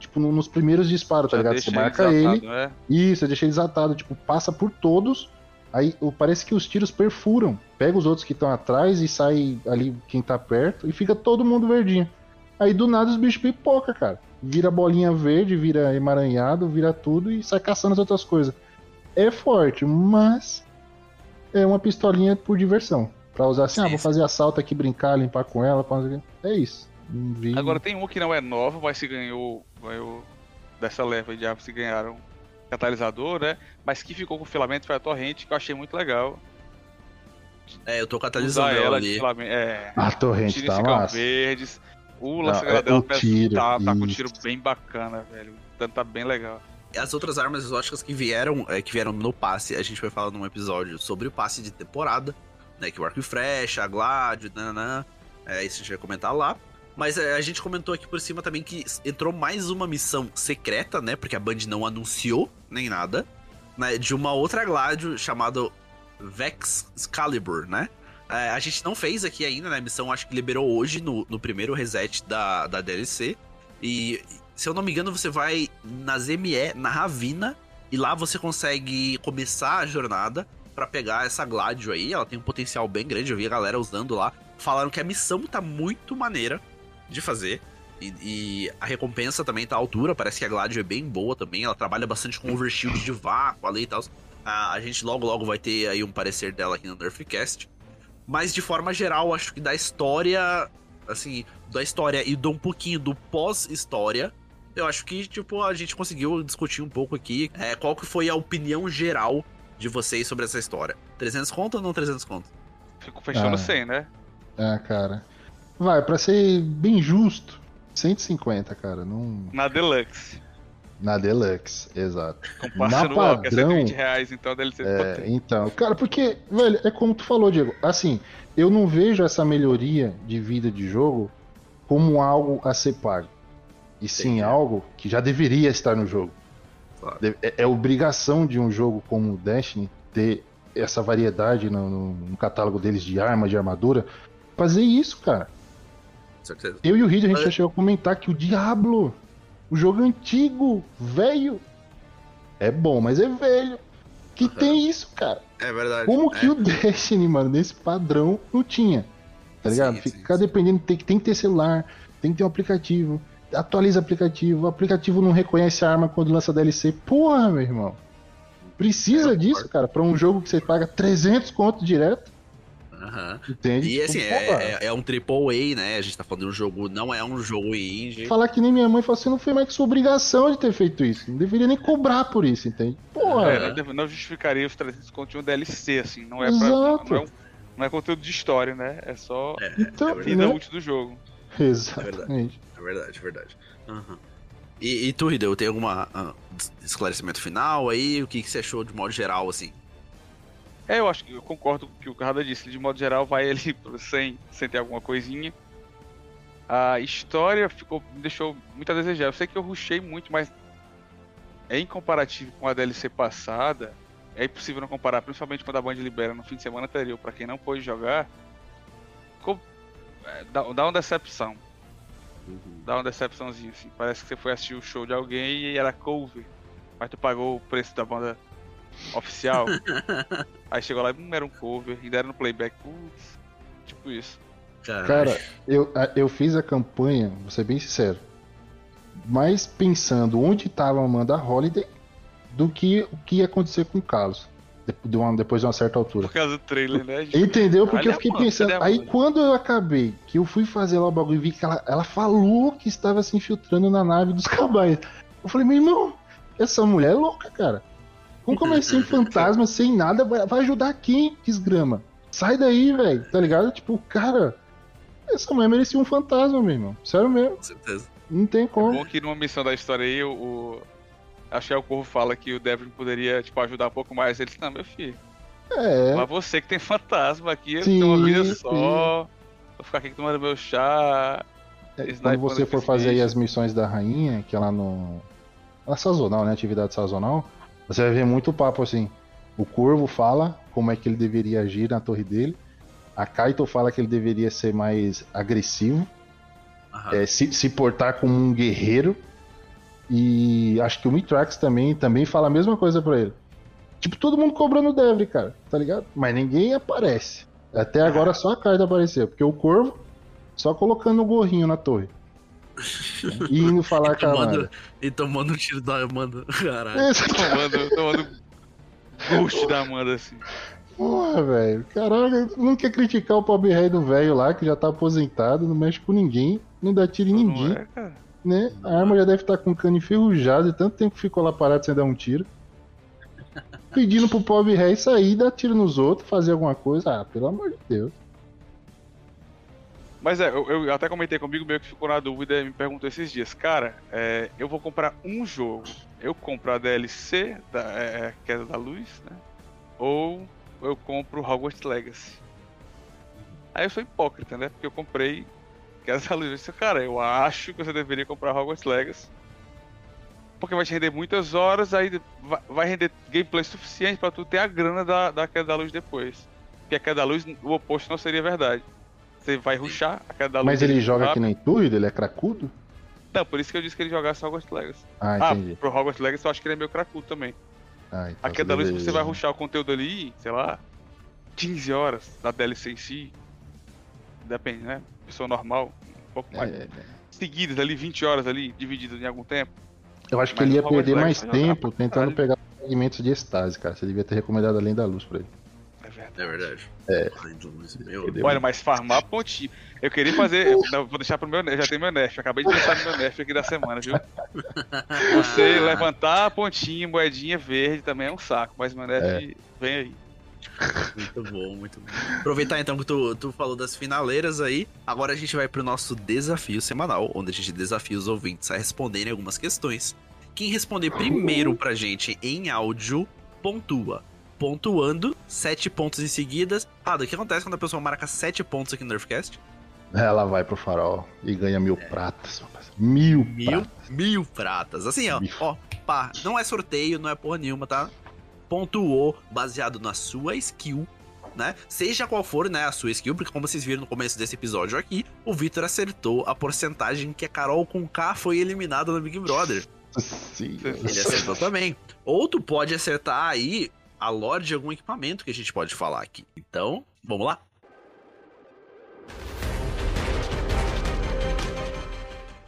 Tipo, no- nos primeiros disparos, tá Já ligado? deixa Você marca desatado, ele. né? Isso, eu deixei desatado, tipo, passa por todos. Aí parece que os tiros perfuram. Pega os outros que estão atrás e sai ali quem tá perto e fica todo mundo verdinho. Aí do nada os bichos pipoca, cara. Vira bolinha verde, vira emaranhado, vira tudo e sai caçando as outras coisas. É forte, mas é uma pistolinha por diversão. Pra usar assim, Sim, ah, vou sim. fazer assalto aqui, brincar, limpar com ela. quê. É isso. Vi. Agora tem um que não é novo, mas se ganhou, ganhou dessa leva de árvores que ganharam catalisador, né? Mas que ficou com filamento foi a torrente, que eu achei muito legal. É, eu tô Usar catalisando ela ela de ali. filamento. É. a torrente tá massa. verdes. O lançador é, dela tiro, tá, tá com um tiro bem bacana, velho. Tanto tá bem legal. As outras armas exóticas que vieram, é, que vieram no passe, a gente vai falar num episódio sobre o passe de temporada, né? Que o arco e flecha, a Gladio, nananã. É, isso a gente vai comentar lá. Mas é, a gente comentou aqui por cima também que entrou mais uma missão secreta, né? Porque a Band não anunciou nem nada. Né, de uma outra Gladio chamada Vex Excalibur, né? É, a gente não fez aqui ainda, né? A missão acho que liberou hoje no, no primeiro reset da, da DLC. E se eu não me engano, você vai nas ME, na Ravina, e lá você consegue começar a jornada pra pegar essa Gladio aí. Ela tem um potencial bem grande, eu vi a galera usando lá. Falaram que a missão tá muito maneira de fazer. E, e a recompensa também tá à altura, parece que a Gladio é bem boa também. Ela trabalha bastante com overshield de vácuo ali e tal. A, a gente logo logo vai ter aí um parecer dela aqui no Nerfcast. Mas de forma geral, acho que da história, assim, da história e de um pouquinho do pós-história, eu acho que, tipo, a gente conseguiu discutir um pouco aqui é, qual que foi a opinião geral de vocês sobre essa história. 300 conto ou não 300 conto? Fico fechando Ah. 100, né? Ah, cara. Vai, pra ser bem justo, 150, cara. Não... Na Deluxe. Na Deluxe, exato. Comparando Na é padrão, 120 reais, então DLC ficou É, 30. então, cara, porque, velho, é como tu falou, Diego. Assim, eu não vejo essa melhoria de vida de jogo como algo a ser pago. E sim Entendi. algo que já deveria estar no jogo. Claro. É, é obrigação de um jogo como o Destiny ter essa variedade no, no- no catálogo deles de arma, de armadura. Fazer isso, cara. Certeza. Eu e o Reed, a gente Mas- já chegou a comentar que o Diablo, o jogo antigo, velho, é bom, mas é velho. Que Aham. tem isso, cara. É verdade. Como é. que o Destiny, mano, nesse padrão não tinha? Tá ligado? Sim, Ficar sim. dependendo, tem, que- tem que ter celular, tem que ter um aplicativo. Atualiza aplicativo, o aplicativo não reconhece a arma quando lança DLC. Porra, meu irmão. Precisa É, eu disso, concordo. cara, pra um jogo que você paga 300 conto direto, Aham. entende? E assim, é, é, é um triple A, né? A gente tá falando de um jogo, não é um jogo indie. Falar que nem minha mãe falou assim, não foi mais que sua obrigação de ter feito isso. Não deveria nem cobrar por isso, entende? Porra, É, não não justificaria os 300 conto de um DLC, assim. Não é, pra, Exato. não, é um- não é conteúdo de história, né? É só É, então, é vida né? útil do jogo. Exatamente. Verdade, verdade. Aham. E, e tu, Hideo, tem algum esclarecimento final aí? O que, que você achou de modo geral, assim? É, eu acho que eu concordo com o que o Carrada disse. De modo geral, vai ali pro 100, sem ter alguma coisinha. A história ficou, me deixou muito a desejar. Eu sei que eu rushei muito, mas em comparativo com a DLC passada, é impossível não comparar, principalmente quando a Band libera no fim de semana anterior, pra quem não pôde jogar. Ficou, é, dá, dá uma decepção. Dá uma decepçãozinha, assim. Parece que você foi assistir o show de alguém e era cover. Mas tu pagou o preço da banda oficial. Aí chegou lá e hum, era um cover, ainda era no playback. Putz, tipo isso. Caralho. Cara, eu, eu fiz a campanha, vou ser bem sincero, mais pensando onde tava a Amanda Holiday do que o que ia acontecer com o Carlos. De- uma- Depois de uma certa altura. Por causa do trailer, né? gente? Entendeu? Porque Olha, eu fiquei mano, pensando. a Aí quando eu acabei, que eu fui fazer lá o bagulho e vi que ela, ela falou que estava se infiltrando na nave dos cabais. Eu falei, meu irmão, essa mulher é louca, cara. Como ser um fantasma sem nada? Vai, vai ajudar quem, desgrama? Sai daí, velho. Tá ligado? Tipo, cara, essa mulher merecia um fantasma, meu irmão. Sério mesmo. Com certeza. Não tem É como. bom que numa missão da história aí, o. o... Acho que é o Corvo fala que o Devlin poderia, tipo, ajudar um pouco mais. Ele não, meu filho, É. mas você que tem fantasma aqui, eu Sim, tenho uma vida sim. só. Vou ficar aqui tomando meu chá. É, quando você for fazer aí as missões da rainha, que ela no. Ela é sazonal, né? Atividade sazonal, você vai ver muito papo assim. O Corvo fala como é que ele deveria agir na torre dele. A Kaito fala que ele deveria ser mais agressivo, é, se, se portar como um guerreiro. E acho que o Mitrax também, também fala a mesma coisa pra ele. Tipo, todo mundo cobrando o Devre, cara, tá ligado? Mas ninguém aparece. Até agora só a Kaito apareceu, porque o Corvo só colocando o gorrinho na torre. E indo falar E com a tomando, e tomando um tiro da Amanda. Caralho. Esse- Tomando, tomando ghost da Amanda, assim. Porra, velho. Caraca, não quer criticar o pobre rei do velho lá, que já tá aposentado, não mexe com ninguém, não dá tiro em Não ninguém, é, cara? Né? A arma já deve estar com o cano enferrujado e tanto tempo que ficou lá parado sem dar um tiro. Pedindo pro pobre rei sair, dar tiro nos outros, fazer alguma coisa. Ah, pelo amor de Deus. Mas é, eu, eu até comentei comigo meio que ficou na dúvida e me perguntou esses dias, cara, é, eu vou comprar um jogo. Eu compro a DLC da é, Queda da Luz, né? Ou eu compro Hogwarts Legacy. Aí eu sou hipócrita, né? Porque eu comprei Queda da Luz. Eu disse, cara, eu acho que você deveria comprar Hogwarts Legacy. Porque vai te render muitas horas, aí vai, render gameplay suficiente pra tu ter a grana da, da Queda da Luz depois. Porque a Queda da Luz, o oposto não seria verdade. Você vai ruxar a Queda da Luz. Mas ele joga rápido. que nem tu, ele é cracudo? Não, por isso que eu disse que ele jogasse Hogwarts Legacy. Ah, Ah, entendi. pro Hogwarts Legacy eu acho que ele é meio cracudo também. Ah, então A Queda da Luz você vai ruxar o conteúdo ali, sei lá, 15 horas da DLC em si. Depende, né? Pessoa normal, um pouco mais. É, Seguidas ali, 20 horas ali, divididas em algum tempo. eu acho que Mas ele ia perder Legacy mais tempo tentando pegar fragmentos de estase, cara. Você devia ter recomendado Além da Luz pra ele. É verdade. É verdade. É. Ai, Luz, meu. Entendeu? Olha, mas farmar pontinho. Eu queria fazer. eu- vou deixar pro meu. Já tem meu nerf. Acabei de pensar no meu nerf aqui da semana, viu? Você levantar a pontinha, moedinha verde também é um saco, mas meu nerf vem aí. Muito bom, muito bom. Aproveitar então que tu, tu falou das finaleiras aí. Agora a gente vai pro nosso desafio semanal, onde a gente desafia os ouvintes a responderem algumas questões. Quem responder primeiro pra gente em áudio, pontua. Pontuando, sete pontos em seguidas. Ah, o que acontece quando a pessoa marca sete pontos aqui no Nerfcast? Ela vai pro farol e ganha mil pratas. rapaz. Mil, Mil, pratas. mil pratas. Assim, ó, ó, pá, não é sorteio, não é porra nenhuma, tá? Pontuou baseado na sua skill, né? Seja qual for, né, a sua skill, porque como vocês viram no começo desse episódio aqui, o Victor acertou a porcentagem que a Carol com K foi eliminada no Big Brother. Sim. Ele acertou também. Ou tu pode acertar aí a lore de algum equipamento que a gente pode falar aqui. Então, vamos lá?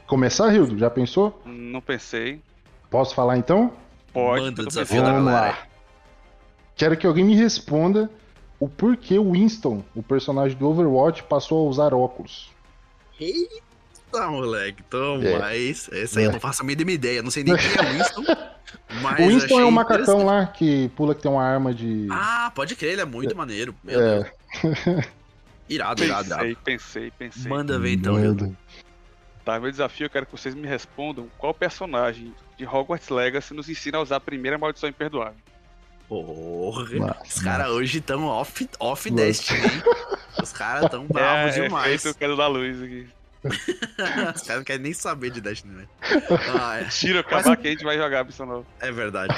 Começar, Hildo? Já pensou? Não pensei. Posso falar então? Pode. Manda o desafio da Vamos galera. lá. Quero que alguém me responda o porquê o Winston, o personagem do Overwatch, passou a usar óculos. Eita, moleque. Então, É. mas essa aí eu É. não faço a mínima ideia. Não sei nem quem é o Winston. Mas o Winston é um macacão lá que pula que tem uma arma de. Ah, pode crer, ele é muito maneiro. Meu é, Deus. Irado, irado, irado. Pensei, pensei, pensei. Manda ver então. Hildo. Tá, meu desafio, eu quero que vocês me respondam qual personagem de Hogwarts Legacy nos ensina a usar a primeira maldição imperdoável. Porra. Os caras hoje estão off, off. Destiny, hein? Os caras tão bravos é, demais. É feito o quero da luz aqui. Os caras não querem nem saber de Destiny, né? Ah, é. Tira, acabar que a gente vai jogar nova. É verdade.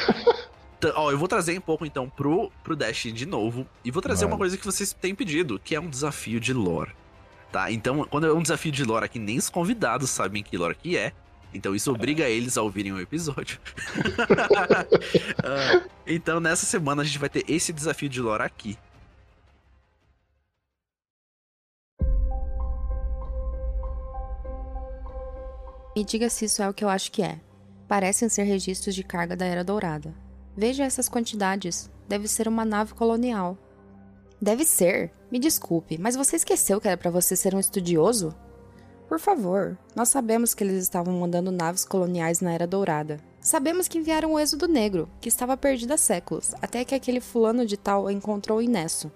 Então, ó, eu vou trazer um pouco então pro, pro Dash de novo. E vou trazer Vai. uma coisa que vocês têm pedido, que é um desafio de lore. Tá? Então, quando é um desafio de lore aqui, nem os convidados sabem que lore que é. Então isso obriga eles a ouvirem o episódio. Ah, então, nessa semana a gente vai ter esse desafio de lore aqui. Me diga se isso é o que eu acho que é. Parecem ser registros de carga da Era Dourada. Veja essas quantidades. Deve ser uma nave colonial. Deve ser. Me desculpe, mas você esqueceu que era para você ser um estudioso? Por favor, nós sabemos que eles estavam mandando naves coloniais na Era Dourada. Sabemos que enviaram o Êxodo Negro, que estava perdido há séculos, até que aquele fulano de tal encontrou o Inesso.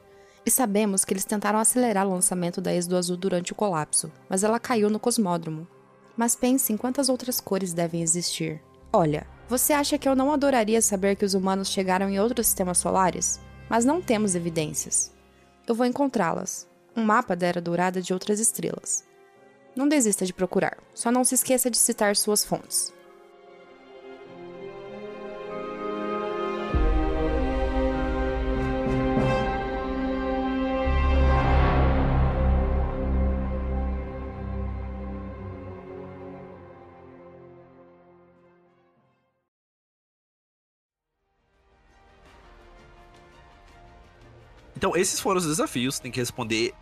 E sabemos que eles tentaram acelerar o lançamento da Êxodo Azul durante o colapso, mas ela caiu no cosmódromo. Mas pense em quantas outras cores devem existir. Olha, você acha que eu não adoraria saber que os humanos chegaram em outros sistemas solares? Mas não temos evidências. Eu vou encontrá-las. Um mapa da Era Dourada de outras estrelas. Não desista de procurar, só não se esqueça de citar suas fontes. Então, esses foram os desafios. Tem que responder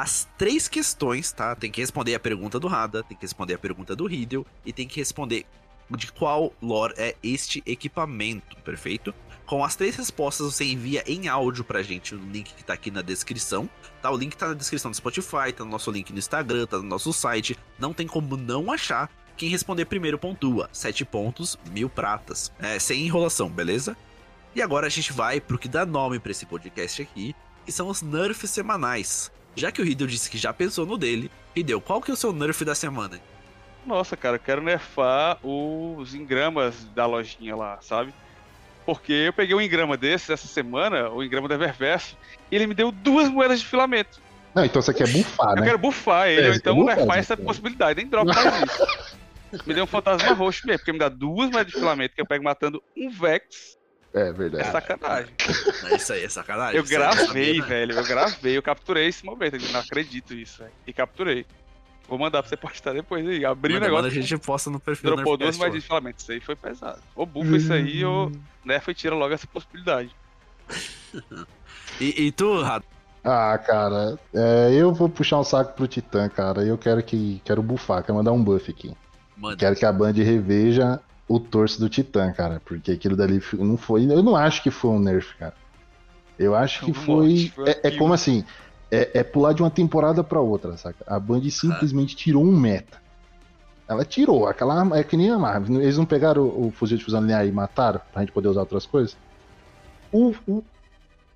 as três questões, tá? Tem que responder a pergunta do Rada, tem que responder a pergunta do Riddle e tem que responder de qual lore é este equipamento, perfeito? Com as três respostas, você envia em áudio pra gente o link que tá aqui na descrição, tá? O link tá na descrição do Spotify, tá no nosso link no Instagram, tá no nosso site. Não tem como não achar. Quem responder primeiro pontua. Sete pontos, mil pratas. É, sem enrolação, beleza? E agora a gente vai pro que dá nome pra esse podcast aqui, que são os nerfs semanais. Já que o Hideo disse que já pensou no dele, Hideo, qual que é o seu nerf da semana? Nossa, cara, eu quero nerfar os engramas da lojinha lá, sabe? Porque eu peguei um engrama desse essa semana, o engrama da Eververso, e ele me deu duas moedas de filamento. Não, então você quer bufar, Eu né? quero buffar ele, É, ou então quer buffar, nerfar essa então. possibilidade. Nem drop faz isso. Me deu um fantasma roxo mesmo, porque me dá duas moedas de filamento que eu pego matando um Vex. É É verdade. sacanagem. É Isso aí é sacanagem. Eu não gravei, sabia, né? velho. Eu gravei, eu capturei esse momento. Eu não acredito isso, velho. E capturei. Vou mandar pra você postar depois aí. Abri o negócio. manda, a gente posta no perfil Dropou do duas moedas de filamento. Isso aí foi pesado. Ou bufa isso aí, ou nerfa e tira logo essa possibilidade. E, e tu, Rato? Ah, cara, é, eu vou puxar um saco pro Titã, cara. Eu quero que quero bufar, quero mandar um buff aqui. Manda. Quero que a Band reveja o torso do Titã, cara. Porque aquilo dali não foi. Eu não acho que foi um nerf, cara. Eu acho que Foi É, é como assim. É, é pular de uma temporada pra outra, saca? A Band simplesmente tirou um meta. Ela tirou. Aquela arma. É que nem a Marvel. Eles não pegaram o, o fuzil de fusão linear e mataram pra gente poder usar outras coisas? O, o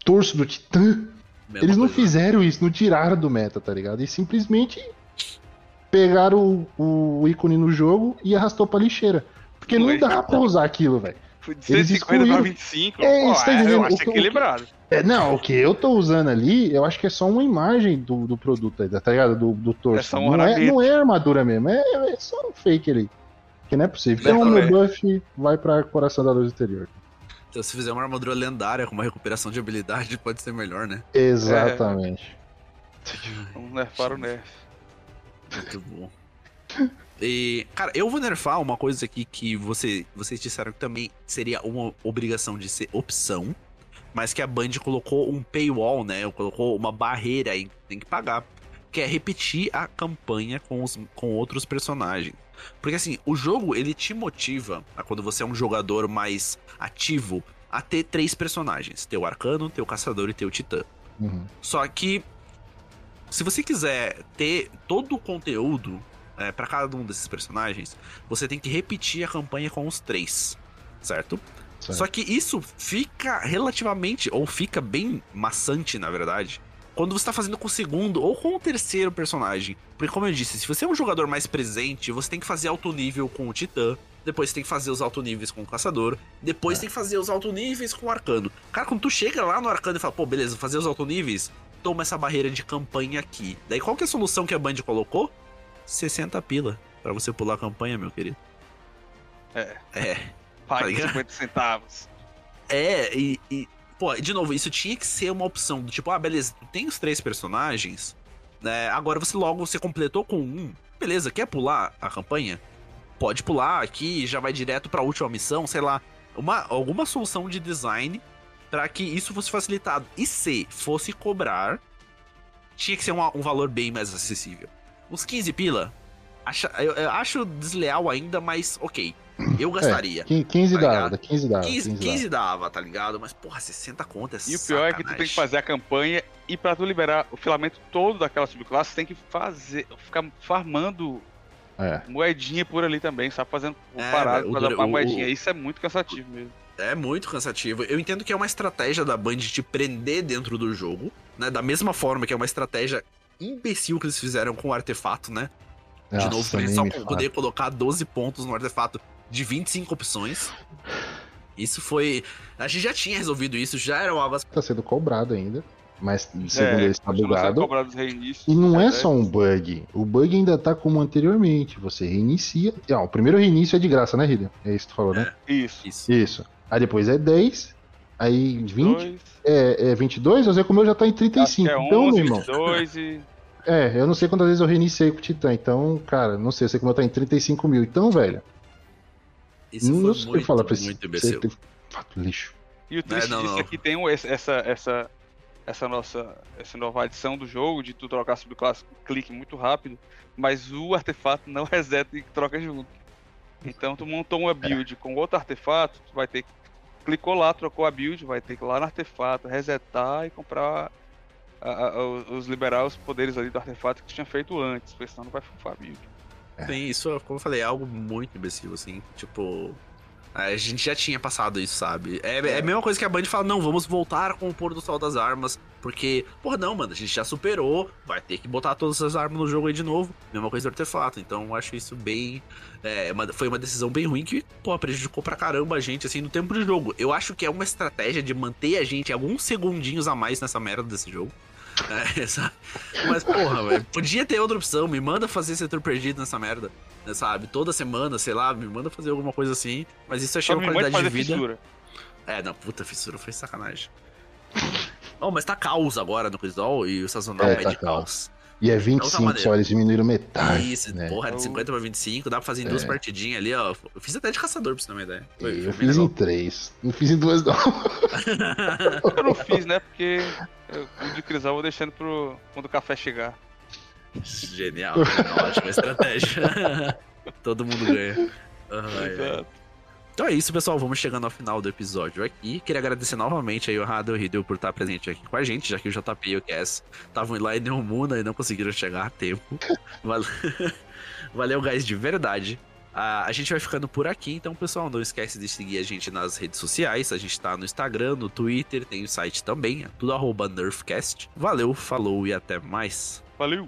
torso do Titã eles não coisa. fizeram isso, não tiraram do meta, tá ligado? E simplesmente pegaram o, o ícone no jogo e arrastou pra lixeira. Porque não Foi. dá pra usar aquilo, velho. Foi de Eles 150 pra excluíram. 25. É, pô, isso, tá é, eu acho que- que- equilibrado. É, não, o que eu tô usando ali, eu acho que é só uma imagem do, do produto aí, tá ligado? Do, do torso. É só um não, é, não é armadura mesmo, é, é só um fake ali. Que não é possível. Então o Não, meu é. buff vai pra coração da luz exterior. Então, se fizer uma armadura lendária com uma recuperação de habilidade, pode ser melhor, né? Exatamente. Vamos nerfar o nerf. Muito bom. E, cara, eu vou nerfar uma coisa aqui que você, vocês disseram que também seria uma obrigação de ser opção, mas que a Band colocou um paywall, né? Colocou uma barreira aí que tem que pagar. Que é repetir a campanha com, os, com outros personagens. Porque assim, o jogo ele te motiva, a quando você é um jogador mais ativo, a ter três personagens: teu arcano, teu caçador e teu titã. Uhum. Só que se você quiser ter todo o conteúdo é, para cada um desses personagens, você tem que repetir a campanha com os três, certo? Certo. Só que isso fica relativamente, ou fica bem maçante, na verdade, quando você tá fazendo com o segundo ou com o terceiro personagem. Porque, como eu disse, se você é um jogador mais presente, você tem que fazer alto nível com o Titã. Depois você tem que fazer os alto níveis com o Caçador. Depois tem que fazer os alto níveis com o Arcano. Cara, quando tu chega lá no Arcano e fala, pô, beleza, fazer os alto níveis, toma essa barreira de campanha aqui. Daí qual que é a solução que a Band colocou? 60 pila pra você pular a campanha, meu querido. É. É. Pague ligado? 50 centavos. É, e, e, Pô, de novo, isso tinha que ser uma opção do tipo, ah, beleza, tu tem os três personagens, né? Agora você logo você completou com um. Beleza, quer pular a campanha? Pode pular aqui, já vai direto pra última missão, sei lá. Uma, alguma solução de design para que isso fosse facilitado. E se fosse cobrar, tinha que ser um, um valor bem mais acessível. Uns 15 pila, acha, eu, eu acho desleal ainda, mas ok. Eu gastaria. É, 15 Tá dava, ligado? 15 dava. 15, 15 15 dava, tá ligado? Mas, porra, 60 conto é E o pior é que tu tem que fazer a campanha e pra tu liberar o filamento todo daquela subclasse, tu tem que fazer, ficar farmando É. moedinha por ali também, sabe? Fazendo É, parado pra o dar uma o- moedinha. o- Isso é muito cansativo mesmo. É muito cansativo. Eu entendo que é uma estratégia da Band de te prender dentro do jogo, né? Da mesma forma que é uma estratégia imbecil que eles fizeram com o artefato, né? De Nossa, novo, pra eles só poder colocar 12 pontos no artefato de 25 opções. Isso foi. A gente já tinha resolvido isso, já era algo Tá sendo cobrado ainda, mas segundo É, ele está bugado. cobrado os reinícios. E não é né? só um bug. O bug ainda tá como anteriormente. Você reinicia. Ah, o primeiro reinício é de graça, né, Hilda? É isso que tu falou, né? Isso. isso. Isso. Aí depois é 10. Aí 20. Dois, É, é 22. Eu sei como eu já tá em acho que 35. é então, 11, meu irmão. 22 e... É, eu não sei quantas vezes eu reiniciei com o Titã. Então, cara, não sei. Eu sei como eu tá em 35 mil. Então, velho. Isso não foi sei muito, falar pra muito você. imbecil. ter- Fato lixo. E o triste não, disso não. é que tem o- essa, essa, essa nossa essa nova adição do jogo, de tu trocar subclasse com clique muito rápido, mas o artefato não reseta e troca junto. Então tu montou uma build com outro artefato, tu vai ter que. Clicou lá, trocou a build, vai ter que ir lá no artefato, resetar e comprar. A- a- os, liberar os poderes ali do artefato que tinha feito antes, porque senão não vai fufar a build. Sim, isso, como eu falei, é algo muito imbecil, assim. Tipo. A gente já tinha passado isso, sabe? É, é a mesma coisa que a Band fala, não, vamos voltar com o pôr do sol das armas. Porque, porra, não, mano, a gente já superou, vai ter que botar todas as armas no jogo aí de novo. Mesma coisa do artefato. Então eu acho isso bem. é, uma- foi uma decisão bem ruim que, pô, prejudicou pra caramba a gente, assim, no tempo de jogo. Eu acho que é uma estratégia de manter a gente alguns segundinhos a mais nessa merda desse jogo. É, sabe? Mas, porra, velho, podia ter outra opção. Me manda fazer setor perdido nessa merda. né, Sabe? Toda semana, sei lá, me manda fazer alguma coisa assim. Mas isso achei uma mande qualidade de vida. fissura. É, não, puta, fissura foi sacanagem. oh, mas tá caos agora no Crisol e o sazonal É, é, tá de caos. E é outra 25 maneira. só, eles diminuíram metade. Isso, né? porra, é de Eu- 50 pra 25, dá pra fazer em duas É. partidinhas ali, ó. Eu fiz até de caçador, pra você ter uma ideia. Foi- Eu fiz em legal. três. Não fiz em duas, não. Eu não fiz, né? Porque eu, o de Crisal eu vou deixando pro quando o café chegar. Genial, ótima estratégia. Todo mundo ganha. Ai. Exato. Então é isso, pessoal. Vamos chegando ao final do episódio aqui. Queria agradecer novamente aí o Rado e o Hideo por estar presente aqui com a gente, já que o JP e o Cass estavam lá em Neomuna e não conseguiram chegar a tempo. Valeu, Valeu guys, de verdade. Uh, a gente vai ficando por aqui, então, pessoal, não esquece de seguir a gente nas redes sociais. A gente tá no Instagram, no Twitter, tem o site também, é tudo arroba Nerfcast. Valeu, falou e até mais. Valeu!